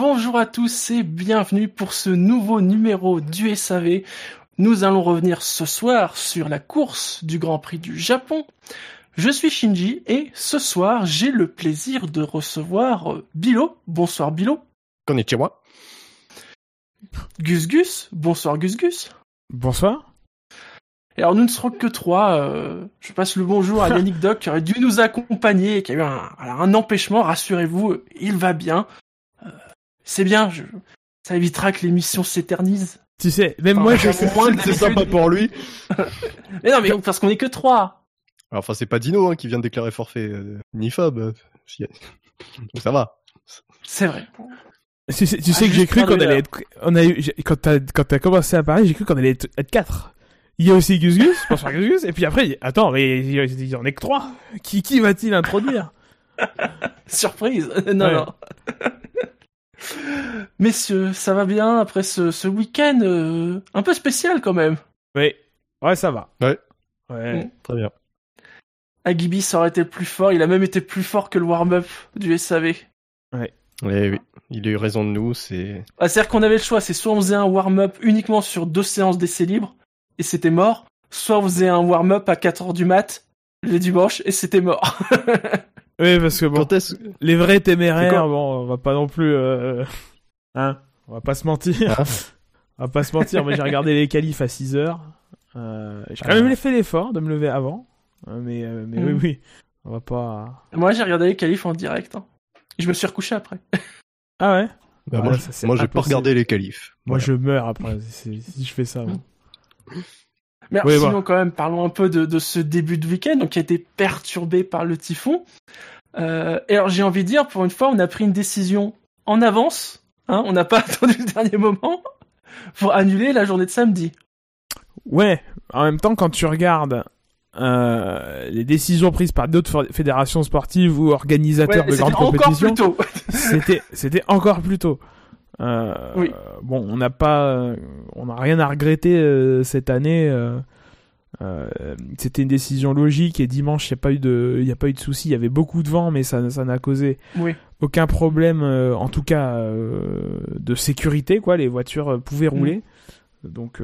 bonjour à tous et bienvenue pour ce nouveau numéro du SAV. Nous allons revenir ce soir sur la course du Grand Prix du Japon. Je suis Shinji et ce soir j'ai le plaisir de recevoir euh, Bilo. Bonsoir Bilo. Konnichiwa. Gus Gus. Bonsoir Gus Gus. Bonsoir. Et alors nous ne serons que trois. euh, je passe le bonjour à Yannick Doc qui aurait dû nous accompagner et qui a eu un, empêchement. Rassurez-vous, il va bien. C'est bien. Je... Ça évitera que l'émission s'éternise. Tu sais, même Enfin, moi, je moins C'est sympa pour lui. Mais non, mais parce qu'on est que trois. Alors, Enfin, c'est pas Dino hein, qui vient de déclarer forfait, euh, ni Fab. euh, si- Donc ça va. C'est vrai. tu sais, tu Ah, sais que j'ai cru qu'on allait être, on a eu, quand t'as, commencé à parler, j'ai cru qu'on allait être, être quatre. Il y a aussi Gus Gus, bonsoir Gus Gus, et puis après, il- attends, mais il y- il y en est que trois. Qui, qui va-t-il introduire? Surprise. non, Ouais. non. Messieurs, ça va bien après ce, ce week-end euh, un peu spécial quand même. Oui. Ouais, ça va. Ouais. Ouais. Mm. Très bien. Agibi ça aurait été plus fort. Il a même été plus fort que le warm-up du SAV. Eh oui, il a eu raison de nous. C'est Ah, C'est-à-dire qu'on avait le choix, c'est soit on faisait un warm-up uniquement sur deux séances d'essai libre, et c'était mort, soit on faisait un warm-up à 4h du mat, le dimanche, et c'était mort. Oui, parce que bon, les vrais téméraires, bon, on va pas non plus, euh, hein, on va pas se mentir. Ah. on va pas se mentir, mais j'ai regardé les qualifs à 6 heures. Euh, j'ai quand Ah. même fait l'effort de me lever avant. Euh, Mais, euh, mais oui, Mm. oui. On va pas. Moi j'ai regardé les qualifs en direct. hein. Je me suis recouché après. Ah ouais? Bah, Ouais, moi, c'est moi, j'ai pas regardé les qualifs. Moi, Voilà. je meurs après si, si je fais ça. moi. Mais Oui, sinon quand même, parlons un peu de, de ce début de week-end, donc qui a été perturbé par le typhon. Euh, et alors j'ai envie de dire, pour une fois, on a pris une décision en avance. Hein, on n'a pas attendu le dernier moment pour annuler la journée de samedi. Ouais. En même temps, quand tu regardes euh, les décisions prises par d'autres fédérations sportives ou organisateurs Ouais, de c'était grandes encore compétitions, plus tôt. c'était c'était encore plus tôt. Euh, Oui. Bon, on n'a pas, on n'a rien à regretter euh, cette année. euh, c'était une décision logique et dimanche il n'y a pas eu de, il a pas eu de souci. Il y avait beaucoup de vent, mais ça, ça n'a causé oui. aucun problème, en tout cas de sécurité. Quoi, les voitures pouvaient Mm. rouler. Donc,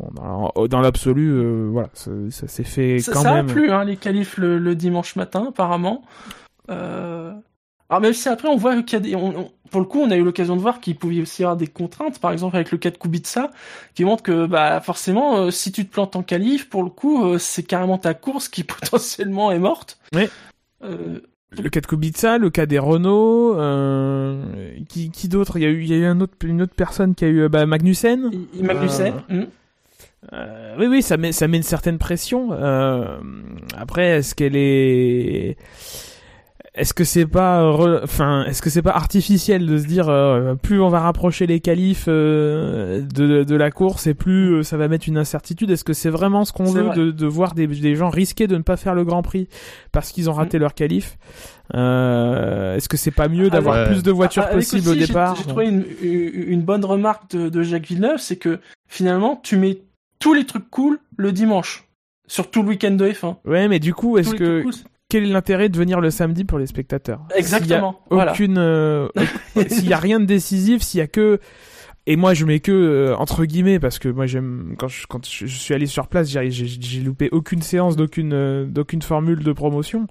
bon, dans, l'absolu, voilà, ça, ça s'est fait Ça, quand ça même. a plu, hein, les qualifs le, le dimanche matin, apparemment. Euh... Alors même si après on voit qu'il y a des, on- on- pour le coup, on a eu l'occasion de voir qu'il pouvait aussi y avoir des contraintes, par exemple avec le cas de Kubica, qui montre que bah forcément, euh, si tu te plantes en qualif, pour le coup, euh, c'est carrément ta course qui potentiellement est morte. Oui. Euh, Le cas de Kubica, le cas des Renault, qui, qui d'autre? Il y a eu, il y a eu un autre, une autre personne qui a eu bah, Magnussen. Magnussen. hum. Euh, oui, oui, ça met, ça met une certaine pression. Euh, après, est-ce qu'elle est, est-ce que c'est pas, euh, enfin, est-ce que c'est pas artificiel de se dire euh, plus on va rapprocher les qualifs euh, de, de la course et plus euh, ça va mettre une incertitude? Est-ce que c'est vraiment ce qu'on veut vrai. de, de voir des, des gens risquer de ne pas faire le Grand Prix parce qu'ils ont raté leur qualif? Euh, Est-ce que c'est pas mieux Ah, d'avoir plus de voitures Avec possibles aussi, au départ? J'ai trouvé une, une bonne remarque de, de Jacques Villeneuve, c'est que finalement, tu mets tous les trucs cool le dimanche, sur tout le week-end de F1. Ouais, mais du coup, est-ce que cool, quel est l'intérêt de venir le samedi pour les spectateurs Exactement, S'il y a voilà. aucune, euh, s'il y a rien de décisif, s'il y a que et moi je mets que euh, entre guillemets parce que moi j'aime quand je quand je je suis allé sur place j'ai j'ai j'ai loupé aucune séance d'aucune euh, d'aucune formule de promotion.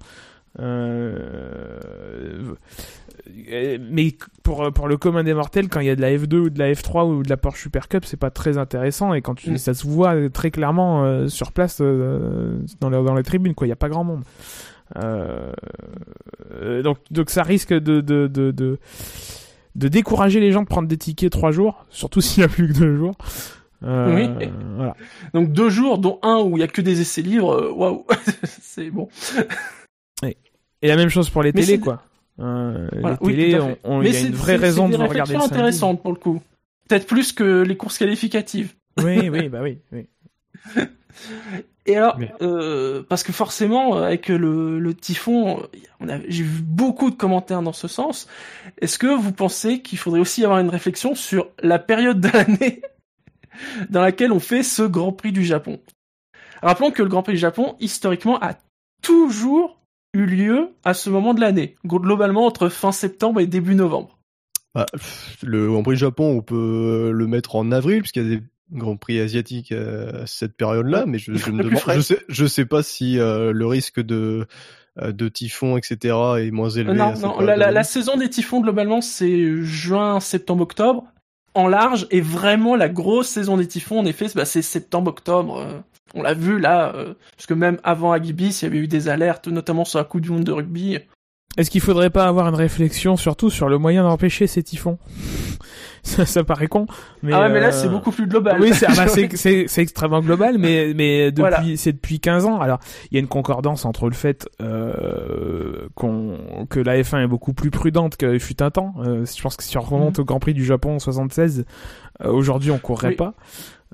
Mais pour pour le commun des mortels quand il y a de la F2 ou de la F3 ou de la Porsche Super Cup c'est pas très intéressant et quand tu, Mm. ça se voit très clairement sur place dans les dans les tribunes quoi il y a pas grand monde euh, donc, donc ça risque de, de, de, de, de décourager les gens de prendre des tickets trois jours, surtout s'il n'y a plus que deux jours. Euh, Oui. Voilà. Donc deux jours, dont un où il y a que des essais libres, euh, waouh, c'est bon. Et la même chose pour les Mais télés, c'est- quoi. Euh, Voilà, les oui, télés, on- on- Mais y a c'est- une vraie c'est- raison c'est de regarder samedi. intéressantes pour le coup. Peut-être plus que les courses qualificatives. Oui, oui, bah oui. oui. Et alors, Mais- euh, parce que forcément, avec le, le typhon, euh, j'ai vu beaucoup de commentaires dans ce sens. Est-ce que vous pensez qu'il faudrait aussi avoir une réflexion sur la période de l'année dans laquelle on fait ce Grand Prix du Japon? Rappelons que le Grand Prix du Japon, historiquement, a toujours eu lieu à ce moment de l'année, globalement entre fin septembre et début novembre. Bah, le Grand Prix Japon, on peut le mettre en avril, puisqu'il y a des Grands Prix asiatiques à cette période-là, mais je, je me demande, je sais, je sais pas si euh, le risque de euh, de typhon, etc., est moins élevé. Euh, non, non, la, période-là. la, la saison des typhons, globalement, c'est juin, septembre, octobre, en large, et vraiment la grosse saison des typhons, en effet, c'est bah, c'est septembre, octobre. euh, on l'a vu là, euh, parce que même avant Agibis, il y avait eu des alertes, notamment sur la Coupe du Monde de rugby. Est-ce qu'il faudrait pas avoir une réflexion surtout sur le moyen d'empêcher ces typhons? Ça, ça paraît con, mais ah ouais, mais là, euh, c'est beaucoup plus global. Oui, c'est ah bah, c'est- extrêmement global, mais mais depuis Voilà. c'est depuis 15 ans. Alors il y a une concordance entre le fait euh, qu'on que la F1 est beaucoup plus prudente qu'il fut un temps. Euh, je pense que si on remonte au Grand Prix du Japon en 76, euh, aujourd'hui on courrait Oui. pas.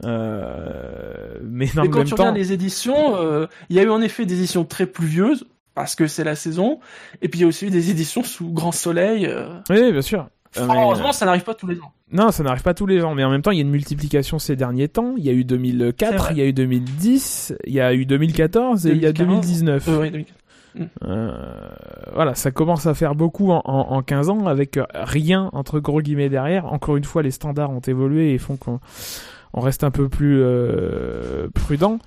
Euh, mais dans Mais quand même tu temps, regardes les éditions, euh, il y a eu en effet des éditions très pluvieuses, parce que c'est la saison, et puis il y a aussi eu des éditions sous grand soleil. euh. oui, bien sûr. Euh, mais, Heureusement, ça n'arrive pas tous les ans. Non, ça n'arrive pas tous les ans, mais en même temps, il y a une multiplication ces derniers temps. Il y a eu C'est 2004, vrai. il y a eu 2010, il y a eu 2014 et il y a 2015. 2019. Euh, oui. Euh, voilà, ça commence à faire beaucoup en, en, en 15 ans avec rien entre gros guillemets derrière. Encore une fois, les standards ont évolué et font qu'on on reste un peu plus euh, prudent.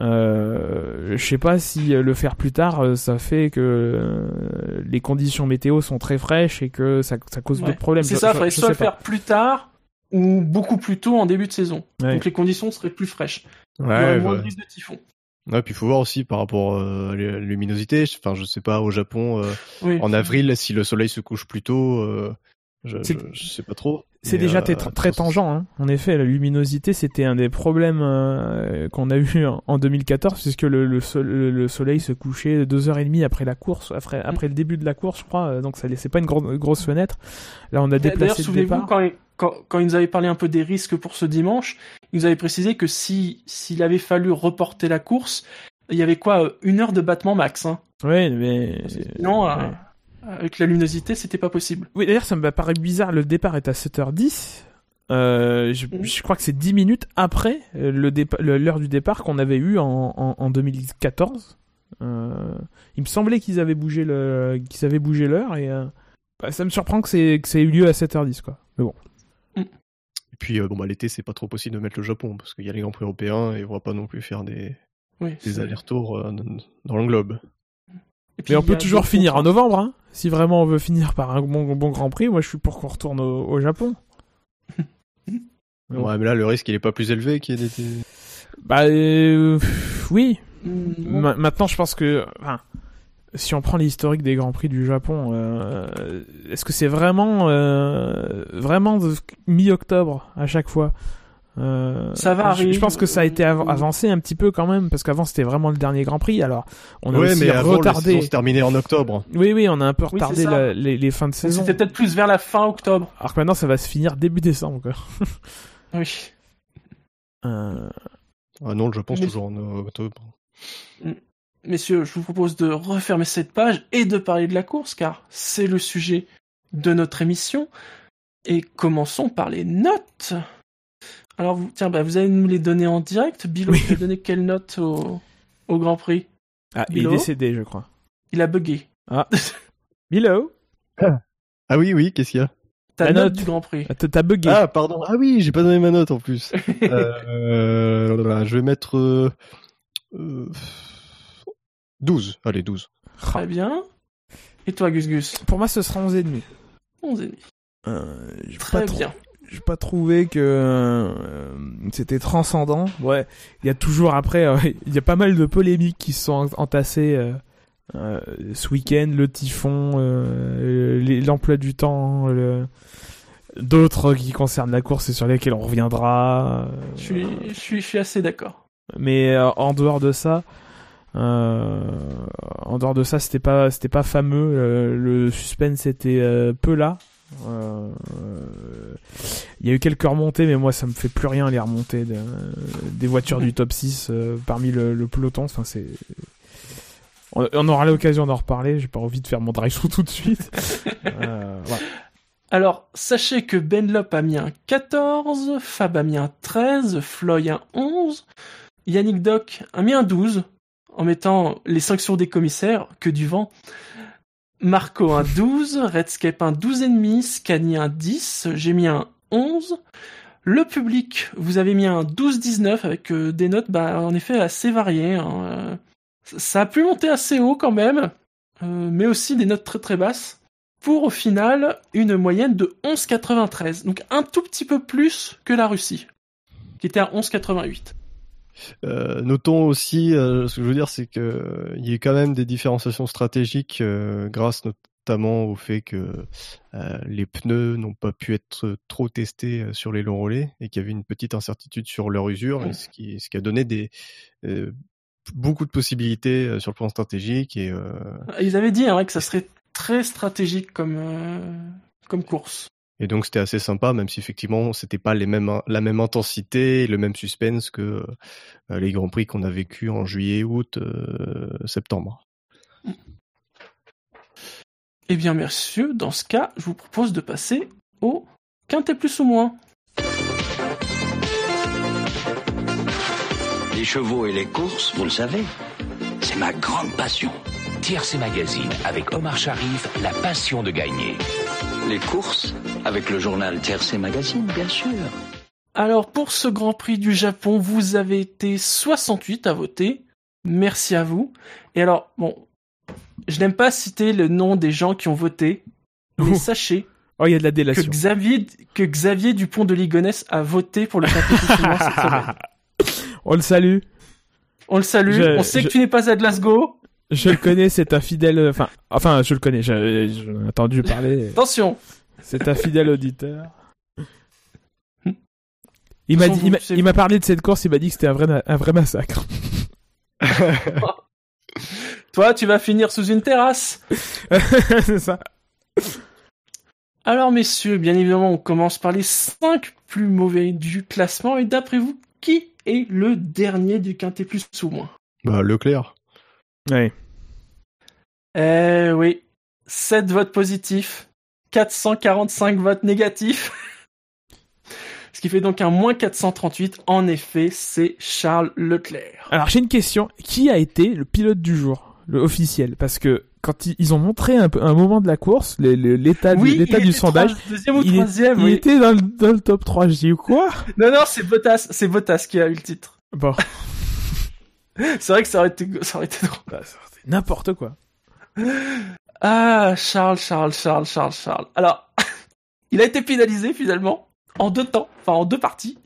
Euh, je sais pas si euh, le faire plus tard, euh, ça fait que euh, les conditions météo sont très fraîches et que ça, ça cause Ouais. d'autres problèmes. C'est ça, il faudrait soit le faire plus tard ou beaucoup plus tôt en début de saison. Ouais. Donc les conditions seraient plus fraîches. il y Ouais, aurait moins ouais. de risque de typhon. Ouais, puis il faut voir aussi par rapport euh, à la luminosité. Enfin, je sais pas au Japon, euh, Oui. en avril, si le soleil se couche plus tôt, euh, je, C'est- je, je sais pas trop. C'est déjà euh, très, tangent. Hein. En effet, la luminosité, c'était un des problèmes euh, qu'on a eu en- en 2014, puisque le, le, sol- le- le soleil se couchait deux heures et demie après la course, après, après le début de la course, je crois. euh, Donc ça laissait pas une gro- grosse fenêtre. Là, on a déplacé le départ. quand, il- quand, quand ils nous avaient parlé un peu des risques pour ce dimanche, ils nous avaient précisé que si s'il avait fallu reporter la course, il y avait quoi Une heure de battement max. Hein. Ouais, mais euh, ouais. Avec la luminosité, c'était pas possible. oui, d'ailleurs, ça me paraît bizarre. Le départ est à 7h10. Euh, je, Mhm. je crois que c'est 10 minutes après euh, dépa- l'heure du départ qu'on avait eu en, en, en 2014. Euh, il me semblait qu'ils avaient bougé le qu'ils avaient bougé l'heure et euh, bah, ça me surprend que c'est que ça ait eu lieu à 7h10 quoi. Mais bon. Et puis, euh, bon, bah, l'été, c'est pas trop possible de mettre le Japon, parce qu'il y a les Grands Prix européens et on va pas non plus faire des, Oui. des allers-retours euh, dans le globe. Puis, Mais on peut toujours finir en novembre hein. Si vraiment on veut finir par un bon bon Grand Prix, moi je suis pour qu'on retourne au, au Japon. Ouais. Mais là, le risque, il est pas plus élevé qu'il y ait des... Bah euh, oui, Mm, Ma- maintenant, je pense que, enfin, si on prend l'historique des grands prix du Japon, euh, est-ce que c'est vraiment, euh, vraiment mi-octobre à chaque fois? Euh, Ça va je- arriver. Je pense que ça a été av- avancé un petit peu quand même, parce qu'avant c'était vraiment le dernier Grand Prix. Alors, on a ouais, aussi mais avant, retardé. se terminait en octobre. Oui, oui, on a un peu retardé la- les, les fins de saison. C'était peut-être plus vers la fin octobre. Alors que maintenant, ça va se finir début décembre. Quoi. Oui. Euh, Ah non, c'est Mais- toujours en octobre. Messieurs, je vous propose de refermer cette page et de parler de la course, car c'est le sujet de notre émission. Et commençons par les notes. Alors, vous, tiens, bah, vous allez nous les donner en direct. Bilo, Oui. tu as donné quelle note au, au Grand Prix? Ah, il est Bilo? décédé, je crois. Il a bugué. Milo, Ah oui, oui, qu'est-ce qu'il y a? Ta La note, note. du Grand Prix. t'as t'as bugué. Ah, pardon. Ah oui, j'ai pas donné ma note en plus. euh, voilà, je vais mettre euh, euh, 12. Allez, 12. Très bien. Et toi, Gus Gus? Pour moi, ce sera 11,5. 11 et demi. Euh, j'ai Très pas bien. J'ai pas trouvé que euh, c'était transcendant. Ouais, il y a toujours après, euh, il y a pas mal de polémiques qui se sont en- entassées euh, ce week-end, le typhon, l'emploi du temps, le- d'autres qui concernent la course et sur lesquels on reviendra. Je suis, je suis, je suis assez d'accord. mais en dehors de ça, euh, en dehors de ça, c'était pas, c'était pas fameux. le suspense était euh, peu là. Euh, Il y a eu quelques remontées, mais moi ça me fait plus rien les remontées de- des voitures du top 6 euh, parmi le, le peloton. Enfin, c'est. On, aura l'occasion d'en reparler. J'ai pas envie de faire mon drive through tout de suite. Euh. Alors, sachez que Benlop a mis un 14, Fab a mis un 13, Floy un 11, Yannick Doc a mis un 12, en mettant les sanctions des commissaires, que du vent. Marco un 12, Redscape un 12,5, Scani un 10, j'ai mis un 11. Le public, vous avez mis un 12-19 avec euh, des notes bah, en effet assez variées. hein. Euh, Ça a pu monter assez haut quand même, euh, mais aussi des notes très très basses. Pour au final une moyenne de 11,93, donc un tout petit peu plus que la Russie, qui était à 11,88. Euh, notons aussi, euh, ce que je veux dire, c'est que il y a quand même des différenciations stratégiques euh, grâce notamment au fait que les pneus n'ont pas pu être trop testés sur les longs relais et qu'il y avait une petite incertitude sur leur usure, et ce, qui, ce qui a donné des beaucoup de possibilités sur le plan stratégique et Ils avaient dit hein, que ça serait très stratégique comme, comme course. Et donc c'était assez sympa, même si effectivement c'était pas les mêmes, la même intensité, le même suspense que euh, les grands prix qu'on a vécu en juillet, août, euh, septembre. Eh bien, messieurs, dans ce cas, je vous propose de passer au quintet plus ou moins. Les chevaux et les courses, vous le savez, c'est ma grande passion. Tiercé Magazine avec Omar Sharif, la passion de gagner. Les courses, avec le journal Tiercé Magazine, bien sûr. Alors, pour ce Grand Prix du Japon, vous avez été 68 à voter. Merci à vous. Et alors, bon, je n'aime pas citer le nom des gens qui ont voté, mais Ouh. sachez Oh, il y a de la que. Xavier, que Xavier Dupont de Ligonnès a voté pour le moins cette semaine. On le salue. On le salue. Je- On sait je- que tu n'es pas à Glasgow. Je le connais, c'est un fidèle. Enfin, enfin, je le connais. j'ai- J'en ai entendu parler. Attention. C'est un fidèle auditeur. Il m'a dit, il m'a- façon, il m'a parlé de cette course. Il m'a dit que c'était un vrai, na- un vrai massacre. Toi, tu vas finir sous une terrasse. c'est ça. Alors, messieurs, bien évidemment, on commence par les 5 plus mauvais du classement. Et d'après vous, qui est le dernier du quintet plus ou moins? Bah, Leclerc. Ouais. Eh oui, 7 votes positifs, 445 votes négatifs. Ce qui fait donc un moins 438. En effet, c'est Charles Leclerc. Alors j'ai une question. Qui a été le pilote du jour, le officiel? Parce que quand ils, ont montré un, peu- un moment de la course, l'état du, oui, sondage, trois- deuxième ou il, est- troisième, il oui. était dans le, dans le top 3. Je dis quoi? Non, non, c'est Bottas, c'est Bottas qui a eu le titre. Bon, C'est vrai que ça aurait été, ça aurait été drôle. bah, n'importe quoi. Ah, Charles, Charles, Charles, Charles, Charles. Alors, il a été pénalisé finalement en deux temps, enfin en deux parties.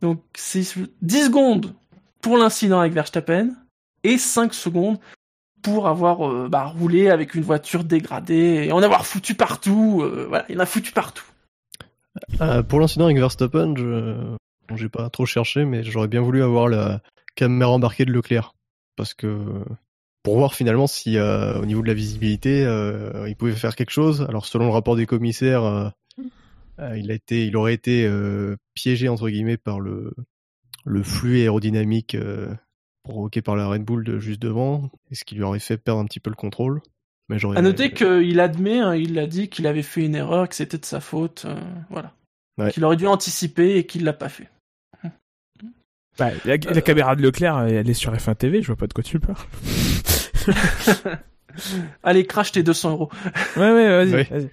Donc, c'est 10 secondes pour l'incident avec Verstappen et 5 secondes pour avoir euh, bah, roulé avec une voiture dégradée et en avoir foutu partout. euh, voilà, il en a foutu partout. Euh, pour l'incident avec Verstappen, je j'ai pas trop cherché, mais j'aurais bien voulu avoir la caméra embarquée de Leclerc. Parce que pour voir finalement si euh, au niveau de la visibilité, euh, il pouvait faire quelque chose. Alors selon le rapport des commissaires, euh, il a été, il aurait été piégé entre guillemets par le le flux aérodynamique provoqué par la Red Bull de juste devant, et ce qui lui aurait fait perdre un petit peu le contrôle. Mais. À noter qu'il admet, hein, il a dit qu'il avait fait une erreur, que c'était de sa faute, voilà. Ouais. Qu'il aurait dû anticiper et qu'il l'a pas fait. Bah, la, la caméra de Leclerc, elle est sur F1 TV. Je vois pas de quoi tu parles. Allez, crache tes 200 euros. Ouais, ouais, vas-y. Oui. vas-y.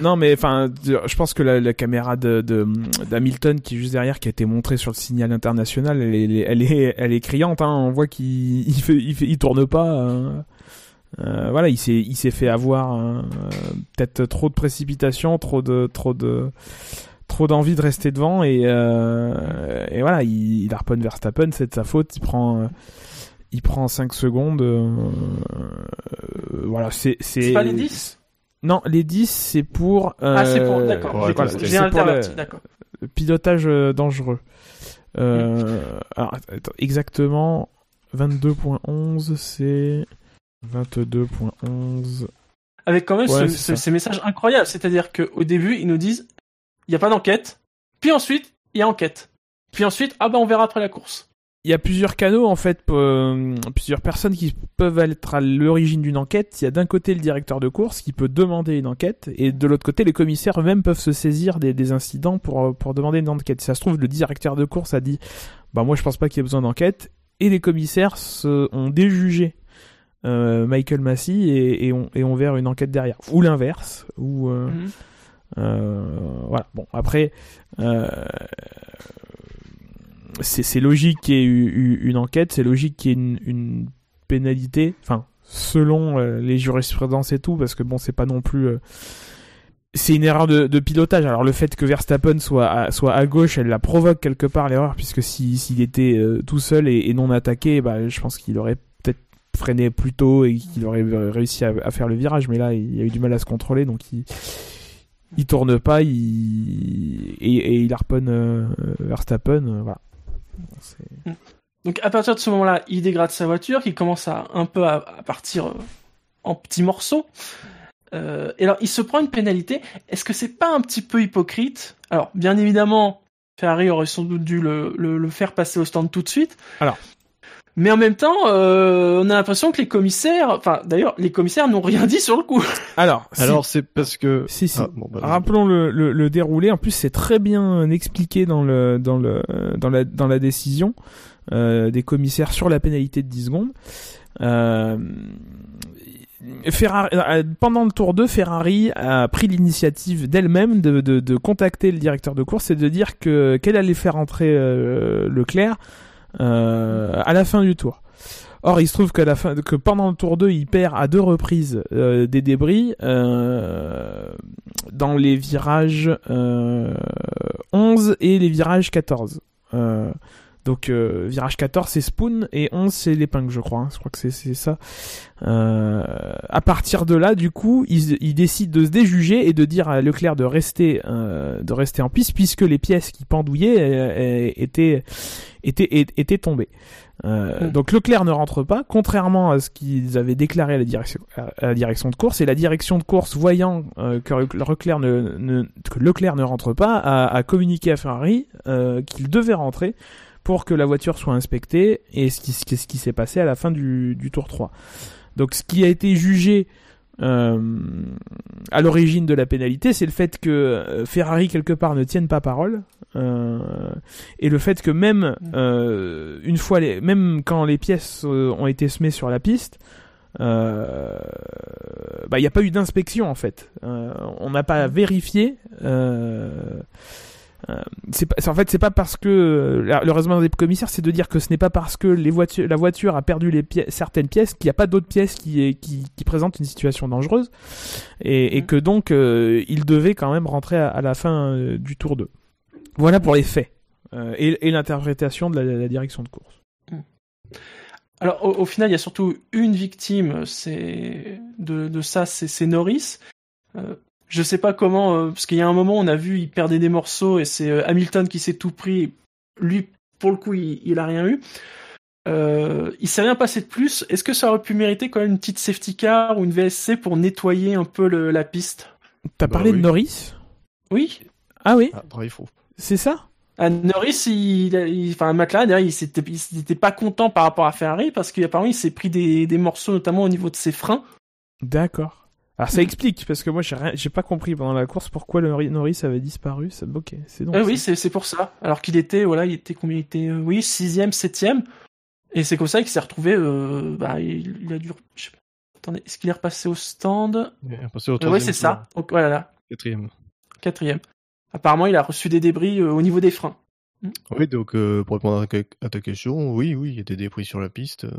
Non, mais enfin, je pense que la, la caméra de de- d'Hamilton qui est juste derrière, qui a été montrée sur le signal international, elle est, elle est, elle est criante. Hein. On voit qu'il il fait, il fait, il tourne pas. hein. Euh, voilà, il s'est, il s'est fait avoir hein, euh, peut-être trop de précipitation, trop de, trop de, trop d'envie de rester devant et euh, et voilà, il, il harponne Verstappen, c'est de sa faute. Il prend, euh, il prend 5 secondes. euh, euh, voilà, c'est, c'est. Pas les 10 Non, les 10, c'est pour. euh, Ah, c'est pour. D'accord, ouais, j'ai voilà, d'accord. le pilotage dangereux. Euh, alors, attends, exactement, 22.11, c'est 22.11. Avec quand même Ouais, ce- c'est ce- ça. ces messages incroyables. C'est-à-dire qu'au début, ils nous disent il n'y a pas d'enquête. Puis ensuite, il y a enquête. Puis ensuite, ah bah on verra après la course. Il y a plusieurs canaux, en fait, euh, plusieurs personnes qui peuvent être à l'origine d'une enquête. Il y a d'un côté le directeur de course qui peut demander une enquête, et de l'autre côté, les commissaires eux-mêmes peuvent se saisir des, des incidents pour, euh, pour demander une enquête. Si ça se trouve, le directeur de course a dit Bah, moi, je pense pas qu'il y ait besoin d'enquête, et les commissaires se, ont déjugé euh, Michael Massey et, et, on, et on verra une enquête derrière. Ou l'inverse. Ou euh, Mhm. Voilà. Bon, après, euh, c'est logique qu'il y ait eu, une enquête, c'est logique qu'il y ait une, pénalité, enfin, selon euh, les jurisprudences et tout, parce que bon, c'est pas non plus. euh, c'est une erreur de, pilotage. Alors le fait que Verstappen soit à, gauche, elle la provoque quelque part l'erreur, puisque si- s'il était euh, tout seul et, et non attaqué, bah, je pense qu'il aurait peut-être freiné plus tôt et qu'il aurait réussi à, à faire le virage. Mais là, il a eu du mal à se contrôler, donc il il tourne pas, il et, et il harponne euh, Verstappen. euh, voilà. Donc à partir de ce moment-là, il dégrade sa voiture, qui commence à un peu à, à partir euh, en petits morceaux. Et alors il se prend une pénalité. Est-ce que c'est pas un petit peu hypocrite? Alors bien évidemment, Ferrari aurait sans doute dû le, le, le faire passer au stand tout de suite. Alors. Mais en même temps, euh, on a l'impression que les commissaires, enfin d'ailleurs, les commissaires n'ont rien dit sur le coup. Alors, si- Alors c'est parce que. si, si. Ah, bon, bah. Rappelons le, le, le déroulé. En plus, c'est très bien expliqué dans le dans le dans la dans la décision euh, des commissaires sur la pénalité de 10 secondes. Euh, Ferrari, euh, pendant le tour 2, Ferrari a pris l'initiative d'elle-même de, de, de contacter le directeur de course et de dire que qu'elle allait faire entrer euh, Leclerc à la fin du tour. Or, il se trouve que pendant le tour 2, il perd à deux reprises euh, des débris euh, dans les virages euh, 11 et les virages 14. Donc, euh, virage 14, c'est Spoon et 11, c'est l'épingle, je crois. hein. Je crois que c'est ça. Euh, à partir de là, du coup, il, il décide de se déjuger et de dire à Leclerc de rester, euh, de rester en piste puisque les pièces qui pendouillaient étaient, étaient, étaient tombées. Euh, Mm. Donc Leclerc ne rentre pas, contrairement à ce qu'ils avaient déclaré à la direction, à la direction de course. Et la direction de course, voyant euh, que Leclerc ne, ne- que Leclerc ne rentre pas, a, a communiqué à Ferrari euh, qu'il devait rentrer pour que la voiture soit inspectée. Et ce qui, ce qui, ce qui s'est passé à la fin du, du tour 3. Donc ce qui a été jugé euh, à l'origine de la pénalité, c'est le fait que euh, Ferrari quelque part ne tienne pas parole. Euh, et le fait que même euh, une fois les, même quand les pièces ont été semées sur la piste, bah il n'y a pas eu d'inspection en fait. On n'a pas vérifié. Euh, euh, c'est en fait c'est pas parce que la- le raisonnement des commissaires c'est de dire que ce n'est pas parce que les voitures, la voiture a perdu les pièces, certaines pièces qu'il n'y a pas d'autres pièces qui, qui, qui présentent une situation dangereuse et, et que donc euh, il devait quand même rentrer à, à la fin euh, du tour 2. Voilà pour les faits euh, et, et l'interprétation de la, la direction de course. Alors au, au final, il y a surtout une victime, c'est de, de ça, c'est c'est Norris. Je sais pas comment, euh, parce qu'il y a un moment, on a vu, il perdait des morceaux et c'est euh, Hamilton qui s'est tout pris. Lui, pour le coup, il, il a rien eu. Euh, il s'est rien passé de plus. Est-ce que ça aurait pu mériter quand même une petite safety car ou une VSC pour nettoyer un peu le- la piste? T'as Bah parlé de. Norris? Oui. Ah oui, Ah, c'est ça? Ah, Norris, il, il- enfin McLaren, il s'était, il s'était pas content par rapport à Ferrari parce qu'apparemment il s'est pris des, des morceaux, notamment au niveau de ses freins. D'accord. Alors ça explique parce que moi j'ai rien- j'ai pas compris pendant la course pourquoi le Norris- avait disparu. Ça, ok, c'est donc. Euh, oui, c'est c'est pour ça. Alors qu'il était, voilà, il était combien Il était, euh, oui, sixième, septième. Et c'est comme ça qu'il s'est retrouvé. Euh, bah, il, il a dû. je sais pas. Attendez, est-ce qu'il est repassé au stand? Il est passé au Euh, Ouais, troisième c'est ça. Donc voilà, là, Quatrième. quatrième. Apparemment, il a reçu des débris euh, au niveau des freins. Oui, donc euh, pour répondre à ta- à ta question, oui, oui, il y a des débris sur la piste. euh,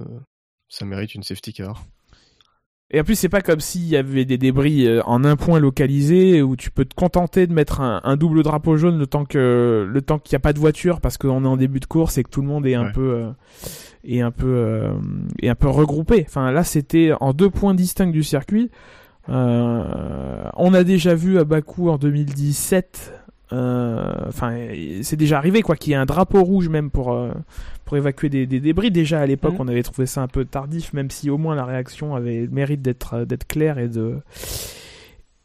ça mérite une safety car. Et en plus c'est pas comme s'il y avait des débris euh, en un point localisé où tu peux te contenter de mettre un, un double drapeau jaune le temps que le temps qu'il n'y a pas de voiture parce qu'on est en début de course et que tout le monde est un Ouais. peu euh, est un peu euh, est un peu regroupé. Enfin là c'était en deux points distincts du circuit. Euh, on a déjà vu à Bakou en 2017. Euh, Enfin, c'est déjà arrivé quoi qu'il y ait un drapeau rouge même pour euh, pour évacuer des, des débris. Déjà à l'époque, Mhm. on avait trouvé ça un peu tardif, même si au moins la réaction avait le mérite d'être euh, d'être claire et de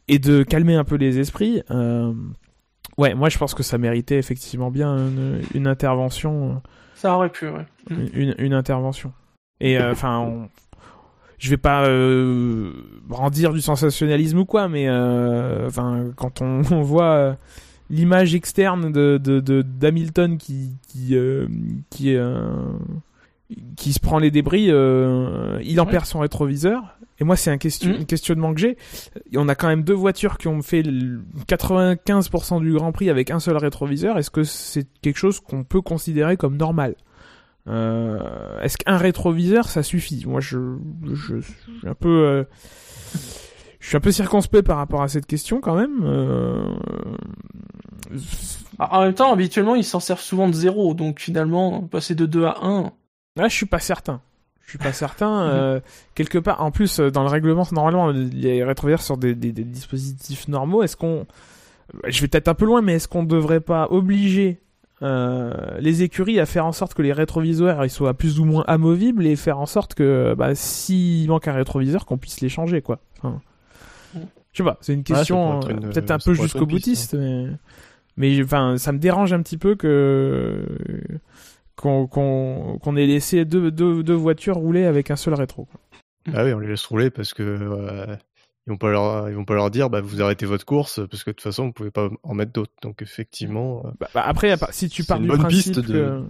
et de calmer un peu les esprits. Ouais, moi je pense que ça méritait effectivement bien une, une intervention, Ça aurait pu, ouais. une, une- une intervention. Et euh, enfin, on- je vais pas euh, brandir du sensationnalisme ou quoi, mais euh, enfin, quand on, on voit l'image externe de de- de- d'Hamilton qui qui euh, qui euh, se prend les débris, euh, il en Ouais. perd son rétroviseur. Et moi, c'est un question, Mhm. un questionnement que j'ai. Et On a quand même deux voitures qui ont fait le 95% du Grand Prix avec un seul rétroviseur. Est-ce que c'est quelque chose qu'on peut considérer comme normal? Euh, Est-ce qu'un rétroviseur, ça suffit? Moi, je, je, je suis un peu... je suis un peu circonspect par rapport à cette question quand même. Euh, En même temps, habituellement, ils s'en servent souvent de zéro, donc finalement, passer de 2 à 1. Là, je suis pas certain. Je suis pas certain. euh, quelque part, en plus, euh, dans le règlement, normalement, les rétroviseurs sont des, des, des dispositifs normaux. Est-ce qu'on, je vais peut-être un peu loin, mais est-ce qu'on devrait pas obliger euh, les écuries à faire en sorte que les rétroviseurs ils soient plus ou moins amovibles et faire en sorte que, bah, s'il manque un rétroviseur, qu'on puisse les changer, quoi. Enfin, je sais pas. C'est une question euh, peut-être un peu jusqu'au boutiste, mais mais enfin, ça me dérange un petit peu que qu'on qu'on qu'on ait laissé deux, deux, deux voitures rouler avec un seul rétro. quoi. Ah oui, on les laisse rouler parce que euh, ils vont pas leur, ils vont pas leur dire, bah vous arrêtez votre course parce que de toute façon vous pouvez pas en mettre d'autres. Donc effectivement, euh, Bah, bah, après, si tu pars du principe piste de- que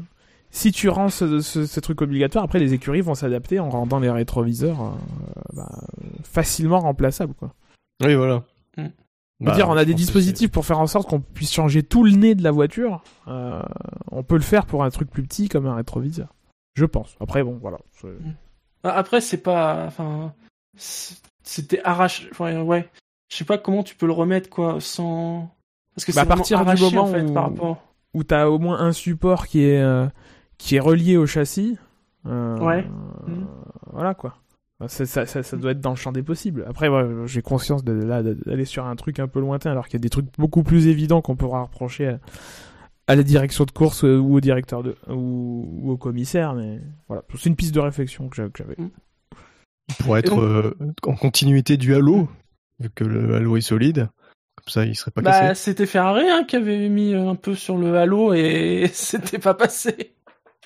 si tu rends ce, ce, ce truc obligatoire, après les écuries vont s'adapter en rendant les rétroviseurs euh, bah, facilement remplaçables. Quoi. oui voilà. Mm. Bah, dire, on a des dispositifs pour faire en sorte qu'on puisse changer tout le nez de la voiture. Euh, on peut le faire pour un truc plus petit comme un rétroviseur. Je pense. Après, bon, voilà. c'est- Ah, Après, c'est pas. Enfin. C'était arraché. Enfin, ouais. Je sais pas comment tu peux le remettre, quoi, sans. Parce que Bah, à partir du arraché, moment en fait, où- par rapport. où tu as au moins un support qui est, euh, qui est relié au châssis. Euh, Ouais. euh, Mhm. Voilà quoi. Ça, ça, ça, ça doit être dans le champ des possibles. Après, ouais, j'ai conscience de, là, d'aller sur un truc un peu lointain, alors qu'il y a des trucs beaucoup plus évidents qu'on pourra reprocher à, à la direction de course euh, ou au directeur de, ou, ou au commissaire. Mais voilà, c'est une piste de réflexion que j'a- que j'avais. Il pourrait Et être donc- euh, en continuité du halo, vu que le halo est solide. Comme ça, il serait pas Bah, cassé. c'était Ferrari hein, qui avait mis un peu sur le halo et c'était pas passé.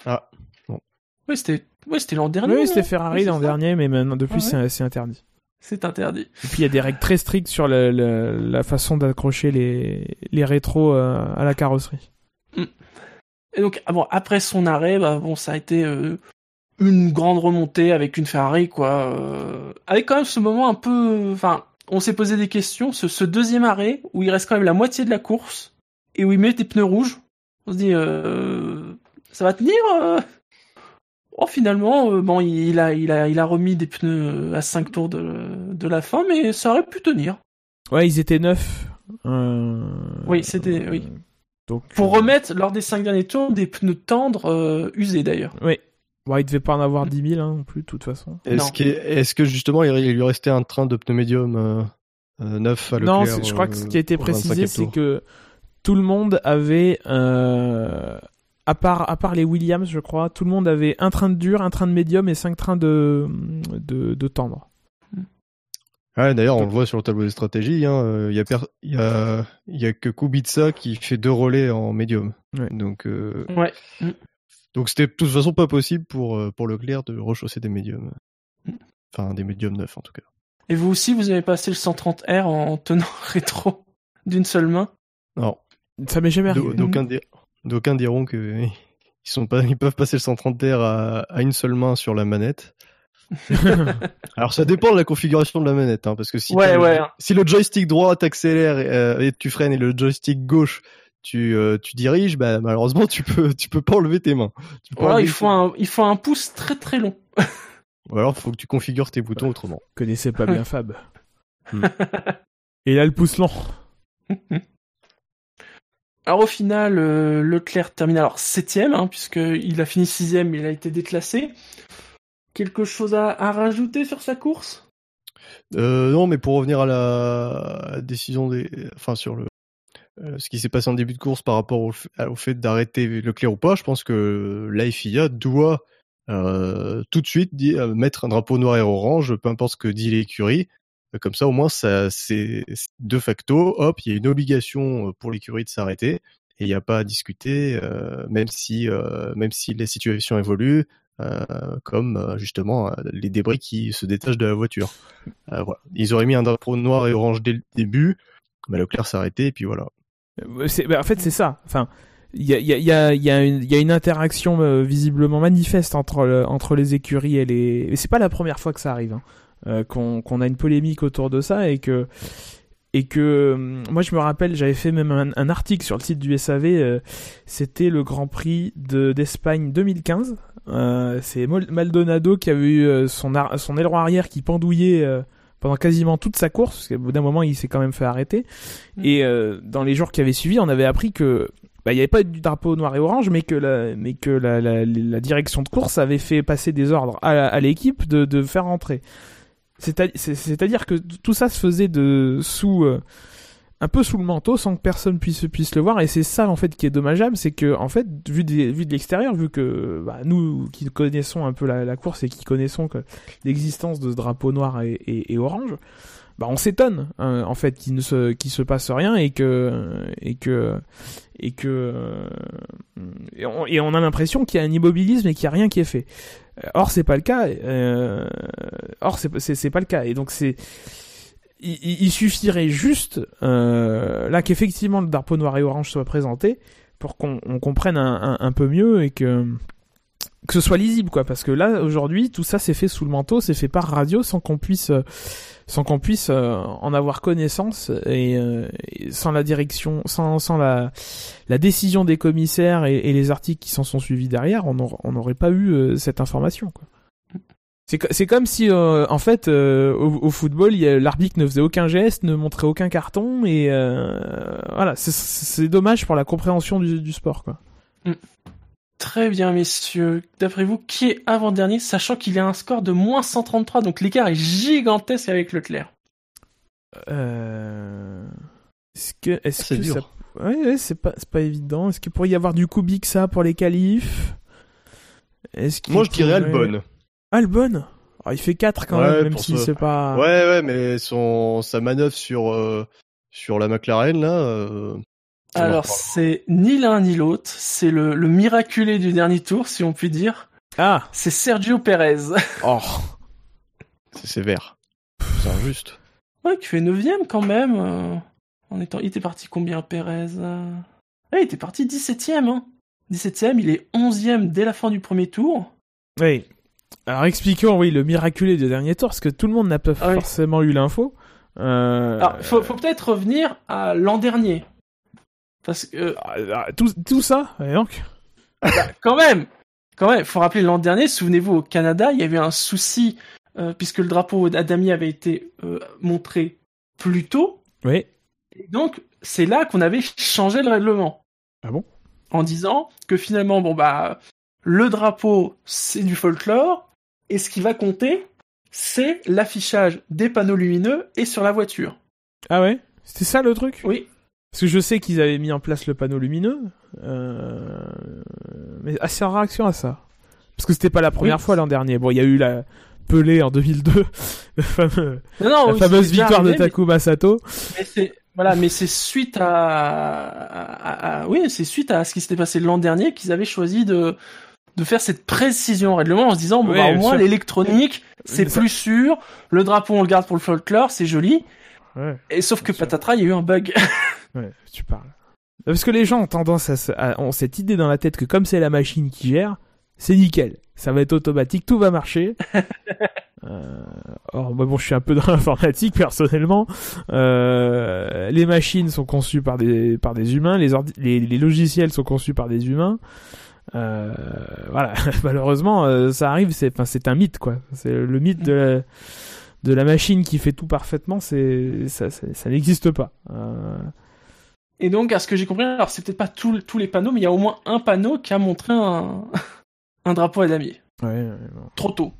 Ah, bon. Oui, c'était ouais, c'était l'an dernier. Oui, c'était Ferrari l'an dernier, mais maintenant, depuis, Ouais, c'est- interdit. C'est interdit. Et puis il y a des règles très strictes sur la façon d'accrocher les, les rétros euh, à la carrosserie. Et donc, ah bon, après son arrêt, bah, bon, ça a été euh, une grande remontée avec une Ferrari, quoi. euh, avec quand même ce moment un peu. Enfin, on s'est posé des questions. Ce, ce deuxième arrêt, où il reste quand même la moitié de la course, et où il met des pneus rouges. On se dit, euh, ça va tenir Oh, finalement, euh, bon, il a, il, a, il a remis des pneus à 5 tours de, de la fin, mais ça aurait pu tenir. Ouais, ils étaient neufs. euh, Oui, c'était- oui. Donc, Pour euh, remettre, lors des 5 derniers tours, des pneus tendres euh, usés d'ailleurs. Oui. Bon, il devait pas en avoir 10 000 hein, non plus, de toute façon. non. Est-ce que, est-ce que justement il il lui restait un train de pneus médium euh, euh, neuf à non, Leclerc c'est- je crois que ce euh, qui a été précisé, 25e c'est que tout le monde avait, euh, à part à part les Williams, je crois, tout le monde avait un train de dur, un train de médium et cinq trains de de, de tendre. Ouais, d'ailleurs, on le voit sur le tableau des stratégies. hein, euh, Il y a, y a, il y a que Kubica qui fait deux relais en médium. Ouais. Donc, euh, Ouais. donc c'était de toute façon pas possible pour euh, pour Leclerc de rechausser des médiums. Mm. Enfin, des médiums neufs en tout cas. Et vous aussi, vous avez passé le 130R en tenant rétro d'une seule main? Alors, Ça m'est jamais arrivé. di- d'aucuns diront que ils sont pas, ils peuvent passer le 130 R à, à une seule main sur la manette. Alors ça dépend de la configuration de la manette, hein, parce que si, Ouais, le- ouais. si le joystick droit t'accélère euh, et tu freines et le joystick gauche tu, euh, tu diriges, bah, malheureusement tu peux tu peux pas enlever tes mains. Tu peux pas Voilà, enlever il faut un, il faut un pouce très très long. Ou alors faut que tu configures tes boutons autrement. connaissais pas bien Fab. Hmm. Et là, le pouce lent. Alors au final, euh, Leclerc termine alors septième, hein, puisqu'il a fini sixième, il a été déclassé. Quelque chose à, rajouter sur sa course? Euh, non, mais pour revenir à la décision des, enfin sur le, euh, ce qui s'est passé en début de course par rapport au, au fait d'arrêter Leclerc ou pas, je pense que la FIA doit tout de suite mettre un drapeau noir et orange, peu importe ce que dit l'écurie. Comme ça, au moins, ça, c'est de facto, hop, il y a une obligation euh, pour l'écurie de s'arrêter et il n'y a pas à discuter, euh, même si, euh, même si la situation évolue, euh, comme justement les débris qui se détachent de la voiture. Voilà. Ils auraient mis un drapeau noir et orange dès le début. Bah, Leclerc s'est arrêté et puis voilà. Bah, en fait, c'est ça. Enfin, il y a, une, interaction visiblement manifeste entre, entre les écuries et les. C'est pas la première fois que ça arrive, hein, qu'on qu'on a une polémique autour de ça et que. Et que euh, moi je me rappelle, j'avais fait même un, un, article sur le site du SAV. euh, C'était le Grand Prix de d'Espagne 2015. Euh, c'est Maldonado qui avait eu euh, son, son aileron arrière qui pendouillait euh, pendant quasiment toute sa course, parce qu'au bout d'un moment il s'est quand même fait arrêter. Et euh, dans les jours qui avaient suivi, on avait appris que bah, il n'y avait pas du drapeau noir et orange, mais que la, mais que la, la, la direction de course avait fait passer des ordres à, à l'équipe de, de faire rentrer. C'est-à- c'est- C'est-à-dire que tout ça se faisait sous euh, un peu sous le manteau sans que personne puisse le voir. Et c'est ça en fait qui est dommageable. C'est que en fait vu de, l'extérieur vu que bah, nous qui connaissons un peu la, course et qui connaissons l'existence de ce drapeau noir et, orange bah on s'étonne hein, en fait qu'il ne se passe rien et que et que et que et on, et on a l'impression qu'il y a un immobilisme et qu'il y a rien qui est fait or c'est pas le cas euh, or c'est pas le cas. Et donc c'est il, suffirait juste euh, là qu'effectivement le drapeau noir et orange soit présenté pour qu'on on comprenne un peu mieux et que que ce soit lisible quoi parce que là aujourd'hui tout ça c'est fait sous le manteau c'est fait par radio sans qu'on puisse euh, sans qu'on puisse euh, en avoir connaissance et, euh, et sans la direction sans sans la la décision des commissaires et, et les articles qui s'en sont suivis derrière on n'aur- on n'aurait pas eu euh, cette information quoi. C'est co- c'est comme si euh, en fait euh, au, au football l'arbitre ne faisait aucun geste ne montrait aucun carton et voilà c'est- dommage pour la compréhension du, du sport quoi Très bien, messieurs. D'après vous, qui est avant-dernier, sachant qu'il a un score de moins 133, donc l'écart est gigantesque avec Leclerc. Euh... Est-ce que, est-ce C'est que dur. ça... Ouais, ouais, c'est pas, c'est pas évident. Est-ce qu'il pourrait y avoir du Kubica pour les qualifs? Est-ce qu'il Moi, je dirais pourrait- Albon. Albon? Ah, Il fait 4 quand Ouais, même, même si ça. c'est pas... Ouais, ouais, mais son sa manœuvre sur euh, sur la McLaren là. euh, Alors, c'est ni l'un ni l'autre. C'est le, le miraculé du dernier tour, si on peut dire. Ah C'est Sergio Perez. Oh c'est sévère. C'est injuste. Ouais, qui fait 9 quand même. euh, en étant... Il était parti combien, Perez? Euh Ouais, il était parti 17ème. Hein. 17ème, il est 11ème dès la fin du premier tour. Oui. Alors expliquons, oui, le miraculé du dernier tour, parce que tout le monde n'a pas Ah oui. forcément eu l'info. Euh... Alors, faut, faut peut-être revenir à l'an dernier. Parce que, euh, ah, tout, tout ça, et donc quand même, quand même, faut rappeler l'an dernier, souvenez-vous, au Canada, il y avait un souci, euh, puisque le drapeau d'Adami avait été euh, montré plus tôt. Oui. Et donc, c'est là qu'on avait changé le règlement. Ah bon? En disant que finalement, bon bah, le drapeau, c'est du folklore, et ce qui va compter, c'est l'affichage des panneaux lumineux et sur la voiture. Ah ouais? C'était ça le truc? Oui. Parce que je sais qu'ils avaient mis en place le panneau lumineux, euh... mais assez en réaction à ça. Parce que c'était pas la première Oui. fois l'an dernier. Bon, il y a eu la Pelé en 2002, le fameux- Non, non, la oui, fameuse victoire de mais- Takuma Sato. Mais c'est voilà, mais c'est suite à, à- à- oui, c'est suite à ce qui s'était passé l'an dernier qu'ils avaient choisi de de faire cette précision au règlement en se disant bon Oui, bah, au moins l'électronique c'est plus sûr, le drapeau on le garde pour le folklore, c'est joli. Ouais, Et sauf que sûr. patatras, il y a eu un bug. ouais, tu parles. Parce que les gens ont tendance à, se- à- ont cette idée dans la tête que comme c'est la machine qui gère, c'est nickel. Ça va être automatique, tout va marcher. Euh, or, moi, bon, je suis un peu dans l'informatique personnellement. Euh, les machines sont conçues par des par des humains, les, ordi- les les logiciels sont conçus par des humains. Euh, voilà, malheureusement, ça arrive. C'est c'est un mythe quoi. C'est le mythe de la, de la machine qui fait tout parfaitement. C'est ça, ça, ça n'existe pas. Euh, Et donc à ce que j'ai compris, alors c'est peut-être pas tous tous les panneaux, mais il y a au moins un panneau qui a montré un un drapeau à damier ouais, trop tôt.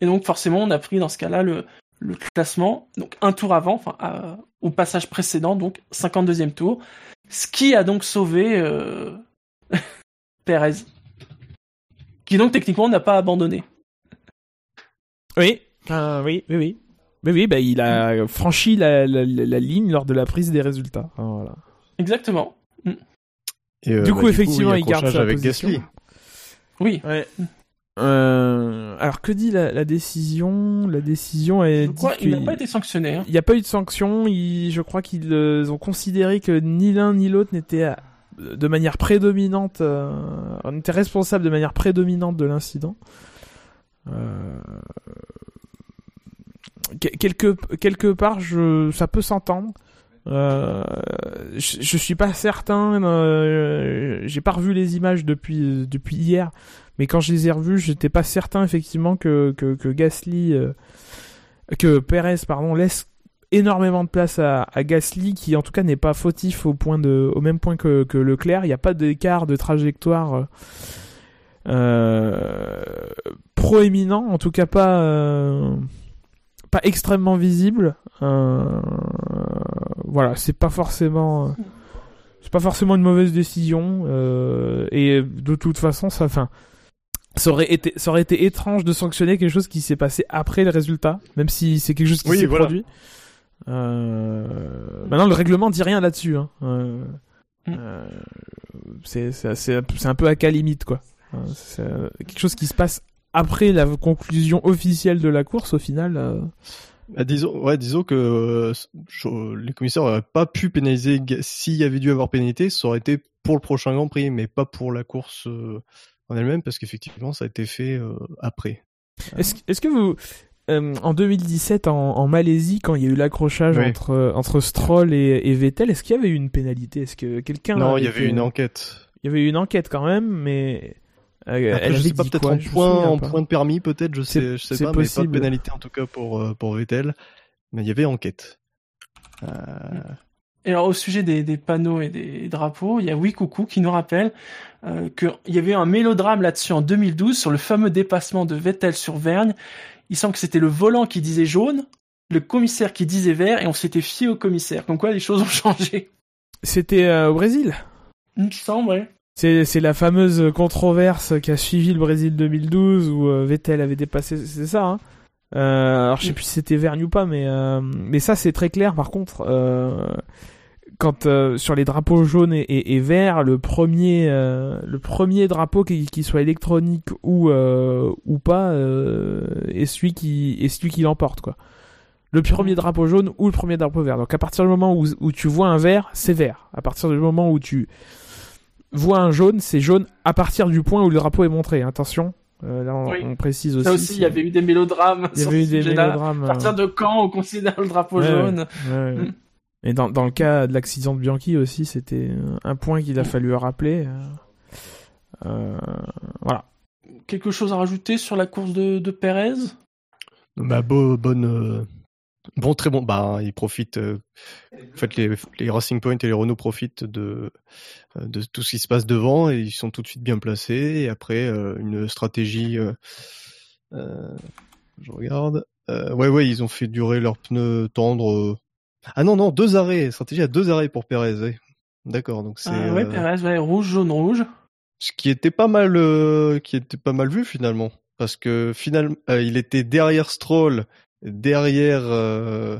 Et donc forcément, on a pris dans ce cas-là le le classement, donc un tour avant, enfin à- au passage précédent, donc 52e tour, ce qui a donc sauvé euh, Perez, qui donc techniquement n'a pas abandonné. Oui, euh, oui, oui, oui. Mais oui, bah, il a franchi la, la, la- la ligne lors de la prise des résultats. Ah, Voilà. Exactement. Et, euh, Du bah, coup, effectivement, il garde sa avec position. Gasly. Oui. Ouais. Euh, alors que dit la, la décision? La décision est Je crois qu'il n'a pas été sanctionné. Hein. il n'y a pas eu de sanction. Il, je crois qu'ils euh, ont considéré que ni l'un ni l'autre n'était de manière prédominante, euh, on était responsable de manière prédominante de l'incident. Euh, que- quelque quelque part, ça peut s'entendre. Euh, je, je suis pas certain. Euh, j'ai pas revu les images depuis depuis hier, mais quand je les ai revues, j'étais pas certain effectivement que que, Gasly, euh, que Perez pardon laisse énormément de place à, Gasly, qui en tout cas n'est pas fautif au point de au même point que, que Leclerc. Il n'y a pas d'écart de trajectoire. euh, euh, proéminent, en tout cas pas euh, pas extrêmement visible. Euh, voilà, c'est pas forcément euh, c'est pas forcément une mauvaise décision euh, et de toute façon ça enfin ça aurait été ça aurait été étrange de sanctionner quelque chose qui s'est passé après le résultat, même si c'est quelque chose qui Oui, s'est voilà. produit. Euh, Maintenant, le règlement dit rien là-dessus. Hein. Euh, Mm. euh, c'est c'est un peu à cas limite quoi. C'est quelque chose qui se passe après la conclusion officielle de la course au final. euh, Bah, disons, ouais, disons que euh, je- les commissaires n'auraient pas pu pénaliser. S'il y avait dû avoir pénalité, ça aurait été pour le prochain Grand Prix, mais pas pour la course euh, en elle-même, parce qu'effectivement, ça a été fait après. Est-ce que vous euh, en 2017 en, en Malaisie quand il y a eu l'accrochage Oui. entre entre Stroll et, et Vettel, est-ce qu'il y avait eu une pénalité? Est-ce que quelqu'un non, il y avait une enquête. il y avait eu une enquête quand même, mais euh, Après, elle je sais pas, peut-être en point, souviens en pas. point de permis, peut-être, je sais, je sais c'est pas, mais pas possible. de pénalité en tout cas pour euh, pour Vettel. Mais il y avait enquête. Euh, Et alors, au sujet des, des panneaux et des drapeaux, il y a Oui Coucou qui nous rappelle euh, qu'il y avait eu un mélodrame là-dessus en 2012 sur le fameux dépassement de Vettel sur Vergne. Il semble que c'était le volant qui disait jaune, le commissaire qui disait vert, et on s'était fié au commissaire. Comme quoi, les choses ont changé. C'était euh, au Brésil? Il me semble, ouais. C'est la fameuse controverse qui a suivi le Brésil 2012 où euh, Vettel avait dépassé, c'est ça. Hein euh, alors je sais plus si c'était Vergne ou pas, mais euh, mais ça c'est très clair. Par contre, euh, quand euh, sur les drapeaux jaunes et, et, et verts, le premier euh, le premier drapeau qui, qui soit électronique ou ou pas est celui qui est celui qui l'emporte quoi. Le premier drapeau jaune ou le premier drapeau vert. Donc à partir du moment où, où tu vois un vert, c'est vert. À partir du moment où tu vois un jaune, c'est jaune à partir du point où le drapeau est montré. Attention, euh, là on, Oui. on précise aussi. Ça aussi, il y avait eu des mélodrames. il y avait eu des mélodrames. À partir euh, de quand on considère le drapeau Ouais, jaune ouais, ouais. Mm. Et dans, dans le cas de l'accident de Bianchi aussi, c'était euh, un point qu'il a fallu rappeler. euh, voilà. Quelque chose à rajouter sur la course de, de Perez? Bah, beau, bonne, euh, bon, très bon. Bah, ils profitent. euh, en fait, les, les Racing Point et les Renault profitent de, euh, de tout ce qui se passe devant et ils sont tout de suite bien placés. Et après, euh, une stratégie. euh, euh, je regarde. Euh, ouais, ouais, ils ont fait durer leurs pneus tendres. euh. Ah non, non, deux arrêts. Stratégie à deux arrêts pour Perez. ouais. D'accord, donc c'est. Ah ouais, Perez, ouais, rouge, jaune, rouge. ce qui était pas mal euh, qui était pas mal vu finalement parce que finalement euh, il était derrière Stroll derrière euh,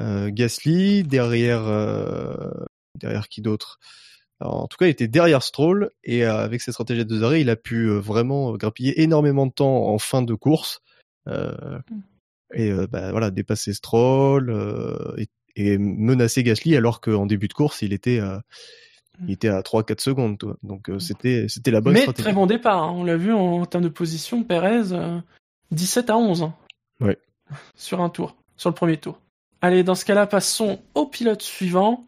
euh, Gasly derrière euh, derrière qui d'autre? Alors, en tout cas il était derrière Stroll et avec ses stratégies de deux arrêts il a pu vraiment grappiller énormément de temps en fin de course euh, et bah, voilà dépasser Stroll et, et menacer Gasly alors qu'en début de course il était il était à 3-4 secondes, toi. donc euh, c'était c'était la bonne Mais stratégie. très bon départ, hein. on l'a vu en, termes de position, Perez, euh, 17 à 11. hein. Ouais. Sur un tour, sur le premier tour. Allez, dans ce cas-là, passons au pilote suivant.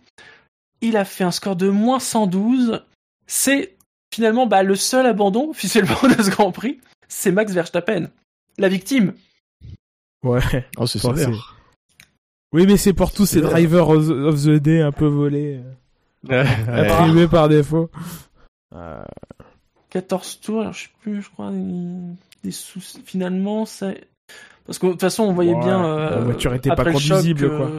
Il a fait un score de moins 112. C'est finalement bah, le seul abandon officiellement de ce Grand Prix. C'est Max Verstappen, la victime. Ouais. Oh, c'est. Oui, mais c'est pour tous ces C'est- drivers of the day un peu volés, euh, attribués par défaut. Euh, 14 tours, alors je sais plus, je crois, des soucis. Finalement, ça. Parce que de toute façon, on voyait Ouais, bien. la euh, voiture était pas choc, conduisible, quoi.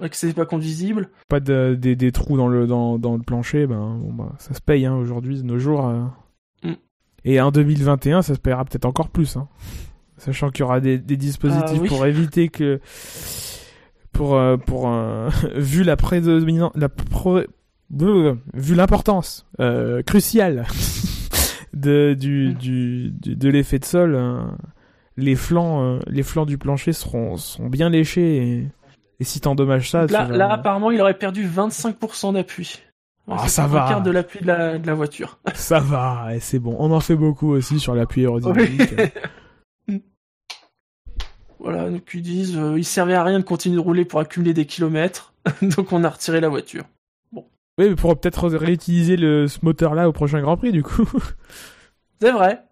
ouais, que c'était pas conduisible. pas de, des, des trous dans le dans, dans le plancher, ben bon bah ça se paye hein, aujourd'hui de nos jours. euh. Mm. Et en 2021, ça se payera peut-être encore plus, hein. sachant qu'il y aura des, des dispositifs Ah, oui. pour éviter que pour euh, pour euh, vu la prédominance la pro- Bleu, vu l'importance euh, cruciale de du, Mm. du, du- de l'effet de sol, euh, les flancs euh, les flancs du plancher seront bien léchés et, et si t'endommages ça, là, apparemment, il aurait perdu 25% d'appui Ah, ça un va. quart de l'appui de la, de la voiture. Ça va, et c'est bon. On en fait beaucoup aussi sur l'appui aérodynamique. Voilà, donc ils disent, euh, il servait à rien de continuer de rouler pour accumuler des kilomètres, donc on a retiré la voiture. oui, mais pour peut-être réutiliser le, ce moteur-là au prochain Grand Prix, du coup. C'est vrai.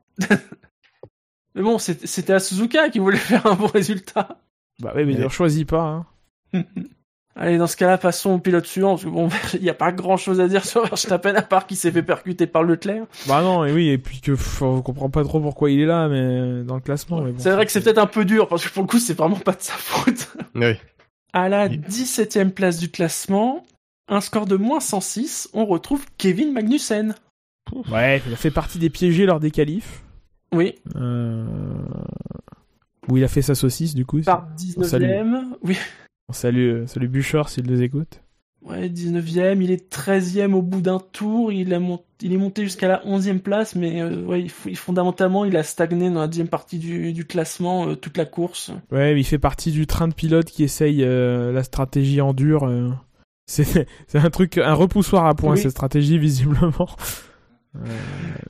Mais bon, c'est- c'était à Suzuka qui voulait faire un bon résultat. bah oui, mais Ouais. on choisit pas. Hein. Allez, dans ce cas-là, passons au pilote suivant, parce que bon, il n'y a pas grand-chose à dire sur Verstappen à part qu'il s'est fait percuter par Leclerc. Bah non, et oui, et puis que pff, on comprend pas trop pourquoi il est là, mais dans le classement. bon. c'est vrai que c'est peut-être un peu dur, parce que pour le coup, c'est vraiment pas de sa faute. Oui. À la Oui. 17ème place du classement, un score de moins 106, on retrouve Kevin Magnussen. Ouais, il a fait partie des piégés lors des qualifs. Oui, Euh... Où il a fait sa saucisse, du coup. par On salue. 19ème. Oui, euh, salut Bouchard s'il nous écoute. ouais, 19ème. Il est 13ème au bout d'un tour. Il, a mont- il est monté jusqu'à la 11ème place, mais euh, ouais, il f- il- fondamentalement, il a stagné dans la deuxième partie du, du classement euh, toute la course. Ouais, il fait partie du train de pilotes qui essaye euh, la stratégie en dur. C'est c'est un truc, un repoussoir à point, Oui. cette stratégie, visiblement. Euh,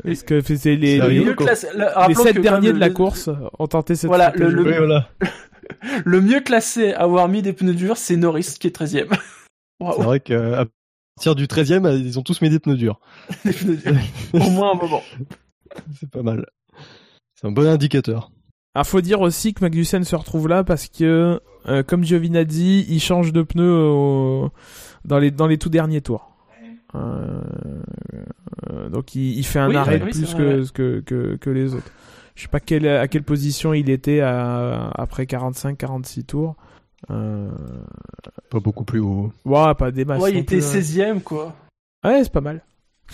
Parce que c'est les, les, classé- le- les sept que derniers de la le- course ont tenté cette Voilà, le- Oui, voilà. Le mieux classé à avoir mis des pneus durs, c'est Norris qui est 13ème. Waouh, C'est vrai qu'à partir du 13ème, ils ont tous mis des pneus durs. des pneus durs. Au moins un moment. C'est pas mal. C'est un bon indicateur. Ah, faut dire aussi que Magnussen se retrouve là parce que, euh, comme Giovinazzi, il change de pneus au- dans les dans les tout derniers tours. Euh, euh, donc il, il fait un Oui, arrêt oui, plus vrai, que, que, que que les autres. Je sais pas quelle, à quelle position il était à, après 45-46 tours. Euh... Pas beaucoup plus haut. Ouais, pas des masses. Ouais, il était plus, hein. 16ème, quoi. Ouais, c'est pas mal.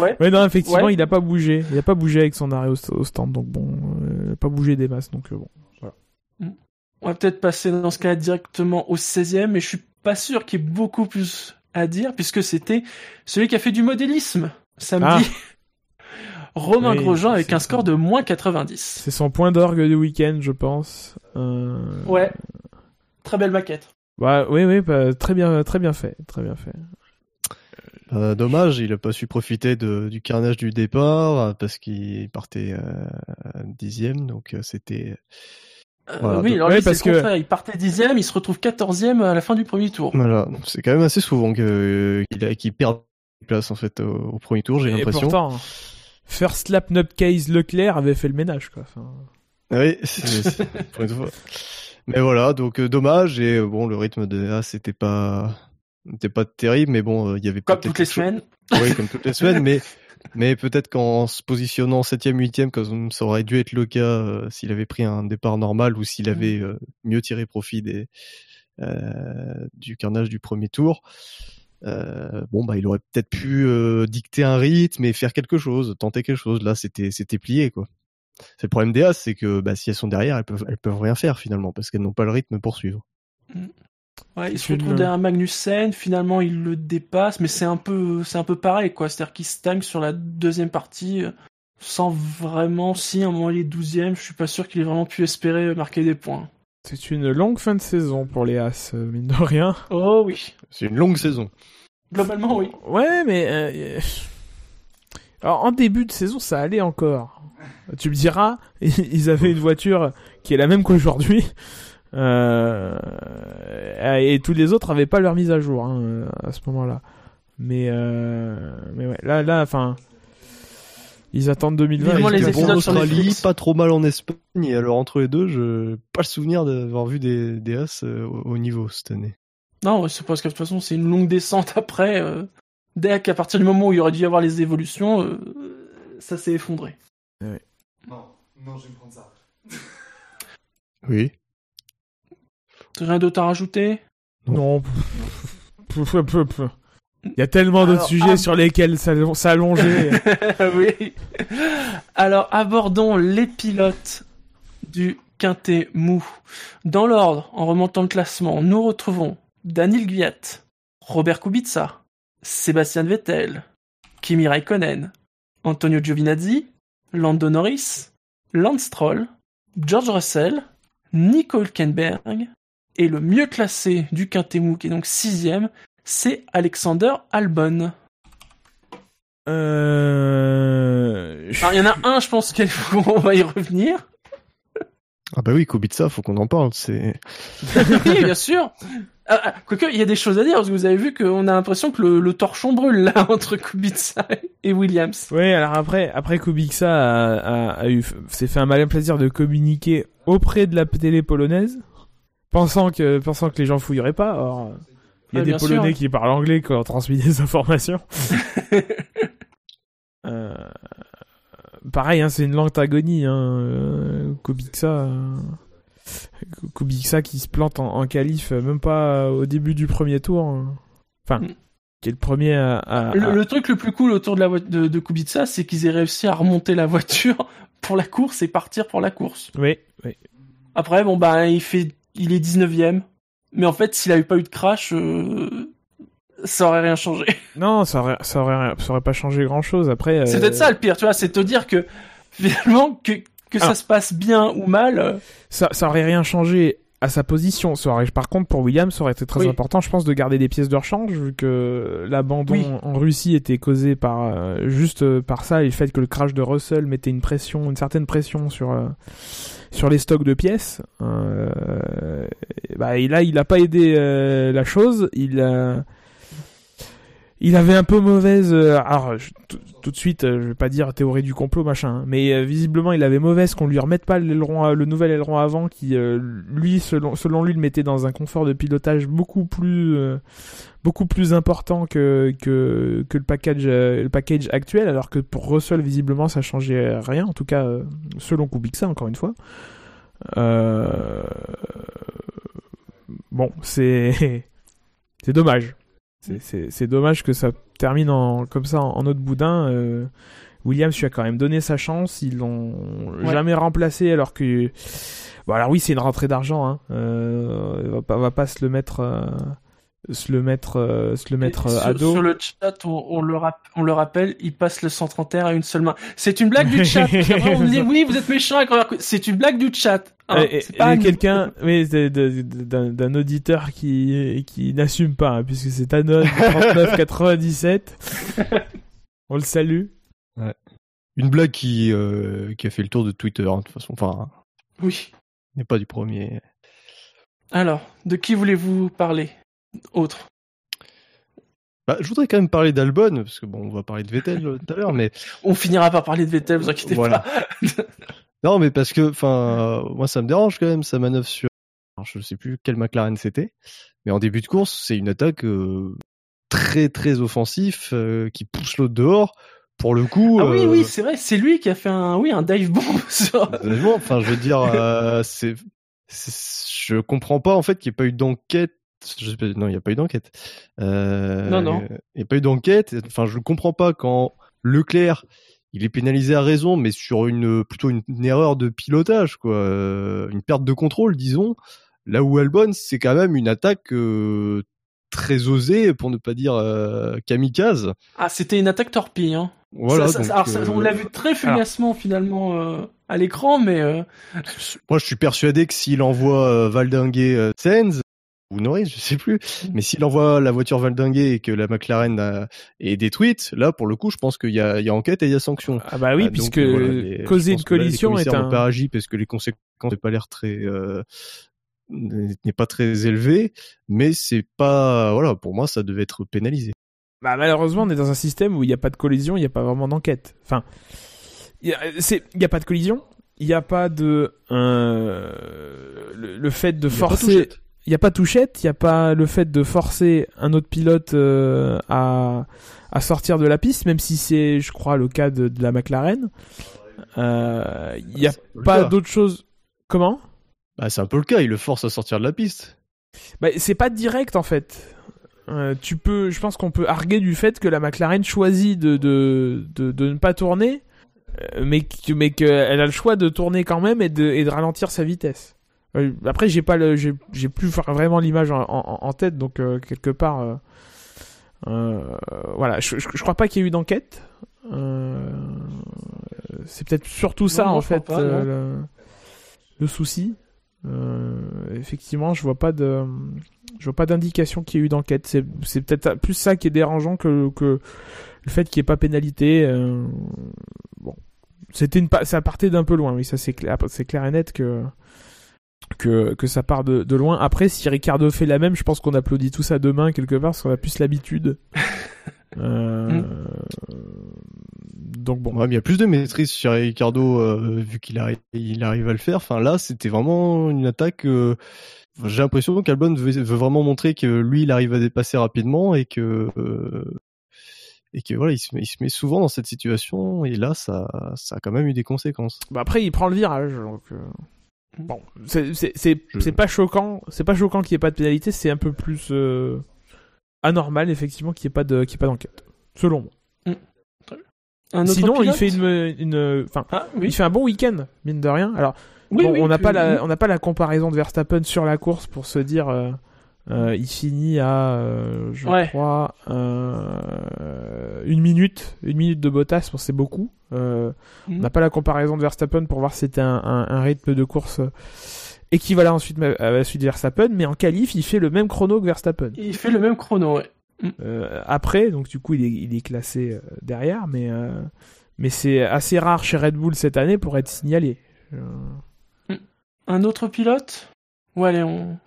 ouais. Ouais, non, effectivement, Ouais. il a pas bougé. Il a pas bougé avec son arrêt au, au stand, donc bon, euh, pas bougé des masses, donc bon. On va peut-être passer dans ce cas directement au 16ème, mais je suis pas sûr qu'il y ait beaucoup plus à dire, puisque c'était celui qui a fait du modélisme samedi. Romain Ah. Oui, Grosjean avec un score de moins 90. C'est son point d'orgue du week-end, je pense. Euh... Ouais. Très belle maquette. Ouais, oui, oui, bah, très bien, très bien fait, très bien fait. Euh, dommage, il a pas su profiter de, du carnage du départ euh, parce qu'il partait euh, dixième, donc euh, c'était. Euh, Voilà, oui, donc- alors ouais, lui, c'est parce le que- contraire. Il partait dixième, il se retrouve quatorzième à la fin du premier tour. Voilà, c'est quand même assez souvent euh, qu'il qu'il perd des places en fait au, au premier tour, j'ai Et l'impression. pourtant, First Lap Nutcase Leclerc avait fait le ménage, quoi. Enfin, Oui, une fois. Mais voilà, donc euh, dommage et euh, bon, le rythme de A c'était pas n'était pas terrible, mais bon, euh, il y avait Comme toutes les semaines. Oui, comme toutes les semaines, mais mais peut-être qu'en se positionnant septième, huitième, comme ça aurait dû être le cas euh, s'il avait pris un départ normal ou s'il avait euh, mieux tiré profit des euh, du carnage du premier tour. Bon bah il aurait peut-être pu dicter un rythme et faire quelque chose, tenter quelque chose. Là c'était c'était plié quoi. C'est le problème des As, c'est que bah, si elles sont derrière, elles peuvent elles peuvent rien faire finalement parce qu'elles n'ont pas le rythme pour suivre. Ouais, il se retrouve une- derrière Magnussen, finalement il le dépasse, mais c'est un peu, c'est un peu pareil, quoi. C'est-à-dire qu'il stagne sur la deuxième partie, euh, sans vraiment, si à un moment il est douzième, je suis pas sûr qu'il ait vraiment pu espérer euh, marquer des points. c'est une longue fin de saison pour les As, euh, mine de rien. Oh oui. C'est une longue saison. Globalement, oui. Ouais, mais euh, alors en début de saison, ça allait encore. Tu me diras, ils avaient une voiture qui est la même qu'aujourd'hui. Euh, et tous les autres avaient pas leur mise à jour hein, à ce moment-là. Mais euh, mais ouais, là là, enfin, ils attendent 2020. Vivement et les bon en Australie, pas trop mal en Espagne. Et alors entre les deux, je pas le souvenir d'avoir vu des, des As euh, au, au niveau cette année. Non, ouais, c'est parce que de toute façon c'est une longue descente après. Euh, dès qu'à partir du moment où il aurait dû y avoir les évolutions, euh, ça s'est effondré. Non, non, je vais me prendre ça. Oui. Rien d'autre à rajouter? Non. Il y a tellement d'autres sujets ah- sur lesquels s'allon- s'allonger. oui. Alors, abordons les pilotes du quintet mou. Dans l'ordre, en remontant le classement, nous retrouvons Daniel Gviat, Robert Kubica, Sébastien Vettel, Kimi Raikkonen, Antonio Giovinazzi, Lando Norris, Lance Stroll, George Russell, Nico Hülkenberg, et le mieux classé du quintet mou, qui est donc sixième, c'est Alexander Albon. Euh... Alors, il y en a un, je pense qu'on va y revenir. Ah bah oui, Kubica, faut qu'on en parle. C'est oui, bien sûr. Ah, ah, Quoique, il y a des choses à dire, parce que vous avez vu qu'on a l'impression que le, le torchon brûle, là, entre Kubica et Williams. Ouais, alors après, après Kubica a, a, a eu, s'est fait un malin plaisir de communiquer auprès de la télé polonaise, pensant que, pensant que les gens fouilleraient pas. Or, il y a Ouais, des Polonais sûr. qui parlent anglais qui ont transmis des informations. Euh, pareil, hein, c'est une lente agonie. Hein, euh, Kubica, euh, Kubica qui se plante en, en qualif, euh, même pas euh, au début du premier tour. hein. Enfin, Mm. qui est le premier à. à- Le, à- le truc le plus cool autour de, la de Kubica, c'est qu'ils aient réussi à remonter la voiture pour la course et partir pour la course. Oui, oui. Après, bon, bah, il fait, il est 19ème. Mais en fait, s'il avait pas eu de crash, euh, ça aurait rien changé. Non, ça aurait, ça aurait, ça aurait pas changé grand chose. Après, C'est euh, peut-être ça le pire, tu vois, c'est te dire que, finalement, que, que ça Alors- se passe bien ou mal, euh, ça, ça aurait rien changé à sa position. Ça aurait, par contre, pour Williams, ça aurait été très Oui. important, je pense, de garder des pièces de rechange, vu que l'abandon Oui. en Russie était causé par euh, juste euh, par ça et le fait que le crash de Russell mettait une pression, une certaine pression sur euh, sur les stocks de pièces. Euh, et bah, et là, il a pas aidé euh, la chose. Il a il avait un peu mauvaise. euh, alors, tout, de suite, euh, je vais pas dire théorie du complot, machin, hein, mais euh, visiblement, il avait mauvaise qu'on lui remette pas l'aileron, à- le nouvel aileron avant, qui euh, lui, selon, lui, le mettait dans un confort de pilotage beaucoup plus, euh, beaucoup plus important que que que le package, euh, le package actuel, alors que pour Russell, visiblement, ça changeait rien. En tout cas, euh, selon Kubica, encore une fois. Euh... Bon, c'est c'est dommage. C'est- dommage que ça termine en, comme ça en, en autre boudin. Euh, Williams lui a quand même donné sa chance. Ils l'ont Ouais. jamais remplacé alors que. Bon, alors oui, c'est une rentrée d'argent. Hein. Euh, on va pas, on va pas se le mettre, euh, se le mettre, euh, se le mettre Et euh, à sur, dos. sur le chat, on, on le rap- on le rappelle, il passe le 131 à une seule main. C'est une blague du chat. Après, on me dit oui, vous êtes méchant. C'est une blague du chat. hein. Et- quelqu'un, mais d'un auditeur qui qui n'assume pas, hein, puisque c'est Anon 3997. On le salue. une blague qui euh, qui a fait le tour de Twitter hein, de toute façon. Enfin, Oui. n'est pas du premier. Alors, de qui voulez-vous parler? Autre. Bah, je voudrais quand même parler d'Albon parce que bon, on va parler de Vettel euh, tout à l'heure, mais On finira par parler de Vettel, vous inquiétez Voilà. pas. non, mais parce que enfin, euh, moi ça me dérange quand même sa manœuvre sur. Alors, je sais plus quel McLaren c'était, mais en début de course, c'est une attaque euh, très très offensif euh, qui pousse l'autre dehors. Pour le coup, Ah oui, euh, oui, c'est vrai, c'est lui qui a fait un, oui, un dive bomb sur. Enfin, je veux dire, euh, c'est- je comprends pas en fait qu'il n'y ait pas eu d'enquête. Je sais pas, non, il n'y a pas eu d'enquête. Euh, Non, non. Il n'y a pas eu d'enquête. Enfin, je comprends pas quand Leclerc, il est pénalisé à raison, mais sur une plutôt une, une erreur de pilotage, quoi, euh, une perte de contrôle, disons. Là où Albon, c'est quand même une attaque euh, très osée, pour ne pas dire euh, kamikaze. Ah, c'était une attaque torpille, hein. Voilà. Ça- ça- donc, alors, ça, euh, on l'a vu très fugacement finalement euh, à l'écran, mais euh, Moi, je suis persuadé que s'il envoie euh, Valdinguer euh, Sainz ou Norris, je sais plus, mais s'il envoie la voiture Valdinguer et que la McLaren euh, est détruite, là, pour le coup, je pense qu'il y a, il y a enquête et il y a sanction. Ah bah oui, Ah, donc, puisque euh, voilà, les- causer une que là, les collision est un. pas agi parce que les conséquences n'ont pas l'air très euh, n'est pas très élevé, mais c'est pas voilà pour moi ça devait être pénalisé. Bah malheureusement, on est dans un système où il n'y a pas de collision, il n'y a pas vraiment d'enquête. Enfin, il a- n'y a pas de collision, il n'y a pas de euh, le, le fait de forcer. Il n'y a pas touchette, il n'y a pas le fait de forcer un autre pilote euh, à, à sortir de la piste, même si c'est, je crois, le cas de, de la McLaren. Euh, Il n'y a pas d'autre chose. Comment? Bah, c'est un peu le cas, il le force à sortir de la piste. bah, c'est pas direct en fait. Euh, tu peux, je pense qu'on peut arguer du fait que la McLaren choisit de de, de, de ne pas tourner, euh, mais mais qu'elle a le choix de tourner quand même et de, et de ralentir sa vitesse. Euh, après, j'ai pas le, j'ai, j'ai plus vraiment l'image en, en, en tête, donc euh, quelque part, euh, voilà, je, je, je crois pas qu'il y ait eu d'enquête. C'est peut-être surtout ça Non, en fait pas, le, le souci. Effectivement, je vois pas de, Je vois pas d'indication qu'il y ait eu d'enquête. C'est, c'est peut-être plus ça qui est dérangeant que, que le fait qu'il n'y ait pas pénalité. Bon, c'était une, pa- ça partait d'un peu loin. Oui, ça c'est clair, c'est clair et net que que, que ça part de, de loin. Après, si Ricardo fait la même, je pense qu'on applaudit tous à deux mains quelque part, parce qu'on a plus l'habitude. Euh, Donc bon. Ouais, mais il y a plus de maîtrise sur Ricardo euh, vu qu'il arrive, il arrive à le faire. Enfin là, c'était vraiment une attaque. euh, J'ai l'impression qu'Albon veut, veut vraiment montrer que lui, il arrive à dépasser rapidement et que euh, et que voilà, il se, met, il se met souvent dans cette situation. Et là, ça, ça a quand même eu des conséquences. Bah après, il prend le virage. Donc, euh, bon, c'est Je- pas choquant. C'est pas choquant qu'il y ait pas de pénalité. C'est un peu plus euh, anormal effectivement qu'il y ait pas de qu'il y ait pas d'enquête. Selon moi. Un autre Sinon, il fait une une enfin. Ah Il fait un bon week-end, mine de rien. Alors, Oui, bon, oui, on n'a que- pas la, on n'a pas la comparaison de Verstappen sur la course pour se dire, euh, euh, il finit à, euh, je Ouais. crois, euh, une minute, une minute de Bottas, bon, c'est beaucoup. Euh, Mhm. On n'a pas la comparaison de Verstappen pour voir si c'était un, un, un rythme de course équivalent ensuite à la suite de Verstappen, mais en qualif, il fait le même chrono que Verstappen. Il fait le même chrono, ouais. Euh, après, donc du coup, il est, il est classé derrière, mais mais c'est assez rare chez Red Bull cette année pour être signalé. Un autre pilote? Ouais, allez, on,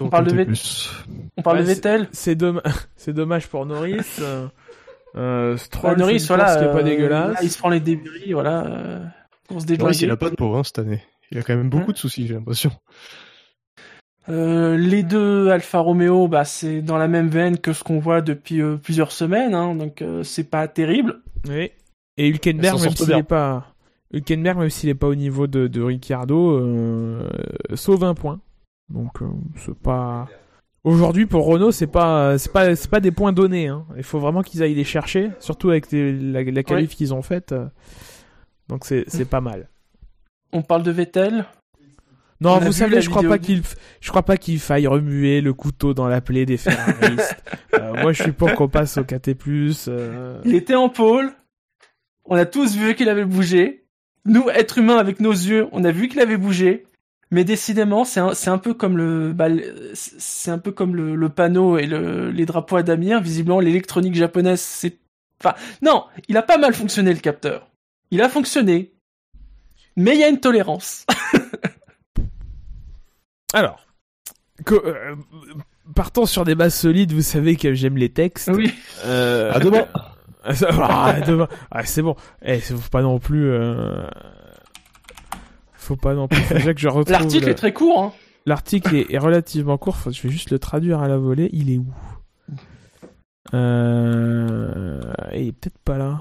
On parle de plus. on parle Ouais, de Vettel. c'est domm- c'est dommage pour Norris. euh, euh, Stroll, Ouais, Norris, voilà. qui est pas euh, dégueulasse. là, il se prend les débris, voilà. Euh, course Ouais, déjoignée. il a pas de pauvre hein, cette année. Il a quand même beaucoup de soucis, j'ai l'impression. Euh, les deux Alfa Romeo, bah, c'est dans la même veine que ce qu'on voit depuis euh, plusieurs semaines, hein, donc euh, c'est pas terrible. Oui. Et Hülkenberg, même s'il bien. est pas, Hülkenberg, même s'il est pas au niveau de, de Ricciardo, euh, sauve un point. Donc euh, c'est pas. Aujourd'hui pour Renault, c'est pas, c'est pas, c'est pas des points donnés. Hein. Il faut vraiment qu'ils aillent les chercher, surtout avec les- la, la qualif qu'ils ont faite. euh. Donc c'est, c'est pas mal. On parle de Vettel? Non, On vous savez, je crois pas qu'il, je crois pas qu'il faille remuer le couteau dans la plaie des Ferraristes. Euh, moi, je suis pour qu'on passe au KT+. Euh... Il était en pôle. On a tous vu qu'il avait bougé. Nous, êtres humains, avec nos yeux, on a vu qu'il avait bougé. Mais décidément, c'est un, peu comme le, bah, le- c'est un peu comme le, le panneau et le, les drapeaux à damier. Visiblement, l'électronique japonaise, c'est, enfin, non, il a pas mal fonctionné le capteur. Il a fonctionné. Mais il y a une tolérance. Alors, que, euh, partons sur des bases solides. Vous savez que j'aime les textes. oui. Euh, À demain. Ah, ça- ah, à demain. Ah, c'est bon. Eh, faut pas non plus. euh, Faut pas non plus. Déjà que je retrouve. L'article le- est très court, hein. L'article est, est relativement court. Faut- je vais juste le traduire à la volée. Il est où? Euh... Il est peut-être pas là.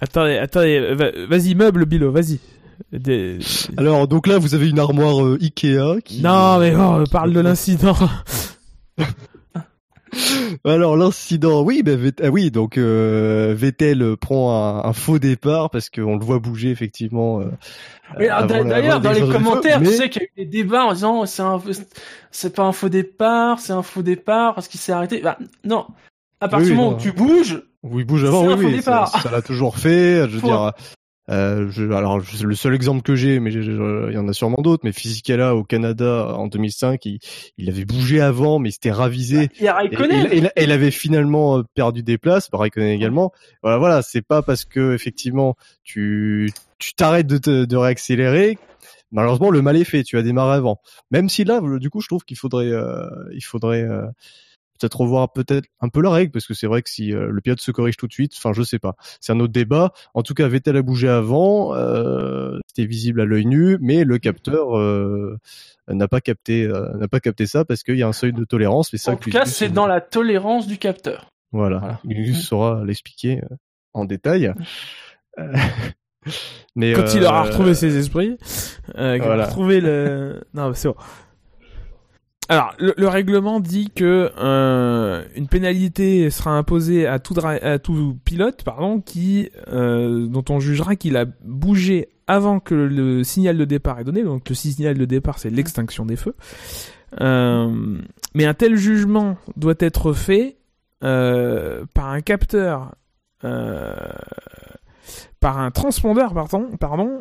Attendez, attendez. va- Vas-y, meuble, Bilo. Vas-y. Des- Alors, donc là, vous avez une armoire euh, Ikea qui... Non, mais oh, parle de l'incident. Alors l'incident, oui, ben, Vett- ah oui, donc euh, Vettel prend un, un faux départ parce qu'on le voit bouger effectivement. euh, d'ailleurs, dans les feu, commentaires, tu sais qu'il y a eu des débats en disant c'est un, c'est pas un faux départ, c'est un faux départ parce qu'il s'est arrêté. Bah, non. À partir Oui, du moment où tu bouges, Oui, il bouge avant, oui, un faux oui, ça départ. ça l'a toujours fait. Je veux dire, euh, je, alors je- le seul exemple que j'ai, mais il y en a sûrement d'autres, mais Fisichella au Canada en 2005, il, il avait bougé avant, mais il s'était ravisé. il y a Et, Raikkonen. et- et- et il avait finalement euh, perdu des places, bah, Raikkonen également. Voilà, voilà, c'est pas parce que effectivement tu tu t'arrêtes de, te- de réaccélérer. Malheureusement, le mal est fait. Tu as démarré avant. Même si là, du coup, je trouve qu'il faudrait, euh, il faudrait euh, peut-être revoir peut-être un peu la règle, parce que c'est vrai que si euh, le pilote se corrige tout de suite, enfin, je sais pas. C'est un autre débat. En tout cas, Vettel a bougé avant. euh, C'était visible à l'œil nu, mais le capteur euh, n'a pas capté, euh, n'a pas capté ça parce qu'il y a un seuil de tolérance. Mais ça, En tout cas, c'est dans la tolérance du capteur. voilà, Voilà. Gus saura l'expliquer euh, en détail. Euh, Mais Quand il aura retrouvé ses esprits, euh, voilà. retrouvé le. Non, c'est bon. Alors, le, le règlement dit que euh, une pénalité sera imposée à tout, à tout pilote, pardon, qui euh, dont on jugera qu'il a bougé avant que le signal de départ est donné. Donc, le signal de départ, c'est l'extinction des feux. Euh, mais un tel jugement doit être fait par un capteur. Par un transpondeur pardon,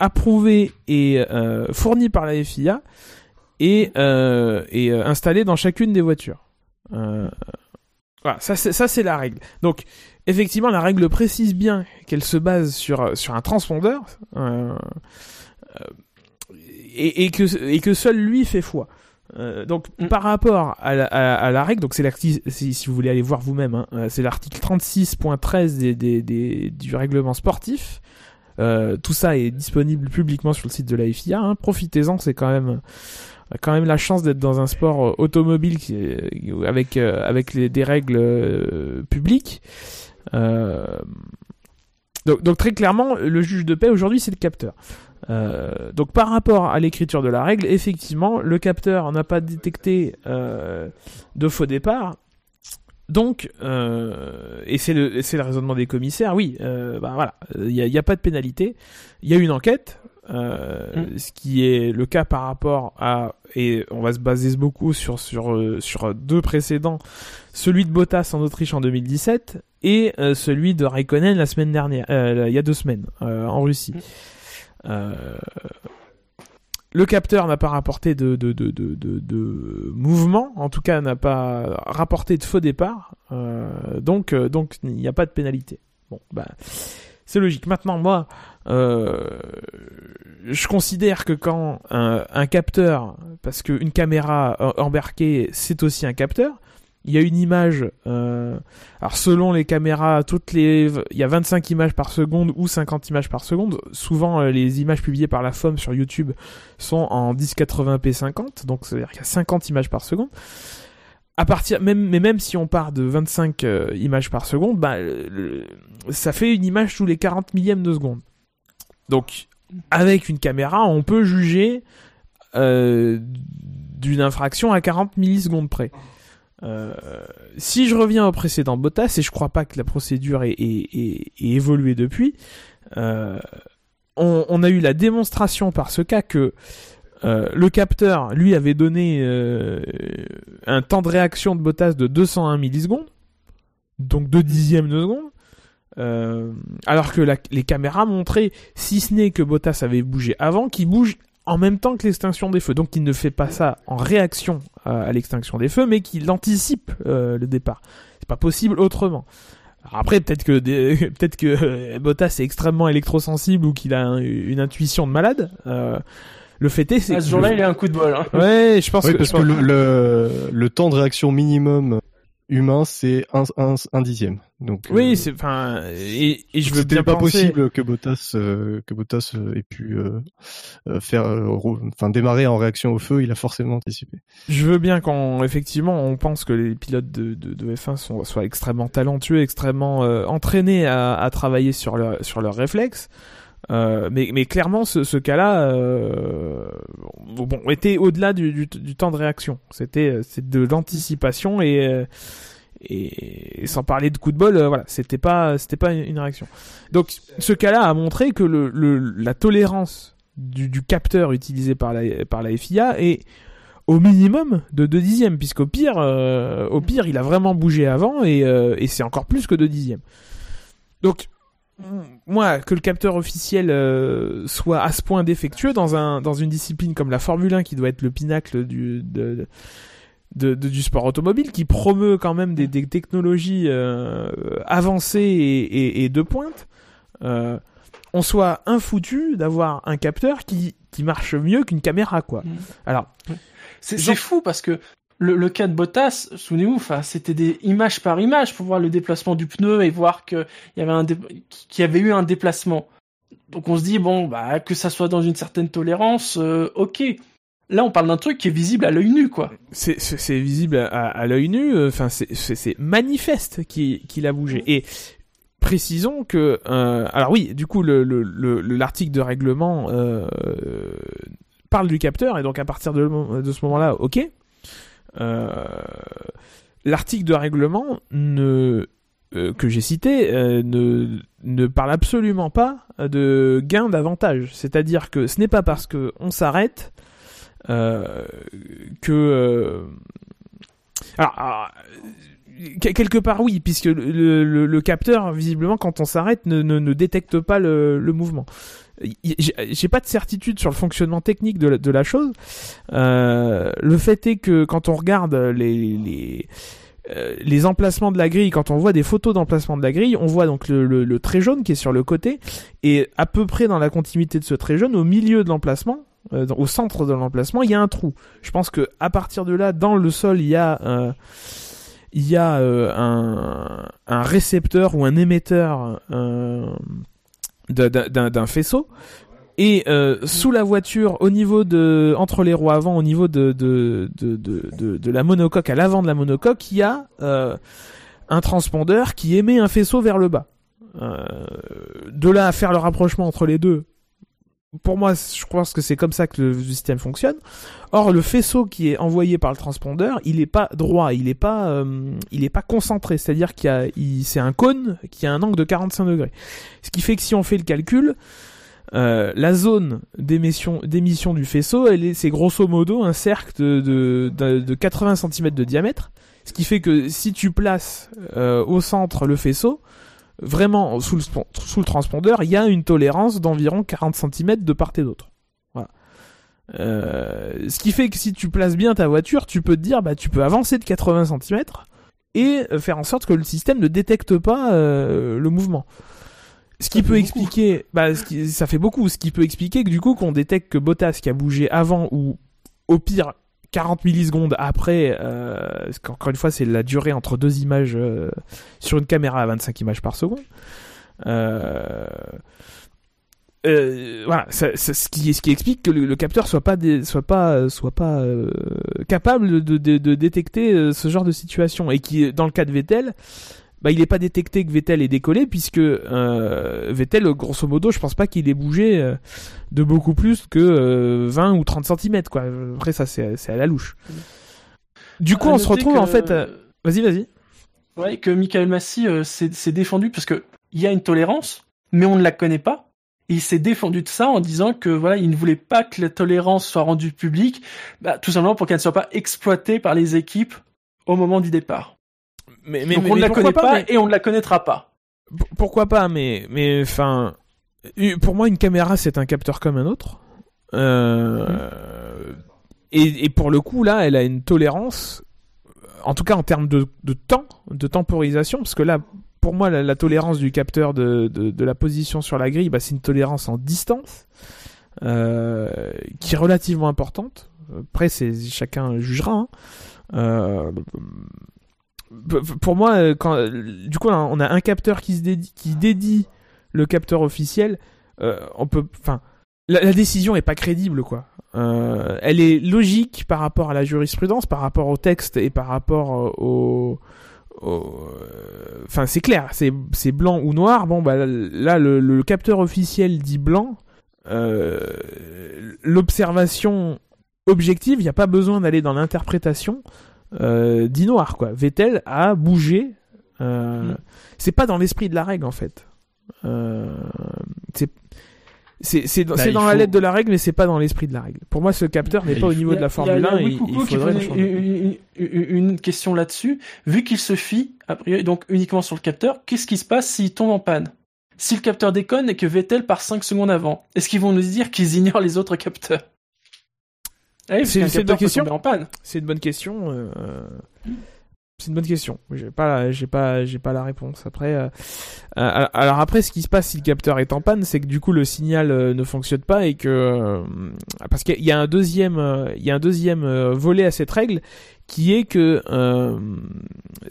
approuvé et fourni par la FIA et, euh, et euh, installé dans chacune des voitures. Euh, voilà, ça c'est la règle. Donc effectivement, la règle précise bien qu'elle se base sur sur un transpondeur et, et que et que seul lui fait foi. Euh, donc Mm. par rapport à la, à, à la règle, donc c'est l'article si, si vous voulez aller voir vous-même, hein, c'est l'article 36.13 des, des, des, du règlement sportif. Euh, tout ça est disponible publiquement sur le site de la FIA. Hein. Profitez-en, c'est quand même quand même la chance d'être dans un sport euh, automobile est- avec euh, avec des règles euh, publiques. Euh, donc, très clairement, le juge de paix aujourd'hui c'est le capteur. Euh, donc par rapport à l'écriture de la règle, effectivement, le capteur n'a pas détecté euh, de faux départ. Donc, euh, et c'est le, raisonnement des commissaires, oui, euh, bah voilà, il n'y a, a pas de pénalité. Il y a une enquête, euh, Mm. ce qui est le cas par rapport à, et on va se baser beaucoup sur, sur, euh, sur deux précédents, celui de Bottas en Autriche en 2017 et euh, celui de Raikkonen la semaine dernière, euh, il y a deux semaines, en Russie. Euh, le capteur n'a pas rapporté de, de, de, de, de, mouvement, en tout cas n'a pas rapporté de faux départ, donc donc il n'y a pas de pénalité. Bon, bah c'est logique. Maintenant, moi, euh, je considère que quand un, capteur, parce qu'une caméra embarquée, c'est aussi un capteur, il y a une image, euh, alors selon les caméras, toutes les, il y a 25 images par seconde ou 50 images par seconde. Souvent, euh, les images publiées par la FOM sur YouTube sont en 1080p 50, donc c'est-à-dire qu'il y a 50 images par seconde. À partir, même, mais même si on part de 25 euh, images par seconde, bah, ça fait une image tous les 40 millièmes de seconde. Donc, avec une caméra, on peut juger euh, d'une infraction à 40 millisecondes près. Euh, si je reviens au précédent Bottas, et je crois pas que la procédure ait, évolué depuis, on a eu la démonstration par ce cas que euh, le capteur, lui, avait donné euh, un temps de réaction de Bottas de 201 millisecondes, donc 2 dixièmes de seconde, euh, alors que les caméras montraient, si ce n'est que Bottas avait bougé avant, qu'il bouge en même temps que l'extinction des feux. Donc il ne fait pas ça en réaction à, l'extinction des feux, mais qu'il anticipe le départ. C'est pas possible autrement. Après, peut-être que Bottas est extrêmement électrosensible ou qu'il a un- une intuition de malade. Le fait est, c'est ce jour-là, il a un coup de bol. Hein. Ouais, je pense Oui, que parce je que le, le, le temps de réaction minimum humain, c'est un, un, un dixième. Donc, euh, oui, c'est enfin et, et je veux bien pas penser- possible que Bottas, euh, que Bottas euh, ait pu euh, euh, faire, euh, enfin démarrer en réaction au feu. Il a forcément anticipé. Je veux bien qu'on effectivement on pense que les pilotes de, de, de F1 sont, soient extrêmement talentueux, extrêmement euh, entraînés à, à travailler sur leur sur leurs réflexes. Euh, mais, mais clairement, ce, ce cas-là, euh, bon, était au-delà du, du, du temps de réaction. C'était euh, de l'anticipation et, euh, et et sans parler de coup de bol, euh, voilà, c'était pas c'était pas une réaction. Donc, ce cas-là a montré que le, le la tolérance du, du capteur utilisé par la par la FIA est au minimum de 2 dixièmes, puisqu'au pire, au pire, il a vraiment bougé avant et, et c'est encore plus que 2 dixièmes. Donc, moi, que le capteur officiel euh, soit à ce point défectueux dans un dans une discipline comme la Formule 1 qui doit être le pinacle du de, de, de- du sport automobile, qui promeut quand même des, des technologies euh, avancées et, et, et de pointe, euh, on soit infoutu d'avoir un capteur qui qui marche mieux qu'une caméra, quoi. Mm. Alors, c'est fou parce que le, cas de Bottas, souvenez-vous, c'était des images par image pour voir le déplacement du pneu et voir que il y avait un qu'il avait eu un déplacement. Donc on se dit bon bah que ça soit dans une certaine tolérance, euh, ok. Là on parle d'un truc qui est visible à l'œil nu quoi. c'est visible à, l'œil nu. euh, Enfin, c'est- manifeste qu'il qu'il a bougé. Et précisons que, euh, alors oui, du coup, le le- le- le- l'article de règlement parle du capteur et donc à partir de ce moment-là, ok. Euh, l'article de règlement euh, que j'ai cité euh, ne ne parle absolument pas de gain d'avantage. C'est-à-dire que ce n'est pas parce que on s'arrête que alors, alors, que- quelque part oui puisque le, capteur visiblement quand on s'arrête ne, ne, détecte pas le mouvement j'ai pas de certitude sur le fonctionnement technique de la, chose. Euh, le fait est que quand on regarde les, euh, les emplacements de la grille, quand on voit des photos d'emplacement de la grille, on voit donc le, trait jaune qui est sur le côté, et à peu près dans la continuité de ce trait jaune, au milieu de l'emplacement, euh, au centre de l'emplacement, il y a un trou. Je pense que à partir de là, dans le sol, il y a il y a un, un, récepteur ou un émetteur d'un faisceau et euh, sous la voiture, au niveau de, entre les roues avant, au niveau de de, de, de, de, la monocoque, à l'avant de la monocoque, il y a euh, un transpondeur qui émet un faisceau vers le bas. Euh, de là à faire le rapprochement entre les deux, pour moi, je pense que c'est comme ça que le système fonctionne. Or, le faisceau qui est envoyé par le transpondeur, il n'est pas droit, il n'est pas, euh, il est pas concentré. C'est-à-dire qu'il a, c'est un cône qui a un angle de 45 degrés. Ce qui fait que si on fait le calcul, euh, la zone d'émission, d'émission du faisceau, elle est, c'est grosso modo un cercle de, de, de, 80 cm de diamètre. Ce qui fait que si tu places euh, au centre le faisceau, vraiment sous le, sous le transpondeur, il y a une tolérance d'environ 40 cm de part et d'autre. Voilà. Euh, ce qui fait que si tu places bien ta voiture, tu peux te dire, bah, tu peux avancer de 80 cm et faire en sorte que le système ne détecte pas le mouvement. Ce qui peut expliquer, bah, ça fait beaucoup. Ce qui peut expliquer que du coup, qu'on détecte que Bottas qui a bougé avant ou au pire 40 millisecondes après, euh, encore une fois, c'est la durée entre deux images euh, sur une caméra à 25 images par seconde. Euh, euh, voilà, ce, qui, explique que le, capteur soit pas soit pas capable de, détecter ce genre de situation et qui dans le cas de Vettel bah, il n'est pas détecté que Vettel est décollé puisque euh, Vettel, grosso modo, je pense pas qu'il ait bougé euh, de beaucoup plus que 20 euh, ou 30 cm. Quoi. Après, ça, c'est à la louche. Du coup, on se retrouve en fait. Vas-y, vas-y. Ouais, que Michael Massy s'est défendu parce que il y a une tolérance, mais on ne la connaît pas. il s'est défendu de ça en disant que voilà, il ne voulait pas que la tolérance soit rendue publique, bah, tout simplement pour qu'elle ne soit pas exploitée par les équipes au moment du départ. Mais, mais, Donc on ne la connaît pas, et on ne la connaîtra pas. Pourquoi pas Mais mais enfin, pour moi une caméra c'est un capteur comme un autre. Euh, et, et, pour le coup là, elle a une tolérance, en tout cas en termes de, de temps, de temporisation, parce que là, pour moi, la, tolérance du capteur de, de, de, la position sur la grille, bah, c'est une tolérance en distance euh, qui est relativement importante. Après, c'est chacun jugera. Hein. Euh, pour moi, euh, quand, euh, du coup, on a un capteur qui se dédie, qui dédie le capteur officiel. Euh, on peut, enfin, la, décision est pas crédible, quoi. elle est logique par rapport à la jurisprudence, par rapport au texte et par rapport au, enfin, c'est clair, c'est c'est blanc ou noir. Bon, bah là, le, le capteur officiel dit blanc. L'observation objective, il n'y a pas besoin d'aller dans l'interprétation euh, dit noir quoi. Vettel a bougé. Euh, mm. C'est pas dans l'esprit de la règle en fait. Euh, c'est c'est bah, dans la lettre de la règle, mais c'est pas dans l'esprit de la règle. Pour moi, ce capteur n'est pas au niveau de la Formule 1. Il, une, une, question là-dessus. Vu qu'il se fie, a priori, donc uniquement sur le capteur, qu'est-ce qui se passe s'il tombe en panne? Si le capteur déconne et que Vettel part 5 secondes avant, est-ce qu'ils vont nous dire qu'ils ignorent les autres capteurs? Ah c'est une bonne question. C'est une bonne question. Euh, c'est une bonne question. J'ai pas, j'ai pas, j'ai pas la réponse. Après, euh, euh, alors après, ce qui se passe si le capteur est en panne, c'est que du coup le signal ne fonctionne pas et que parce qu'il y a un deuxième, il y a un deuxième volet à cette règle qui est que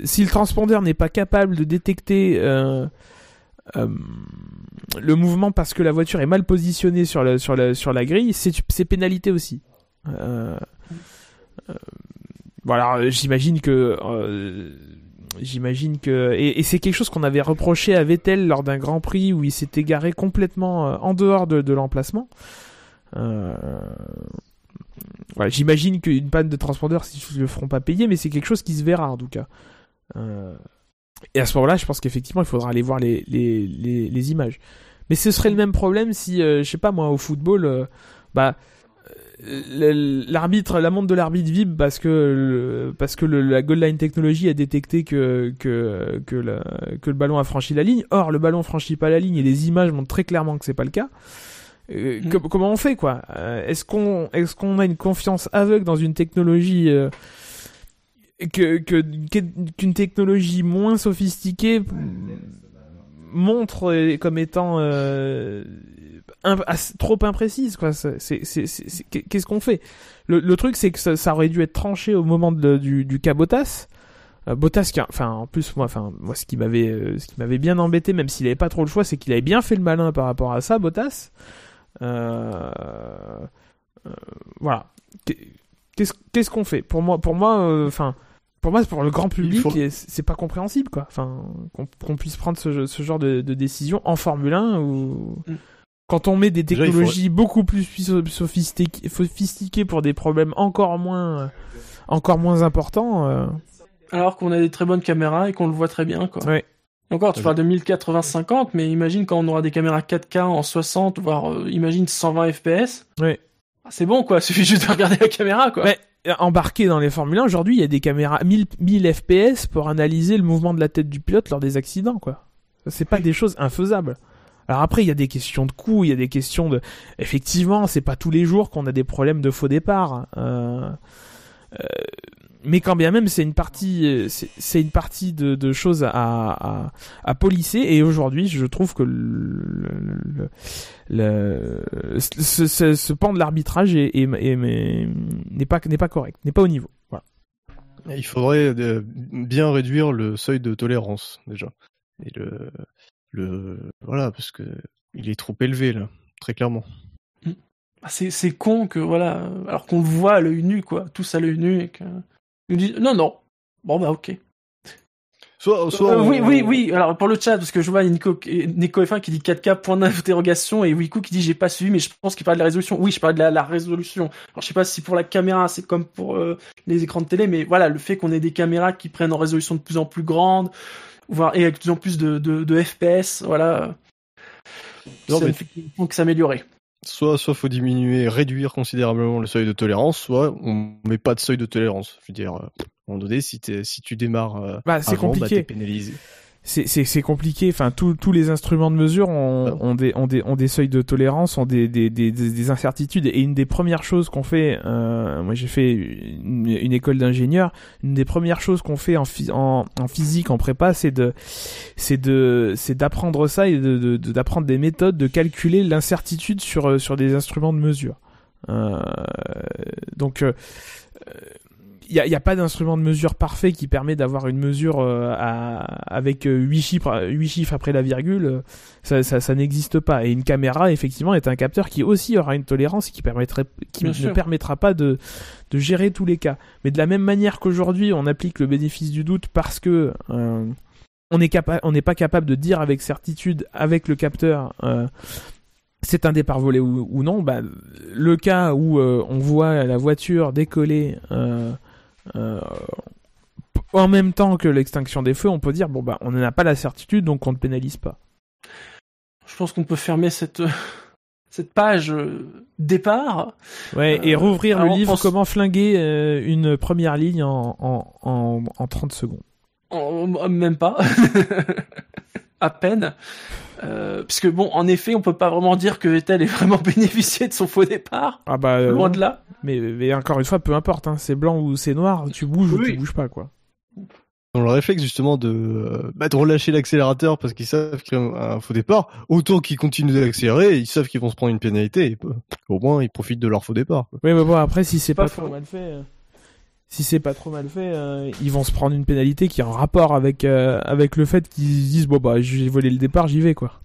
si le transpondeur n'est pas capable de détecter le mouvement parce que la voiture est mal positionnée sur la, sur la, sur la grille, c'est pénalité aussi. Euh, euh, voilà, j'imagine que euh, j'imagine que et, c'est quelque chose qu'on avait reproché à Vettel lors d'un Grand Prix où il s'était garé complètement en dehors de, l'emplacement. Voilà, j'imagine qu'une panne de transpondeur, ils le feront pas payer, mais c'est quelque chose qui se verra en tout cas. et à ce moment-là, je pense qu'effectivement, il faudra aller voir les, les, les, images. Mais ce serait le même problème si, je sais pas moi, au football, bah l'arbitre, la montre de l'arbitre vibre parce que parce que la goal line technologie a détecté que que que, que le ballon a franchi la ligne. Or, le ballon franchit pas la ligne et les images montrent très clairement que c'est pas le cas. Euh, Mm. com- comment on fait quoi? Euh, Est-ce qu'on est-ce qu'on a une confiance aveugle dans une technologie euh, que qu'une technologie moins sophistiquée montre comme étant euh, imp- ass- trop imprécise quoi. Qu'est-ce qu'on fait? Le, le truc c'est que ça, ça aurait dû être tranché au moment de- du du cas Bottas. Euh, Bottas qui enfin en plus moi enfin moi ce qui m'avait euh, ce qui m'avait bien embêté même s'il avait pas trop le choix c'est qu'il avait bien fait le malin par rapport à ça Bottas. Euh, euh, voilà. Qu'est- qu'est-ce qu'est-ce qu'on fait? Pour moi pour moi enfin pour moi pour le grand public faut- c'est pas compréhensible quoi. Enfin qu'on puisse prendre ce, ce genre de, de décision en Formule 1 ou Mm. Quand on met des Déjà, il technologies beaucoup plus so- sophistiquées, sophistiquées pour des problèmes encore moins encore moins importants euh, Alors qu'on a des très bonnes caméras et qu'on le voit très bien, quoi. Ouais. Encore, tu Ouais. parles de 1080-50, mais imagine quand on aura des caméras 4K en 60, voire euh, imagine 120 FPS. Ouais. C'est bon, quoi. Suffit juste de regarder la caméra, quoi. Ouais. embarqué dans les Formule 1 aujourd'hui il y a des caméras 1000, 1000 FPS pour analyser le mouvement de la tête du pilote lors des accidents quoi c'est pas des choses infaisables alors après il y a des questions de coût il y a des questions de effectivement c'est pas tous les jours qu'on a des problèmes de faux départ euh, euh, mais quand bien même c'est une partie euh, c'est une partie de, choses à, à, polisser et aujourd'hui je trouve que ce, pan de l'arbitrage n'est pas correct n'est pas au niveau. Il faudrait bien réduire le seuil de tolérance déjà. Le voilà parce que il est trop élevé là, très clairement. Ah, C'est c'est con que, voilà, alors qu'on le voit à l'œil nu, quoi. Tous à l'œil nu et que. Ils nous disent, non, non. Bon, bah, ok. Soit, soit Euh, on- Oui, oui, oui. Alors pour le chat, parce que je vois Nico, Nico F1 qui dit 4K point d'interrogation et Wiku qui dit j'ai pas suivi, mais je pense qu'il parle de la résolution. Oui, je parle de la, la résolution. Alors je sais pas si pour la caméra c'est comme pour euh, les écrans de télé, mais voilà le fait qu'on ait des caméras qui prennent en résolution de plus en plus grande, voire et avec de plus en plus de, de, de FPS, voilà. Non, ça mais- fait qu'il faut que s'améliorer. soit soit faut diminuer, réduire considérablement le seuil de tolérance, soit on met pas de seuil de tolérance. Je veux dire, euh, à un moment donné, si, si tu démarres euh, Bah, c'est bah, compliqué. pénalisé. C'est compliqué. Enfin tous les instruments de mesure ont, ont des ont des ont des seuils de tolérance ont des des des, des, des incertitudes. Et une des premières choses qu'on fait euh, moi j'ai fait une, une école d'ingénieur. Une des premières choses qu'on fait en, en en physique en prépa c'est de c'est de c'est d'apprendre ça et de de- de- d'apprendre des méthodes de calculer l'incertitude sur euh, sur des instruments de mesure. Euh, donc euh, il n'y a, y a pas d'instrument de mesure parfait qui permet d'avoir une mesure euh, à, avec 8 chiffres, huit chiffres après la virgule. euh, Ça, ça, ça n'existe pas. Et une caméra, effectivement, est un capteur qui aussi aura une tolérance et qui, permettrait, qui ne sûr. permettra pas de, de gérer tous les cas. Mais de la même manière qu'aujourd'hui, on applique le bénéfice du doute parce que euh, on n'est capa- on n'est pas capable de dire avec certitude, avec le capteur, euh, c'est un départ volé ou, ou non, bah, le cas où euh, on voit la voiture décoller euh, euh, en même temps que l'extinction des feux, on peut dire bon bah on n'en a pas la certitude donc on ne pénalise pas. Je pense qu'on peut fermer cette cette page euh, départ. Ouais, et Euh, rouvrir le livre pense- comment flinguer euh, une première ligne en, en, en, en 30 secondes. Même pas. à peine. Euh, puisque bon, en effet, on peut pas vraiment dire que Vettel ait vraiment bénéficié de son faux départ. Ah bah euh, Loin de là. mais, mais encore une fois peu importe hein, c'est blanc ou c'est noir, tu bouges ou tu bouges pas quoi. Dans le réflexe justement de, euh, bah, de relâcher l'accélérateur parce qu'ils savent qu'il y a un, faux départ, autant qu'ils continuent d'accélérer, ils savent qu'ils vont se prendre une pénalité, et, bah, au moins ils profitent de leur faux départ. quoi. Oui mais bon après si c'est Pas pas, faux. trop mal fait euh, si c'est pas trop mal fait, euh, ils vont se prendre une pénalité qui est en rapport avec euh, avec le fait qu'ils se disent bon bah j'ai volé le départ, j'y vais quoi.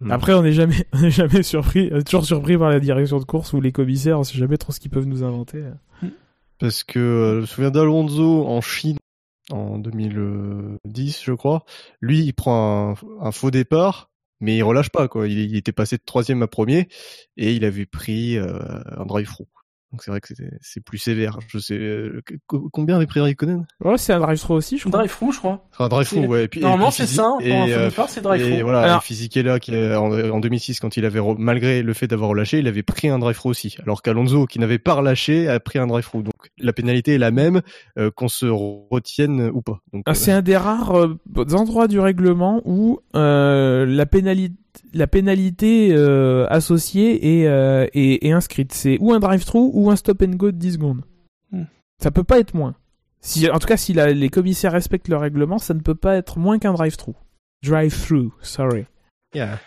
Mm. Après, on n'est jamais, on n'est jamais surpris, euh, toujours surpris par la direction de course ou les commissaires. On sait jamais trop ce qu'ils peuvent nous inventer. Parce que euh, je me souviens d'Alonso en Chine en 2010, je crois. Lui, il prend un, un faux départ, mais il relâche pas quoi. Il, il était passé de troisième à premier et il avait pris euh, un drive-through. Donc c'est vrai que c'était- c'est plus sévère. Je sais euh, co- combien avait pris Raikkonen Ouais, c'est un drive-through aussi, je crois. Drive-through, je crois. Enfin, un drive-through, C'est- ouais. Et puis, Normalement, c'est ça. Pour un euh, et voilà, Alors- et Fisichella, qui en, en 2006, quand il avait malgré le fait d'avoir relâché, il avait pris un drive-through aussi. Alors qu'Alonso, qui n'avait pas relâché, a pris un drive-through. Donc la pénalité est la même, euh, qu'on se retienne ou pas. Ah, euh, C'est un des rares euh, endroits du règlement où euh, la pénalité, la pénalité euh, associée est, euh, est, est inscrite. C'est ou un drive-through ou un stop and go de 10 secondes. Hmm. Ça peut pas être moins. Si, en tout cas, si la- les commissaires respectent le règlement, ça ne peut pas être moins qu'un drive-through. Drive-through, sorry. Yeah.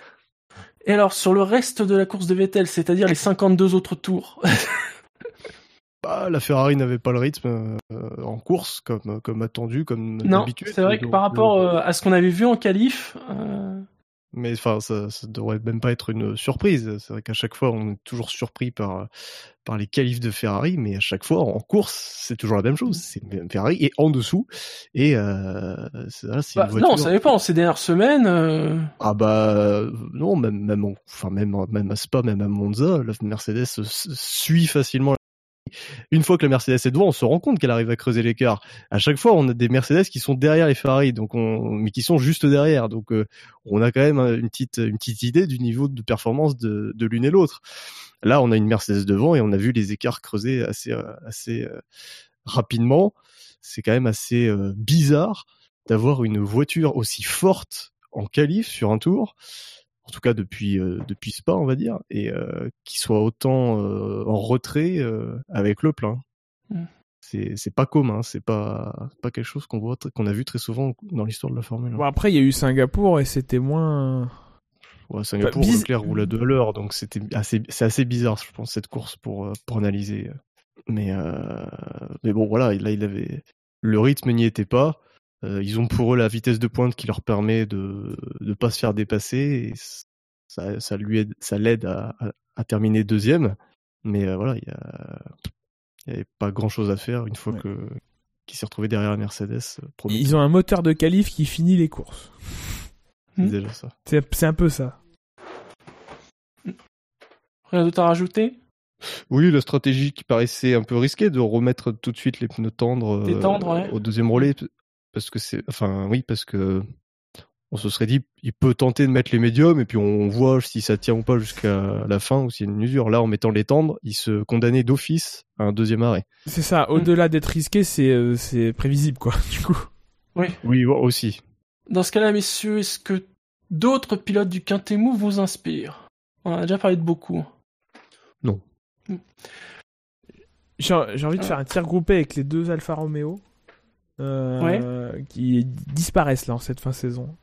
Et alors, sur le reste de la course de Vettel, c'est-à-dire les 52 autres tours, Bah, la Ferrari n'avait pas le rythme euh, en course comme, comme attendu, comme non, c'est vrai que Donc, par rapport euh, à ce qu'on avait vu en qualif, euh, Mais enfin, ça, ça devrait même pas être une surprise. C'est vrai qu'à chaque fois, on est toujours surpris par par les qualifs de Ferrari, mais à chaque fois en course, c'est toujours la même chose. C'est même Ferrari et en dessous. Et euh, c'est là, c'est bah, non, ça dépend. Ces dernières semaines, euh, Ah bah euh, non, même même en- enfin même même à Spa, même à Monza, la Mercedes suit facilement. Une fois que la Mercedes est devant, on se rend compte qu'elle arrive à creuser l'écart. À chaque fois, on a des Mercedes qui sont derrière les Ferrari, donc on, mais qui sont juste derrière. Donc euh, on a quand même une petite idée du niveau de performance de, l'une et l'autre. Là, on a une Mercedes devant et on a vu les écarts creuser assez euh, euh, rapidement. C'est quand même assez bizarre d'avoir une voiture aussi forte en qualif sur un tour, en tout cas depuis euh, depuis Spa on va dire, et euh, qui soit autant euh, en retrait euh, avec le plein. Mm. C'est c'est pas commun, c'est pas pas quelque chose qu'on voit qu'on a vu très souvent dans l'histoire de la Formule 1. Bon, après, il y a eu Singapour et c'était moins. Ouais, Singapour, Bah, biz- Leclerc roule à deux l'heure, donc c'était assez, c'est assez bizarre, je pense, cette course pour euh, pour analyser. Mais euh, mais bon, voilà, là, il avait le rythme n'y était pas. Euh, ils ont pour eux la vitesse de pointe qui leur permet de de pas se faire dépasser. Et ça ça lui aide, ça l'aide à, à, à terminer deuxième. Mais euh, voilà, il y a il y avait pas grand chose à faire une fois Ouais. que qu'il s'est retrouvé derrière la Mercedes. euh, Ils ont un moteur de qualif qui finit les courses. c'est déjà ça. C'est un peu ça. rien d'autre à rajouter? Oui, la stratégie qui paraissait un peu risquée de remettre tout de suite les pneus tendres, euh, Les tendres, ouais. au deuxième relais, parce que c'est, enfin, oui, parce que on se serait dit, il peut tenter de mettre les médiums et puis on voit si ça tient ou pas jusqu'à la fin ou s'il y a une usure. Là, en mettant les tendres, il se condamnait d'office à un deuxième arrêt. C'est ça. Au-delà d'être risqué, c'est euh, c'est prévisible, quoi. Du coup. Oui, aussi. Dans ce cas-là, messieurs, est-ce que d'autres pilotes du Quintet Mou vous inspirent? On en a déjà parlé de beaucoup. J'ai j'ai envie de faire un tir groupé avec les deux Alfa Romeo. Euh, qui disparaissent là en cette fin de saison.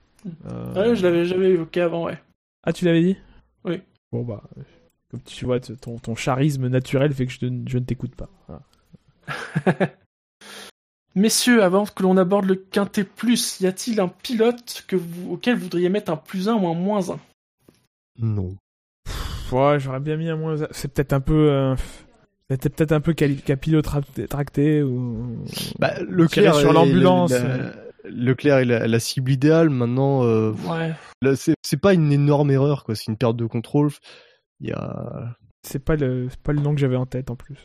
Euh, Ouais, je l'avais jamais évoqué avant, ouais. Ah, tu l'avais dit? Oui. Bon, bah, comme tu vois, ton, ton charisme naturel fait que je, ne- je ne t'écoute pas. Voilà. Messieurs, avant que l'on aborde le Quintet Plus, y a-t-il un pilote que vous, auquel vous voudriez mettre un plus 1 ou un moins 1 Non. Pff, Ouais, j'aurais bien mis un moins. C'est peut-être un peu. euh, C'était peut-être un peu quali- capillo tra- tracté ou. Bah, Leclerc sur l'ambulance, la- la- Leclerc est la, la cible idéale. Maintenant, euh, Ouais. là, c'est c'est pas une énorme erreur, quoi. C'est une perte de contrôle. Il y a. C'est pas le, c'est pas le nom que j'avais en tête en plus.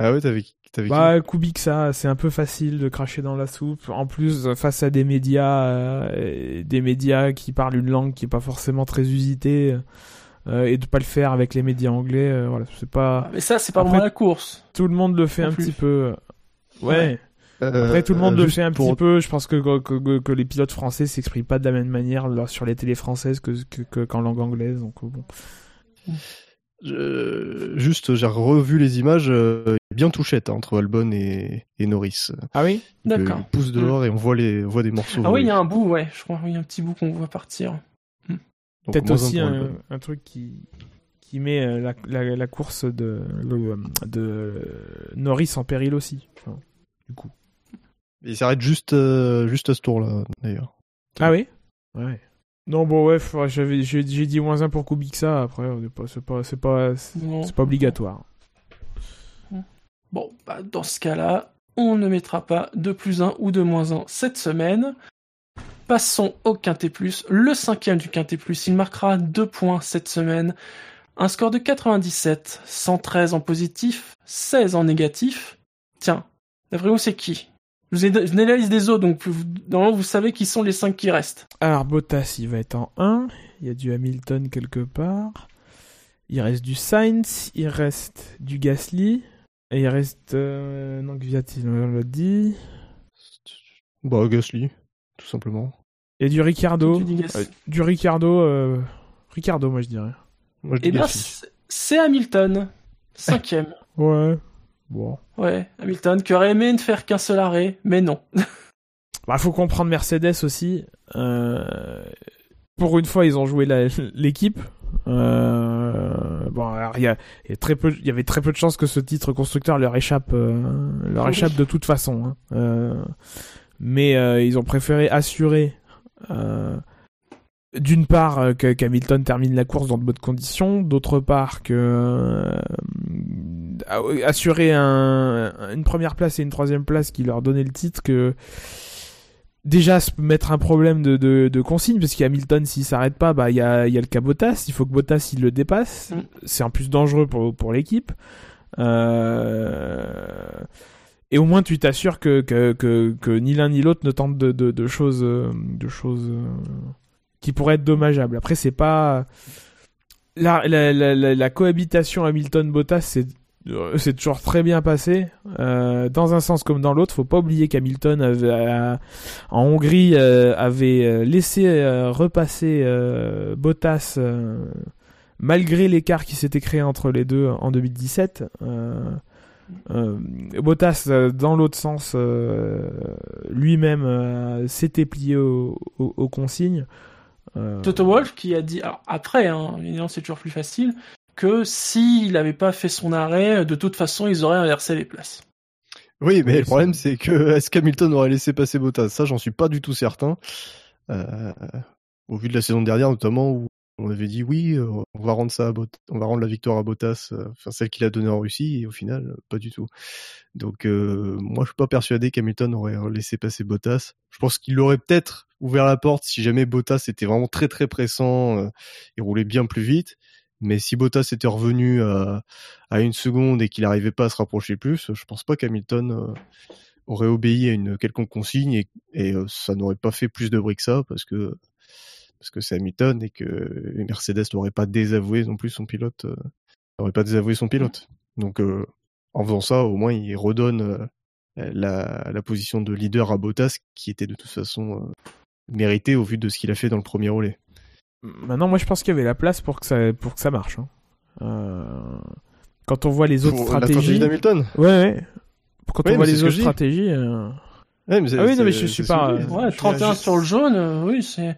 Ah ouais, t'avais t'avais Bah, Kubica, c'est un peu facile de cracher dans la soupe. En plus, euh, face à des médias, euh, des médias qui parlent une langue qui est pas forcément très usitée, euh, et de pas le faire avec les médias anglais, euh, voilà, c'est pas. Mais ça, c'est pas Après- vraiment la course. Tout le monde le fait un plus. petit peu. Ouais. Ouais. Après, tout le monde Euh, le fait un pour- petit peu. Je pense que, que, que, que les pilotes français s'expriment pas de la même manière là, sur les télés françaises que, que, que- qu'en langue anglaise. Donc, euh, bon. Je- juste, j'ai revu les images, euh, bien touchette hein, entre Albon et, et Norris. Ah oui? Euh, D'accord. Il pousse dehors et on voit les, on voit des morceaux. Ah oui, il y a un bout, ouais. Je crois, oui, un petit bout qu'on voit partir. Peut-être aussi un, truc qui, qui met euh, la, la, la course de, le- de Norris en péril aussi. Enfin, du coup. Il s'arrête juste, euh, juste à ce tour-là, d'ailleurs. Ah oui? Ouais. Non, bon, ouais, j'ai, j'ai dit moins un pour Kubica. Après, c'est pas, c'est pas, c'est pas obligatoire. Bon, bah, dans ce cas-là, on ne mettra pas de plus 1 ou de moins 1 cette semaine. Passons au Quintet Plus. Le cinquième du Quintet Plus, il marquera 2 points cette semaine. Un score de 97, 113 en positif, 16 en négatif. Tiens, d'après vous, c'est qui? Je vous ai je vous ai la liste des autres, donc vous, normalement, vous savez qui sont les 5 qui restent. Alors, Bottas, il va être en 1. Il y a du Hamilton quelque part. Il reste du Sainz. Il reste du Gasly. Et il reste. Euh, non, Gviat, on l'a dit. Bah, Gasly, tout simplement. Et du Ricardo. Du Ricardo. euh, Ricardo, moi je dirais. Moi, je Eh Gasly. c'est- Hamilton. Cinquième. Ouais. Bon. ouais, Hamilton, qui aurait aimé ne faire qu'un seul arrêt, mais non. Bah, faut comprendre Mercedes aussi. Euh, pour une fois, ils ont joué la- l'équipe. Euh, bon, alors il y, a, il y a très peu, il y avait très peu de chances que ce titre constructeur leur échappe, euh, leur Oui. échappe de toute façon. hein. Mais euh, ils ont préféré assurer, euh, d'une part, euh, que qu'Hamilton termine la course dans de bonnes conditions, d'autre part que euh, assurer un, une première place et une troisième place qui leur donnait le titre que déjà se mettre un problème de, de, de consigne parce qu'Hamilton s'il s'arrête pas bah il y a, y a le cas Bottas il faut que Bottas il le dépasse Mm. c'est en plus dangereux pour, pour l'équipe euh... et au moins tu t'assures que, que, que, ni l'un ni l'autre ne tente de, de, choses euh, de choses euh, qui pourraient être dommageables. Après c'est pas la, la, la, cohabitation Hamilton-Bottas c'est euh, c'est toujours très bien passé euh, dans un sens comme dans l'autre. Faut pas oublier qu'Hamilton en Hongrie euh, avait euh, laissé euh, repasser euh, Bottas euh, malgré l'écart qui s'était créé entre les deux en 2017 euh, Bottas euh, dans l'autre sens euh, lui-même euh, s'était plié aux, consignes Euh, Toto Wolff qui a dit, alors après, hein, évidemment c'est toujours plus facile, que s'il n'avait pas fait son arrêt, de toute façon ils auraient inversé les places. Oui, mais Oui, le problème, c'est que est-ce qu'Hamilton aurait laissé passer Bottas? Ça, j'en suis pas du tout certain. Euh, au vu de la saison dernière, notamment, où on avait dit oui, euh, on va rendre ça à on va rendre la victoire à Bottas, euh, enfin celle qu'il a donnée en Russie, et au final, euh, pas du tout. Donc, euh, moi, je suis pas persuadé qu'Hamilton aurait laissé passer Bottas. Je pense qu'il aurait peut-être ouvert la porte si jamais Bottas était vraiment très très pressant euh, et roulait bien plus vite. Mais si Bottas était revenu à, à une seconde et qu'il n'arrivait pas à se rapprocher plus, je pense pas qu'Hamilton aurait obéi à une quelconque consigne et, et, ça n'aurait pas fait plus de bruit que ça parce que parce que c'est Hamilton et que Mercedes n'aurait pas désavoué non plus son pilote, euh, n'aurait pas désavoué son pilote. Donc euh, en faisant ça, au moins il redonne euh, la, la position de leader à Bottas qui était de toute façon méritée au vu de ce qu'il a fait dans le premier relais. Maintenant, moi, je pense qu'il y avait la place pour que ça, pour que ça marche. hein. Euh, Quand on voit les autres Pour la stratégies. stratégie d'Hamilton. ouais, ouais. Quand on voit les autres stratégies. euh, Ouais, mais c'est- Ah oui, non, mais c'est- je suis pas, ce que je dis. Ouais, 31 sur le jaune, euh, oui, c'est.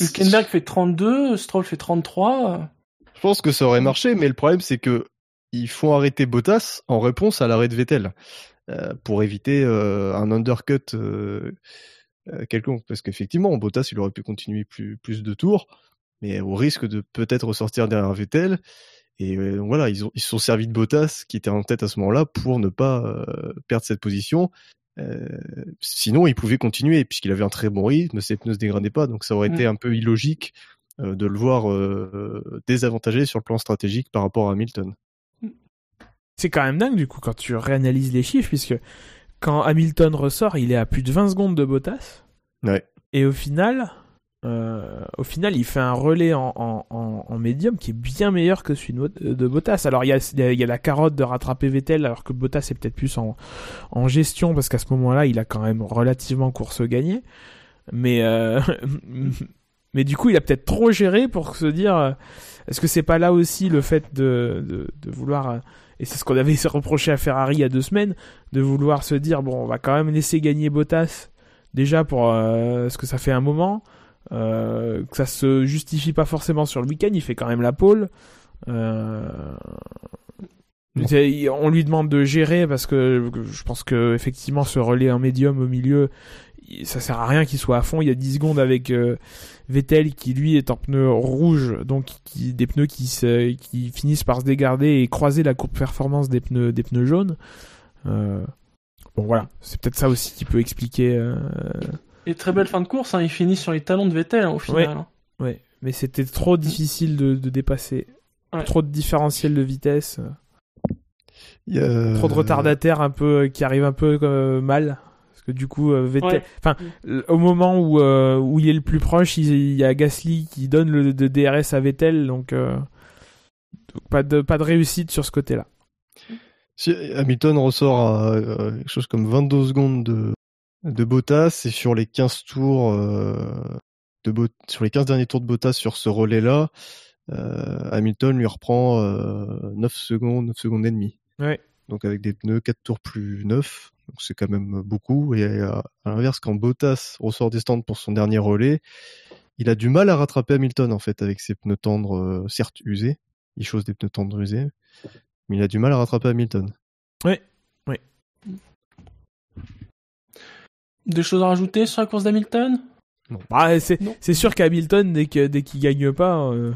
Hülkenberg fait 32, Stroll fait 33. euh. Je pense que ça aurait marché, mais le problème c'est que ils font arrêter Bottas en réponse à l'arrêt de Vettel euh, pour éviter euh, un undercut quelconque. Parce qu'effectivement, Bottas il aurait pu continuer plus plus de tours, mais au risque de peut-être ressortir derrière Vettel. Et euh, donc voilà, ils ont ils se sont servis de Bottas qui était en tête à ce moment-là pour ne pas euh, perdre cette position. Euh, sinon, il pouvait continuer puisqu'il avait un très bon rythme, ses pneus se dégradaient pas, donc ça aurait Mm. été un peu illogique euh, de le voir euh, désavantagé sur le plan stratégique par rapport à Hamilton. C'est quand même dingue, du coup, quand tu réanalyses les chiffres, puisque quand Hamilton ressort, il est à plus de 20 secondes de Bottas. Ouais. Et au final, euh, au final, il fait un relais en, médium qui est bien meilleur que celui de, Bot- de Bottas. Alors, il y a, la carotte de rattraper Vettel, alors que Bottas est peut-être plus en, gestion, parce qu'à ce moment-là, il a quand même relativement course gagnée. Mais, euh, mais du coup, il a peut-être trop géré pour se dire, euh, est-ce que c'est pas là aussi le fait de, vouloir, et c'est ce qu'on avait reproché à Ferrari il y a deux semaines, de vouloir se dire, bon, on va quand même laisser gagner Bottas, déjà pour ce que ça fait un moment, euh, que ça se justifie pas forcément sur le week-end, il fait quand même la pole. Euh... On lui demande de gérer parce que je pense que effectivement ce relais en médium au milieu, il- ça sert à rien qu'il soit à fond. Il y a 10 secondes avec euh, Vettel qui lui est en pneu rouge, donc qui, des pneus qui, se, qui finissent par se dégarder et croiser la courbe performance des pneus, des pneus jaunes. Euh, bon voilà, c'est peut-être ça aussi qui peut expliquer. euh, Et très belle fin de course, hein, il finit sur les talons de Vettel hein, au final. hein. Ouais, mais c'était trop difficile de, de dépasser. Ouais. Trop de différentiel de vitesse, y a- trop de retardataires un peu qui arrivent un peu euh, mal. Parce que du coup, euh, Vettel, Ouais. enfin, l- au moment où où, où il est le plus proche, il, il y a Gasly qui donne le de DRS à Vettel, donc, euh, donc pas de pas de réussite sur ce côté-là. Si Hamilton ressort à euh, quelque chose comme 22 secondes de, de Bottas et sur les 15 tours euh, de sur les 15 derniers tours de Bottas sur ce relais-là, euh, Hamilton lui reprend euh, 9 secondes, 9 secondes et demie. Ouais. Donc avec des pneus 4 tours plus 9, donc c'est quand même beaucoup. Et euh, à l'inverse, quand Bottas ressort des stands pour son dernier relais, il a du mal à rattraper Hamilton en fait avec ses pneus tendres, euh, certes usés. Il chose des pneus tendres usés, mais il a du mal à rattraper Hamilton. Des choses à rajouter sur la course d'Hamilton? Bah, c'est Non. c'est sûr qu'Hamilton, dès que dès qu'il gagne pas, euh,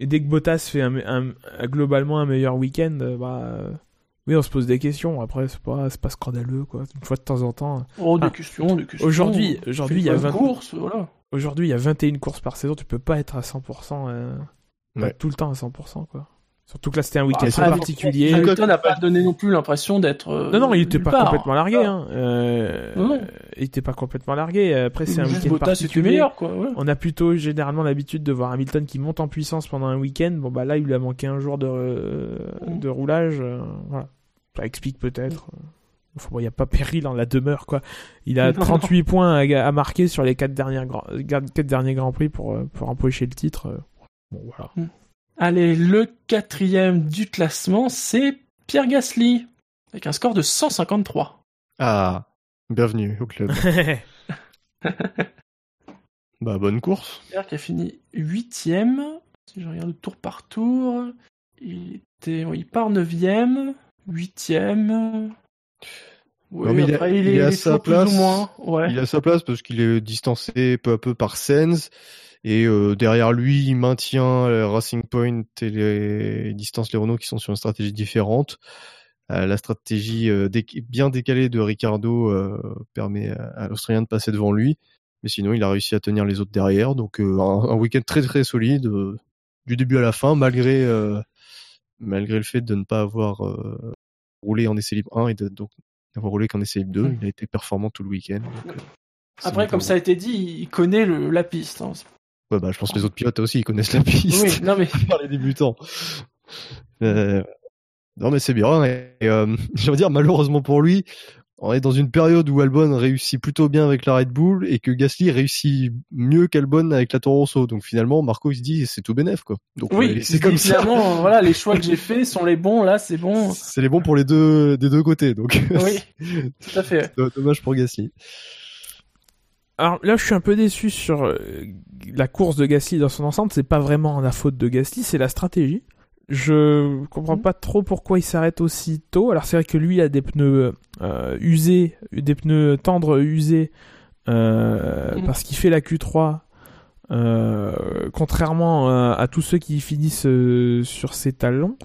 et dès que Bottas fait un, un- un- globalement un meilleur week-end, euh, bah, euh, oui, on se pose des questions. Après, c'est pas, c'est pas scandaleux, quoi. Une fois de temps en temps. Oh, des Ah. questions, des questions. Aujourd'hui, aujourd'hui, il y a 20 courses, voilà. Aujourd'hui, il y a 21 courses par saison. Tu peux pas être à 100%, euh, pas Ouais. tout le temps à 100%, quoi. Surtout que là, c'était un week-end très particulier. Hamilton n'a pas donné non plus l'impression d'être. euh, Non, non, il était pas part. complètement largué. Hein. Euh, Non, non. Il était pas complètement largué. Après, c'est un week-end particulier. meilleur, quoi. ouais. On a plutôt généralement l'habitude de voir Hamilton qui monte en puissance pendant un week-end. Bon, bah là, il lui a manqué un jour de, euh, Mm. de roulage. euh, voilà. Ça explique peut-être. Enfin, bon, il n'y a pas péril en la demeure, quoi. Il a Non, 38 points à, à marquer sur les 4 derniers, grands- quatre derniers Grands Prix pour, pour empocher le titre. Bon, voilà. Allez, le quatrième du classement, c'est Pierre Gasly, avec un score de 153. Ah, bienvenue au club. bah bonne course. Pierre qui a fini huitième. Si je regarde tour par tour, il était, il part neuvième, huitième. Oui, Non, mais il est- après, il, il est, est à il sa place. ou moins. Ouais. Il a sa place parce qu'il est distancé peu à peu par Sens. Et euh, derrière lui, il maintient euh, Racing Point et les il distance les Renault qui sont sur une stratégie différente. Euh, la stratégie bien décalée de Ricardo permet à, l'Australien de passer devant lui. Mais sinon, il a réussi à tenir les autres derrière. Donc un, un week-end très très solide du début à la fin, malgré malgré le fait de ne pas avoir roulé en essai libre 1 et de, donc d'avoir roulé qu'en essai libre 2. Mm. Il a été performant tout le week-end. Après, comme ça a été dit, il connaît le, la piste. hein. Ouais, bah, je pense que les autres pilotes aussi, ils connaissent la piste. Oui, non mais par les débutants. Euh, non, mais c'est bien. Et, euh, je veux dire, malheureusement pour lui, on est dans une période où Albon réussit plutôt bien avec la Red Bull et que Gasly réussit mieux qu'Albon avec la Toro Rosso. Donc finalement, Marco, il se dit, c'est tout bénef, quoi. Donc, oui, c'est comme comme ça. finalement, voilà, les choix que j'ai faits sont les bons. Là, c'est bon. C'est les bons pour les deux, des deux côtés. Donc, Oui, tout à fait. dommage pour Gasly. Alors là, je suis un peu déçu sur euh, la course de Gasly dans son ensemble. C'est pas vraiment la faute de Gasly, c'est la stratégie. Je comprends Mhm. pas trop pourquoi il s'arrête aussi tôt. Alors c'est vrai que lui a des pneus euh, usés, des pneus tendres usés, euh, parce qu'il fait la Q3. Euh, contrairement euh, à tous ceux qui finissent euh, sur ses talons,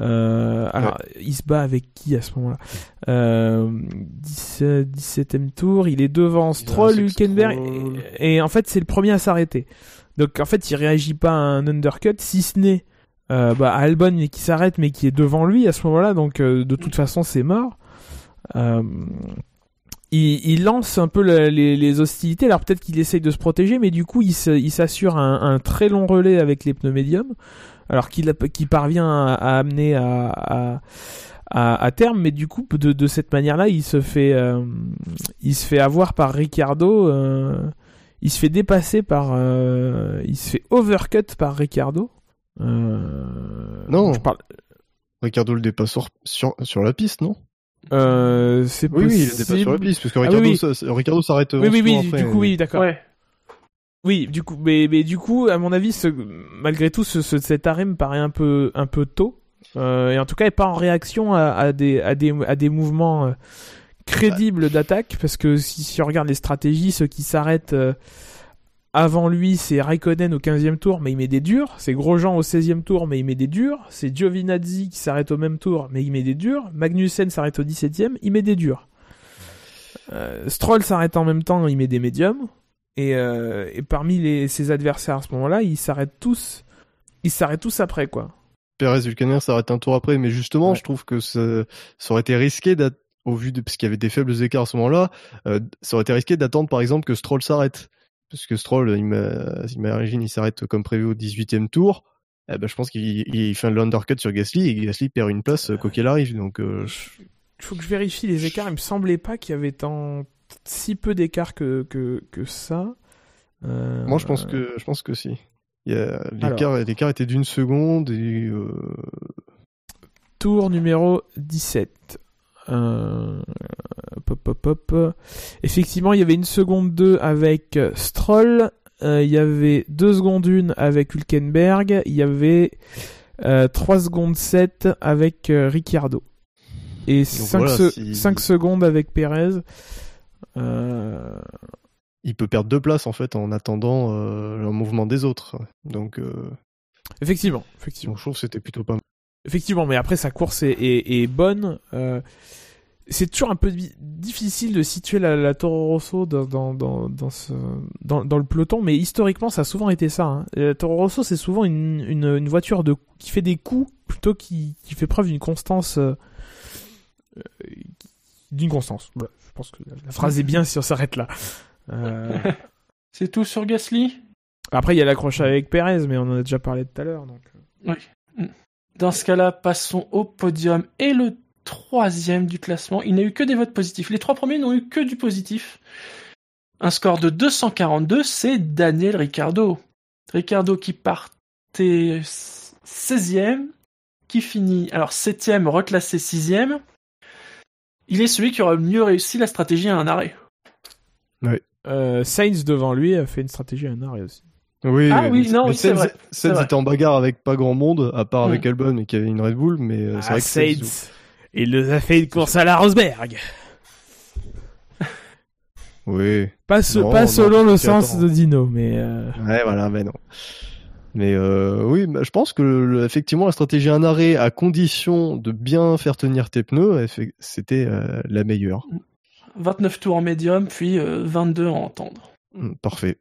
euh, alors il se bat avec qui à ce moment-là? Euh, 17, 17e tour, il est devant Stroll, Hülkenberg, et, et en fait c'est le premier à s'arrêter. Donc en fait il réagit pas à un undercut, si ce n'est bah, Albon qui s'arrête mais qui est devant lui à ce moment-là, donc de toute façon c'est mort. Euh, il, il lance un peu le- les, les hostilités, alors peut-être qu'il essaye de se protéger, mais du coup il s'assure un, un très long relais avec les pneus médiums, alors qu'il parvient à, à amener à, à, à- à terme, mais du coup de, de cette manière-là il se fait euh, il se fait avoir par Ricardo, euh, il se fait dépasser par euh, il se fait overcut par Ricardo. Non. je parle. Ricardo le dépasse sur, sur, sur la piste, non? Euh, c'est Oui, oui, il dépasse sur la piste, parce que Ah, Ricardo, oui, Ricardo s'arrête Oui, 11 oui, oui, après. du coup, oui, d'accord. Ouais. Oui, du coup, mais, mais du coup, à mon avis, ce, malgré tout, ce, ce- cet arrêt me paraît un peu, un peu tôt. Euh, et en tout cas, pas en réaction à, à des, à des, à des mouvements euh, crédibles d'attaque, parce que si, si on regarde les stratégies, ceux qui s'arrêtent euh, avant lui, c'est Raikkonen au 15e tour, mais il met des durs. C'est Grosjean au 16e tour, mais il met des durs. C'est Giovinazzi qui s'arrête au même tour, mais il met des durs. Magnussen s'arrête au 17e, il met des durs. Euh, Stroll s'arrête en même temps, il met des médiums. Et, euh, et parmi les, ses adversaires à ce moment-là, ils s'arrêtent tous. Ils s'arrêtent tous après, quoi. Perez Vulcaner s'arrête un tour après, mais justement, Ouais. je trouve que ça, ça aurait été risqué au vu de parce qu'il y avait des faibles écarts à ce moment-là, euh, ça aurait été risqué d'attendre par exemple que Stroll s'arrête, parce que Stroll, il m'a- imagine, il s'arrête comme prévu au 18e tour. Eh ben, je pense qu'il il fait un undercut sur Gasly et Gasly perd une place euh, quoi qu'il arrive. Donc, euh, Il faut que je vérifie les écarts. Il me semblait pas qu'il y avait tant si peu d'écarts que, que, que ça. Euh, moi, je pense que je pense que si. L'écart l'écart était d'une seconde et euh, Tour numéro 17. Euh, Pop, pop, pop. Effectivement, il y avait une seconde 2 avec euh, Stroll. Euh, il y avait 2 secondes 1 avec Hülkenberg. Il y avait euh, 3 secondes 7 avec euh, Ricciardo. Et 5, voilà, si- secondes avec Perez. Euh, il peut perdre deux places en fait en attendant euh, le mouvement des autres. Donc, euh, Effectivement, effectivement. donc je trouve que c'était plutôt pas mal. Effectivement, mais après sa course est, est, est bonne. Euh, c'est toujours un peu di- difficile de situer la, la Toro Rosso dans, dans, dans, dans, ce, dans, dans le peloton, mais historiquement ça a souvent été ça. Hein. La Toro Rosso c'est souvent une, une, une voiture de, qui fait des coups plutôt qui, qui fait preuve d'une constance. euh, euh, d'une constance. Voilà, je pense que la, phrase est bien si on s'arrête là. Euh, C'est tout sur Gasly? Après il y a l'accroche avec Perez, mais on en a déjà parlé tout à l'heure. Donc... Dans ce cas-là, passons au podium et le troisième du classement. Il n'a eu que des votes positifs. Les trois premiers n'ont eu que du positif. Un score de 242, c'est Daniel Ricciardo. Ricciardo qui partait 16e, qui finit, alors 7e, reclassé 6e. Il est celui qui aura le mieux réussi la stratégie à un arrêt. Euh, Sainz devant lui a fait une stratégie à un arrêt aussi. Oui, Ah oui, non, oui, c'est vrai, vrai. était en bagarre avec pas grand monde, à part avec Mm. Albon, mais qui avait une Red Bull, mais euh, c'est Ah, vrai que Sainz, il nous a fait une course à la Rosberg. Oui. Pas, Non, selon le sens attends. de Dino, mais euh, Ouais, voilà, mais non. Mais euh, oui, bah, je pense que le- effectivement la stratégie un arrêt à condition de bien faire tenir tes pneus, c'était euh, la meilleure. 29 tours en médium, puis euh, 22 en tendre. Mm, Parfait.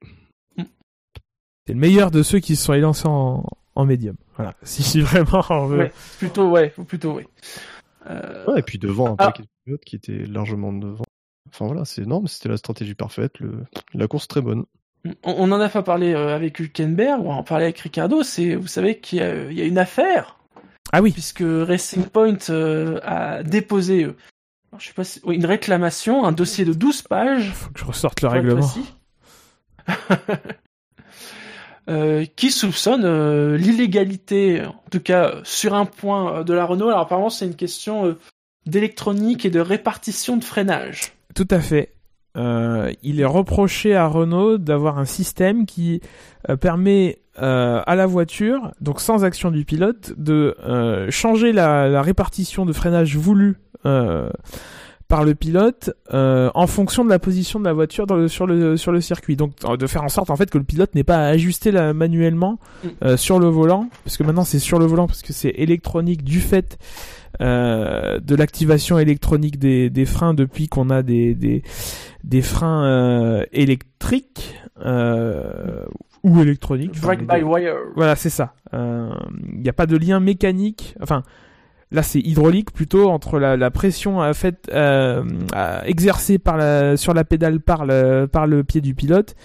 C'est le meilleur de ceux qui se sont élancés en, en médium. Voilà, si, vraiment on veut. Ouais, plutôt, ouais, plutôt, ouais. Euh, Ouais, et puis devant un Ah. paquet de pilotes qui était largement devant. Enfin voilà, c'est énorme, c'était la stratégie parfaite, le... la course très bonne. On, on en a pas parlé euh, avec Hülkenberg, on en parlait avec Ricardo, c'est, vous savez qu'il y a, il y a une affaire, Ah oui, puisque Racing Point euh, a déposé, euh, je sais pas si, une réclamation, un dossier de 12 pages, faut que je ressorte le règlement. euh, qui soupçonne euh, l'illégalité, en tout cas sur un point euh, de la Renault. Alors apparemment c'est une question d'électronique et de répartition de freinage. Tout à fait. Il est reproché à Renault d'avoir un système qui permet à la voiture, donc sans action du pilote, de changer la, répartition de freinage voulue par le pilote euh, en fonction de la position de la voiture dans le- sur, le, sur le circuit. Donc de faire en sorte en fait que le pilote n'ait pas à ajuster la, manuellement Mm. euh, sur le volant, parce que maintenant c'est sur le volant parce que c'est électronique du fait euh, de l'activation électronique des, des freins depuis qu'on a des, des, des freins électriques ou électroniques. enfin, by wire. Voilà, c'est ça. Il n'y a pas de lien mécanique. Enfin, là, c'est hydraulique plutôt entre la, la pression à fait, euh, à- exercée par la, sur la pédale par le, par le pied du pilote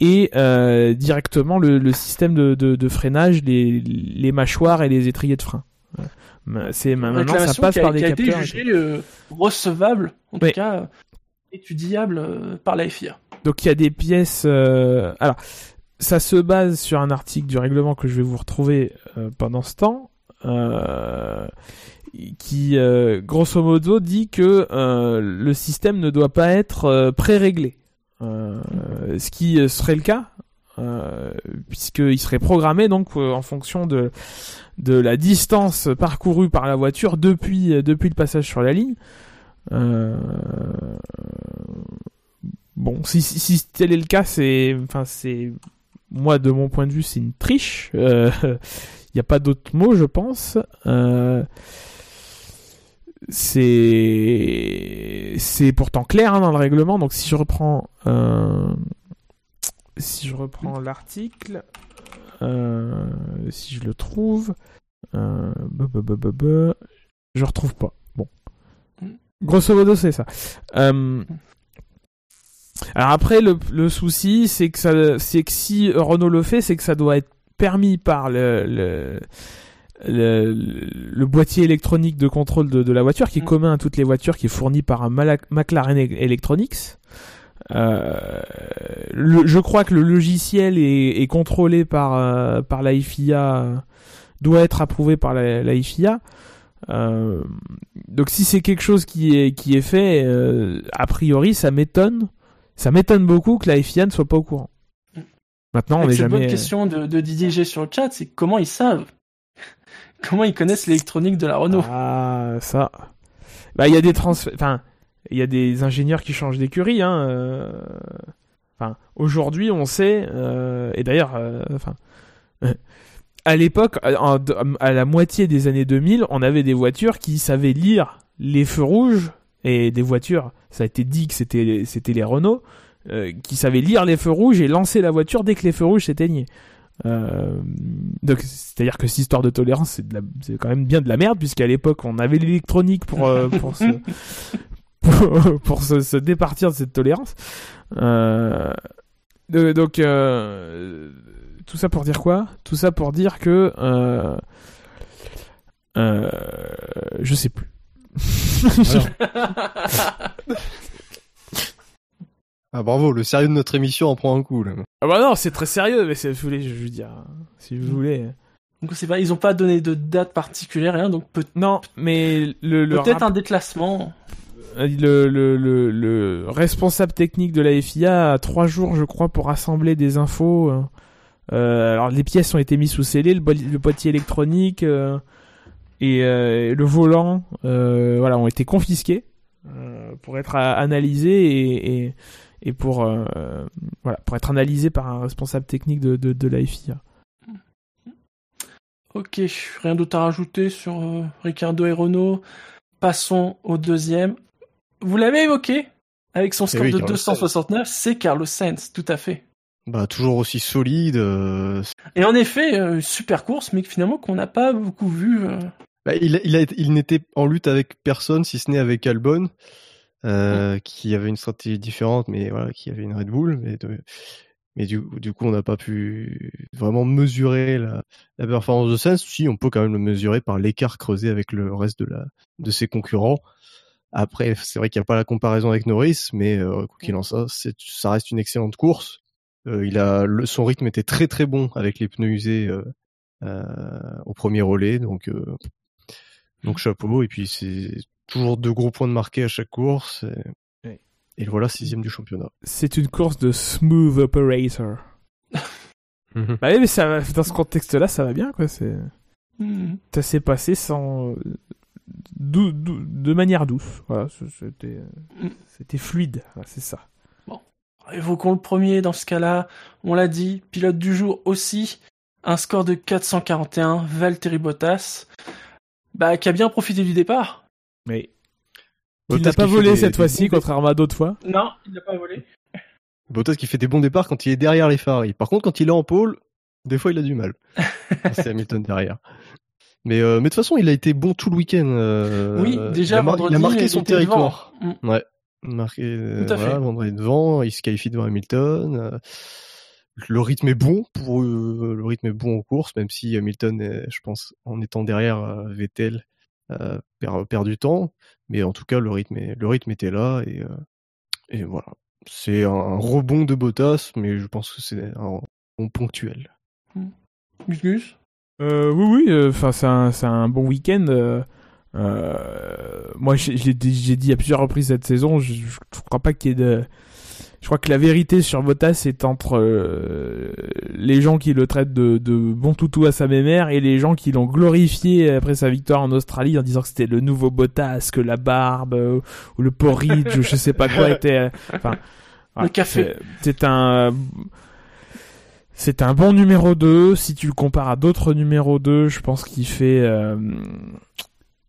et euh, directement le, le système de, de, de freinage, les, les mâchoires et les étriers de frein. C'est maintenant ça passe a, par des qui a été capteurs. euh, recevable, en Oui. tout cas euh, étudiable euh, par la FIA. Donc il y a des pièces. euh, Alors, ça se base sur un article du règlement que je vais vous retrouver euh, pendant ce temps, euh, qui, euh, grosso modo, dit que euh, le système ne doit pas être euh, pré-réglé. Euh, ce qui euh, serait le cas, euh, puisqu'il serait programmé donc euh, en fonction de de la distance parcourue par la voiture depuis euh, depuis le passage sur la ligne. Euh, Bon, si, si, si tel est le cas, c'est, enfin, c'est, moi, de mon point de vue, c'est une triche. N'y a pas d'autre mot, je pense. Euh, c'est, pourtant clair hein, dans le règlement. Donc, si je reprends, euh, si je reprends l'article, euh, si je le trouve, euh, bah, je retrouve pas. Bon, grosso modo, c'est ça. Alors après, le, le souci, c'est que ça, c'est que si Renault le fait, c'est que ça doit être permis par le, le, le, le boîtier électronique de contrôle de, de la voiture, qui est Mm. commun à toutes les voitures, qui est fourni par un McLaren E- Electronics. Euh, le, je crois que le logiciel est, est contrôlé par euh, par la FIA, doit être approuvé par la, la FIA. Euh, donc si c'est quelque chose qui est qui est fait, a priori ça m'étonne, ça m'étonne beaucoup que la FIA ne soit pas au courant. Maintenant on n'est jamais. bonne question de, de Didier G sur le chat, c'est comment ils savent? Comment ils connaissent l'électronique de la Renault? Ah ça. Bah il y a des transferts, enfin il y a des ingénieurs qui changent d'écurie. Hein. euh, Enfin aujourd'hui on sait euh, et d'ailleurs euh, enfin. à l'époque, à, la moitié des années 2000, on avait des voitures qui savaient lire les feux rouges et des voitures, ça a été dit que c'était c'était les Renault, euh, qui savaient lire les feux rouges et lancer la voiture dès que les feux rouges s'éteignaient. Euh, donc c'est-à-dire que cette histoire de tolérance, c'est de la- c'est quand même bien de la merde puisqu'à l'époque on avait l'électronique pour euh, pour se pour, pour se, se départir de cette tolérance. Donc tout ça pour dire quoi? Tout ça pour dire que je sais plus. Ah bravo, le sérieux de notre émission en prend un coup là. Ah bah non, c'est très sérieux, mais c'est- je voulais, je veux dire, si vous voulez. Donc c'est pas, ils ont pas donné de date particulière, rien. Donc peut- Non, mais le, le peut-être rap- un déclassement. le, le, le, le responsable technique de la FIA a trois jours, je crois, pour rassembler des infos. euh, euh, alors les pièces ont été mises sous scellé, le, le boîtier électronique euh, et euh, le volant, euh, voilà, ont été confisqués euh, pour être analysés et, et, et pour euh, voilà pour être analysés par un responsable technique de, de, de la FIA. Ok, rien d'autre à rajouter sur euh, Ricardo et Renault. Passons au deuxième. Vous l'avez évoqué avec son score oui, de Carlos 269, c'est Carlos Sainz, tout à fait. Bah toujours aussi solide. euh, Et en effet, euh, super course, mais finalement qu'on n'a pas beaucoup vu. euh. Bah, il, il, a été- il n'était en lutte avec personne, si ce n'est avec Albon, euh, qui avait une stratégie différente, mais voilà, qui avait une Red Bull. Mais, de- mais du, du coup, on n'a pas pu vraiment mesurer la, la performance de Sainz. Si, on peut quand même le mesurer par l'écart creusé avec le reste de, la, de ses concurrents. Après, c'est vrai qu'il n'y a pas la comparaison avec Norris, mais euh, quoi qu'il en soit, ça reste une excellente course. Euh, il a le, son rythme était très très bon avec les pneus usés euh, au premier relais, donc donc chapeau. Et puis c'est toujours deux gros points de marqué à chaque course. Et, Ouais. et le voilà sixième du championnat. C'est une course de smooth operator. Mhm. Bah oui, mais ça, va- dans ce contexte-là, ça va bien, quoi. C'est, Hmm. ça s'est passé sans, dou- dou- de manière douce. Voilà, c- c'était, c'était fluide. Voilà, c'est ça. Évoquons le premier dans ce cas-là. On l'a dit, pilote du jour aussi. Un score de 441, Valtteri Bottas. Bah, qui a bien profité du départ. Mais il n'a pas volé des- cette fois-ci, contrairement à d'autres fois. Non, il n'a pas volé. Bottas qui fait des bons départs quand il est derrière les Ferrari. Par contre, quand il est en pôle, des fois il a du mal. C'est Hamilton derrière. Mais, euh, mais de toute façon, il a été bon tout le week-end. euh, oui, déjà, il a, mar- vendredi, il a marqué son territoire. devant. Ouais, marqué. euh, Tout à voilà, fait. vendredi devant, il se qualifie devant Hamilton. Euh, le rythme est bon pour eux, le rythme est bon en course, même si Hamilton, est, je pense, en étant derrière euh, Vettel, euh, perd, perd du temps. Mais en tout cas, le rythme, est- le rythme était là et, euh, et voilà. C'est un rebond de Bottas, mais je pense que c'est un rebond ponctuel. Gus Gus? Euh, oui, oui. Enfin, c'est un, c'est un bon week-end. euh, euh, moi, j'ai j'ai dit j'ai dit à plusieurs reprises cette saison, je, je crois pas qu'il y ait de. Je crois que la vérité sur Bottas est entre euh, les gens qui le traitent de, de bon toutou à sa mémère et les gens qui l'ont glorifié après sa victoire en Australie en disant que c'était le nouveau Bottas, que la barbe euh, ou le porridge ou je sais pas quoi était. euh, Enfin, Le café. c'est- C'est un. C'est un bon numéro 2. Si tu le compares à d'autres numéros 2, je pense qu'il fait. euh,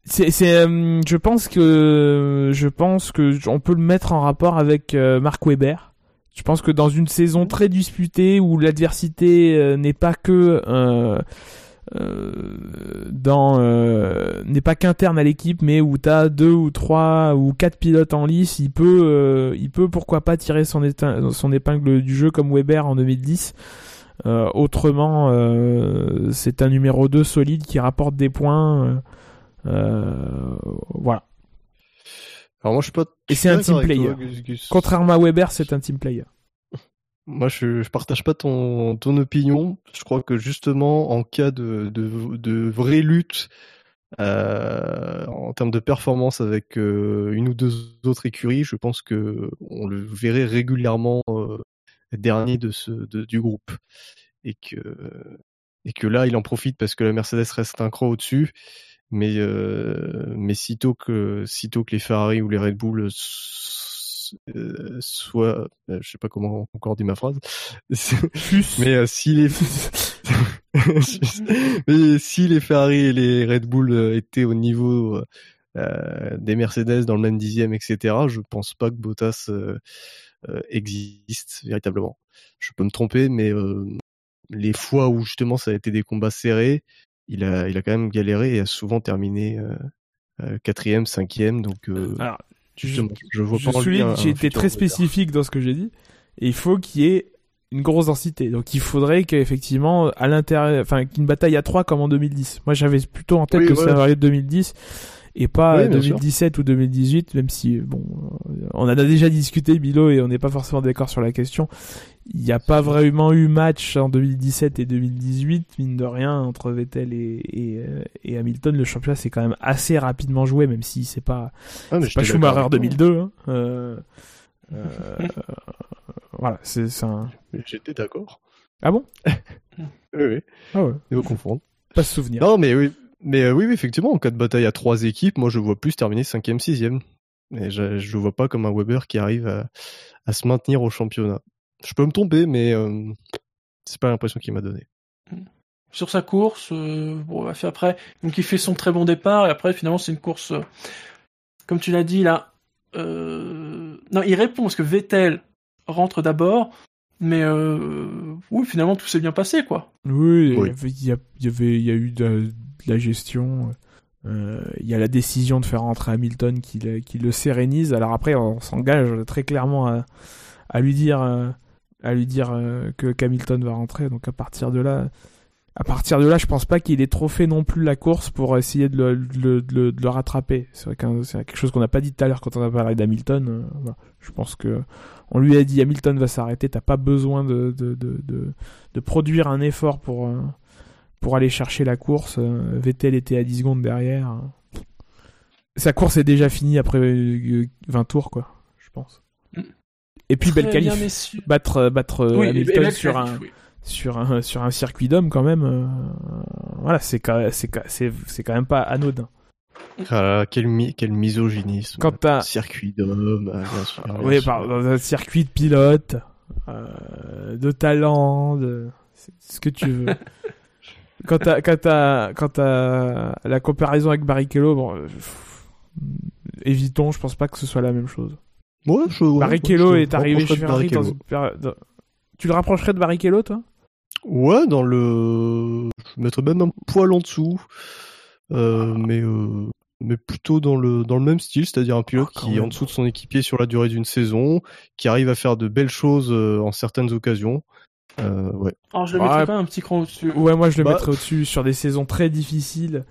C'est, c'est, euh, je pense que, je pense que on peut le mettre en rapport avec euh, Mark Webber. Je pense que dans une saison très disputée où l'adversité euh, n'est pas que dans n'est pas qu'interne à l'équipe, mais où t'as deux ou trois ou quatre pilotes en lice, il peut, il peut pourquoi pas tirer son, son épingle du jeu comme Weber en 2010. Euh, autrement, c'est un numéro 2 solide qui rapporte des points. Euh, voilà. Alors moi je suis pas. Et c'est un team player. Contrairement à Weber, c'est un team player. Moi, je, je partage pas ton, ton opinion. Je crois que justement, en cas de, de, de vraie lutte euh, en termes de performance avec euh, une ou deux autres écuries, je pense que on le verrait régulièrement euh, dernier de ce de, du groupe et que et que là, il en profite parce que la Mercedes reste un cran au-dessus. Mais euh, mais sitôt que sitôt que les Ferrari ou les Red Bull euh, soit, euh, je sais pas comment encore dire ma phrase, mais euh, si les mais si les Ferrari et les Red Bull étaient au niveau des Mercedes dans le même dixième, etc., je pense pas que Bottas existe véritablement. Je peux me tromper, mais les fois où justement ça a été des combats serrés, il a, il a quand même galéré et a souvent terminé quatrième, cinquième. Donc, Alors, je, je vois pas j'ai été très spécifique dans ce que j'ai dit. Et il faut qu'il y ait une grosse densité. Donc il faudrait qu'effectivement, à l'intérieur, enfin, qu'une bataille à 3 comme en 2010. Moi j'avais plutôt en tête que ça allait de 2010 et pas 2017 ou 2018, même si, bon, on en a déjà discuté, Bilo, et on n'est pas forcément d'accord sur la question. Il n'y a pas vraiment eu match en 2017 et 2018, mine de rien, entre Vettel et, et, euh, et Hamilton. Le championnat s'est quand même assez rapidement joué, même si c'est pas, ah, c'est pas Schumacher 2002. Hein. Euh, euh, voilà, c'est un. J'étais d'accord. Ah bon? Oui, oui. Ah ouais. Il faut confondre. Pas se souvenir. Non, mais oui. Mais euh, oui, effectivement, en cas de bataille à trois équipes, moi je vois plus terminer cinquième, sixième. Et je, je vois pas comme un Weber qui arrive à, à se maintenir au championnat. Je peux me tromper, mais euh, c'est pas l'impression qu'il m'a donné. Sur sa course, euh, bon, il fait après, donc il fait son très bon départ et après finalement c'est une course, euh, comme tu l'as dit là. Euh, non, il répond parce que Vettel rentre d'abord, mais euh, oui, finalement tout s'est bien passé quoi. Oui, il y, a, y, avait, il y a eu de, la gestion. Euh, il y a la décision de faire rentrer Hamilton qui le, qui le sérénise. Alors après, on s'engage très clairement à, à lui dire, euh, à lui dire euh, que Hamilton va rentrer. Donc à partir de là, à partir de là, je pense pas qu'il ait trop fait non plus la course pour essayer de le, rattraper. C'est vrai que c'est quelque chose qu'on n'a pas dit tout à l'heure quand on a parlé d'Hamilton. Voilà. Je pense que on lui a dit Hamilton va s'arrêter. T'as pas besoin de de, produire un effort pour pour aller chercher la course. Euh, Vettel était à 10 secondes derrière. Sa course est déjà finie après 20 euh, tours, quoi, je pense. Et puis belle qualif. Battre, euh, battre Hamilton sur un, sur un sur un circuit d'homme quand même. voilà, c'est c'est c'est quand même pas anodin. Ah, quel, mi quel misogynisme. Quand t'as circuit d'homme, oui, dans un circuit de pilote, de talent, de ce que tu veux. quand t'as quand t'as quand t'as la comparaison avec Barrichello, bon, euh, évitons. Je pense pas que ce soit la même chose. Ouais, je, Barrichello est arrivé chez Ferrari dans une période. Tu le rapprocherais de Barrichello, toi? Ouais, dans le, je mettrais même un poil en dessous, euh, mais euh, mais plutôt dans le dans le même style, c'est-à-dire un pilote ah, qui est en dessous de son équipier sur la durée d'une saison, qui arrive à faire de belles choses euh, en certaines occasions. Euh, ouais. Alors je le mettrais pas un petit cran au-dessus. Ouais, moi je le bah... mettrais au-dessus sur des saisons très difficiles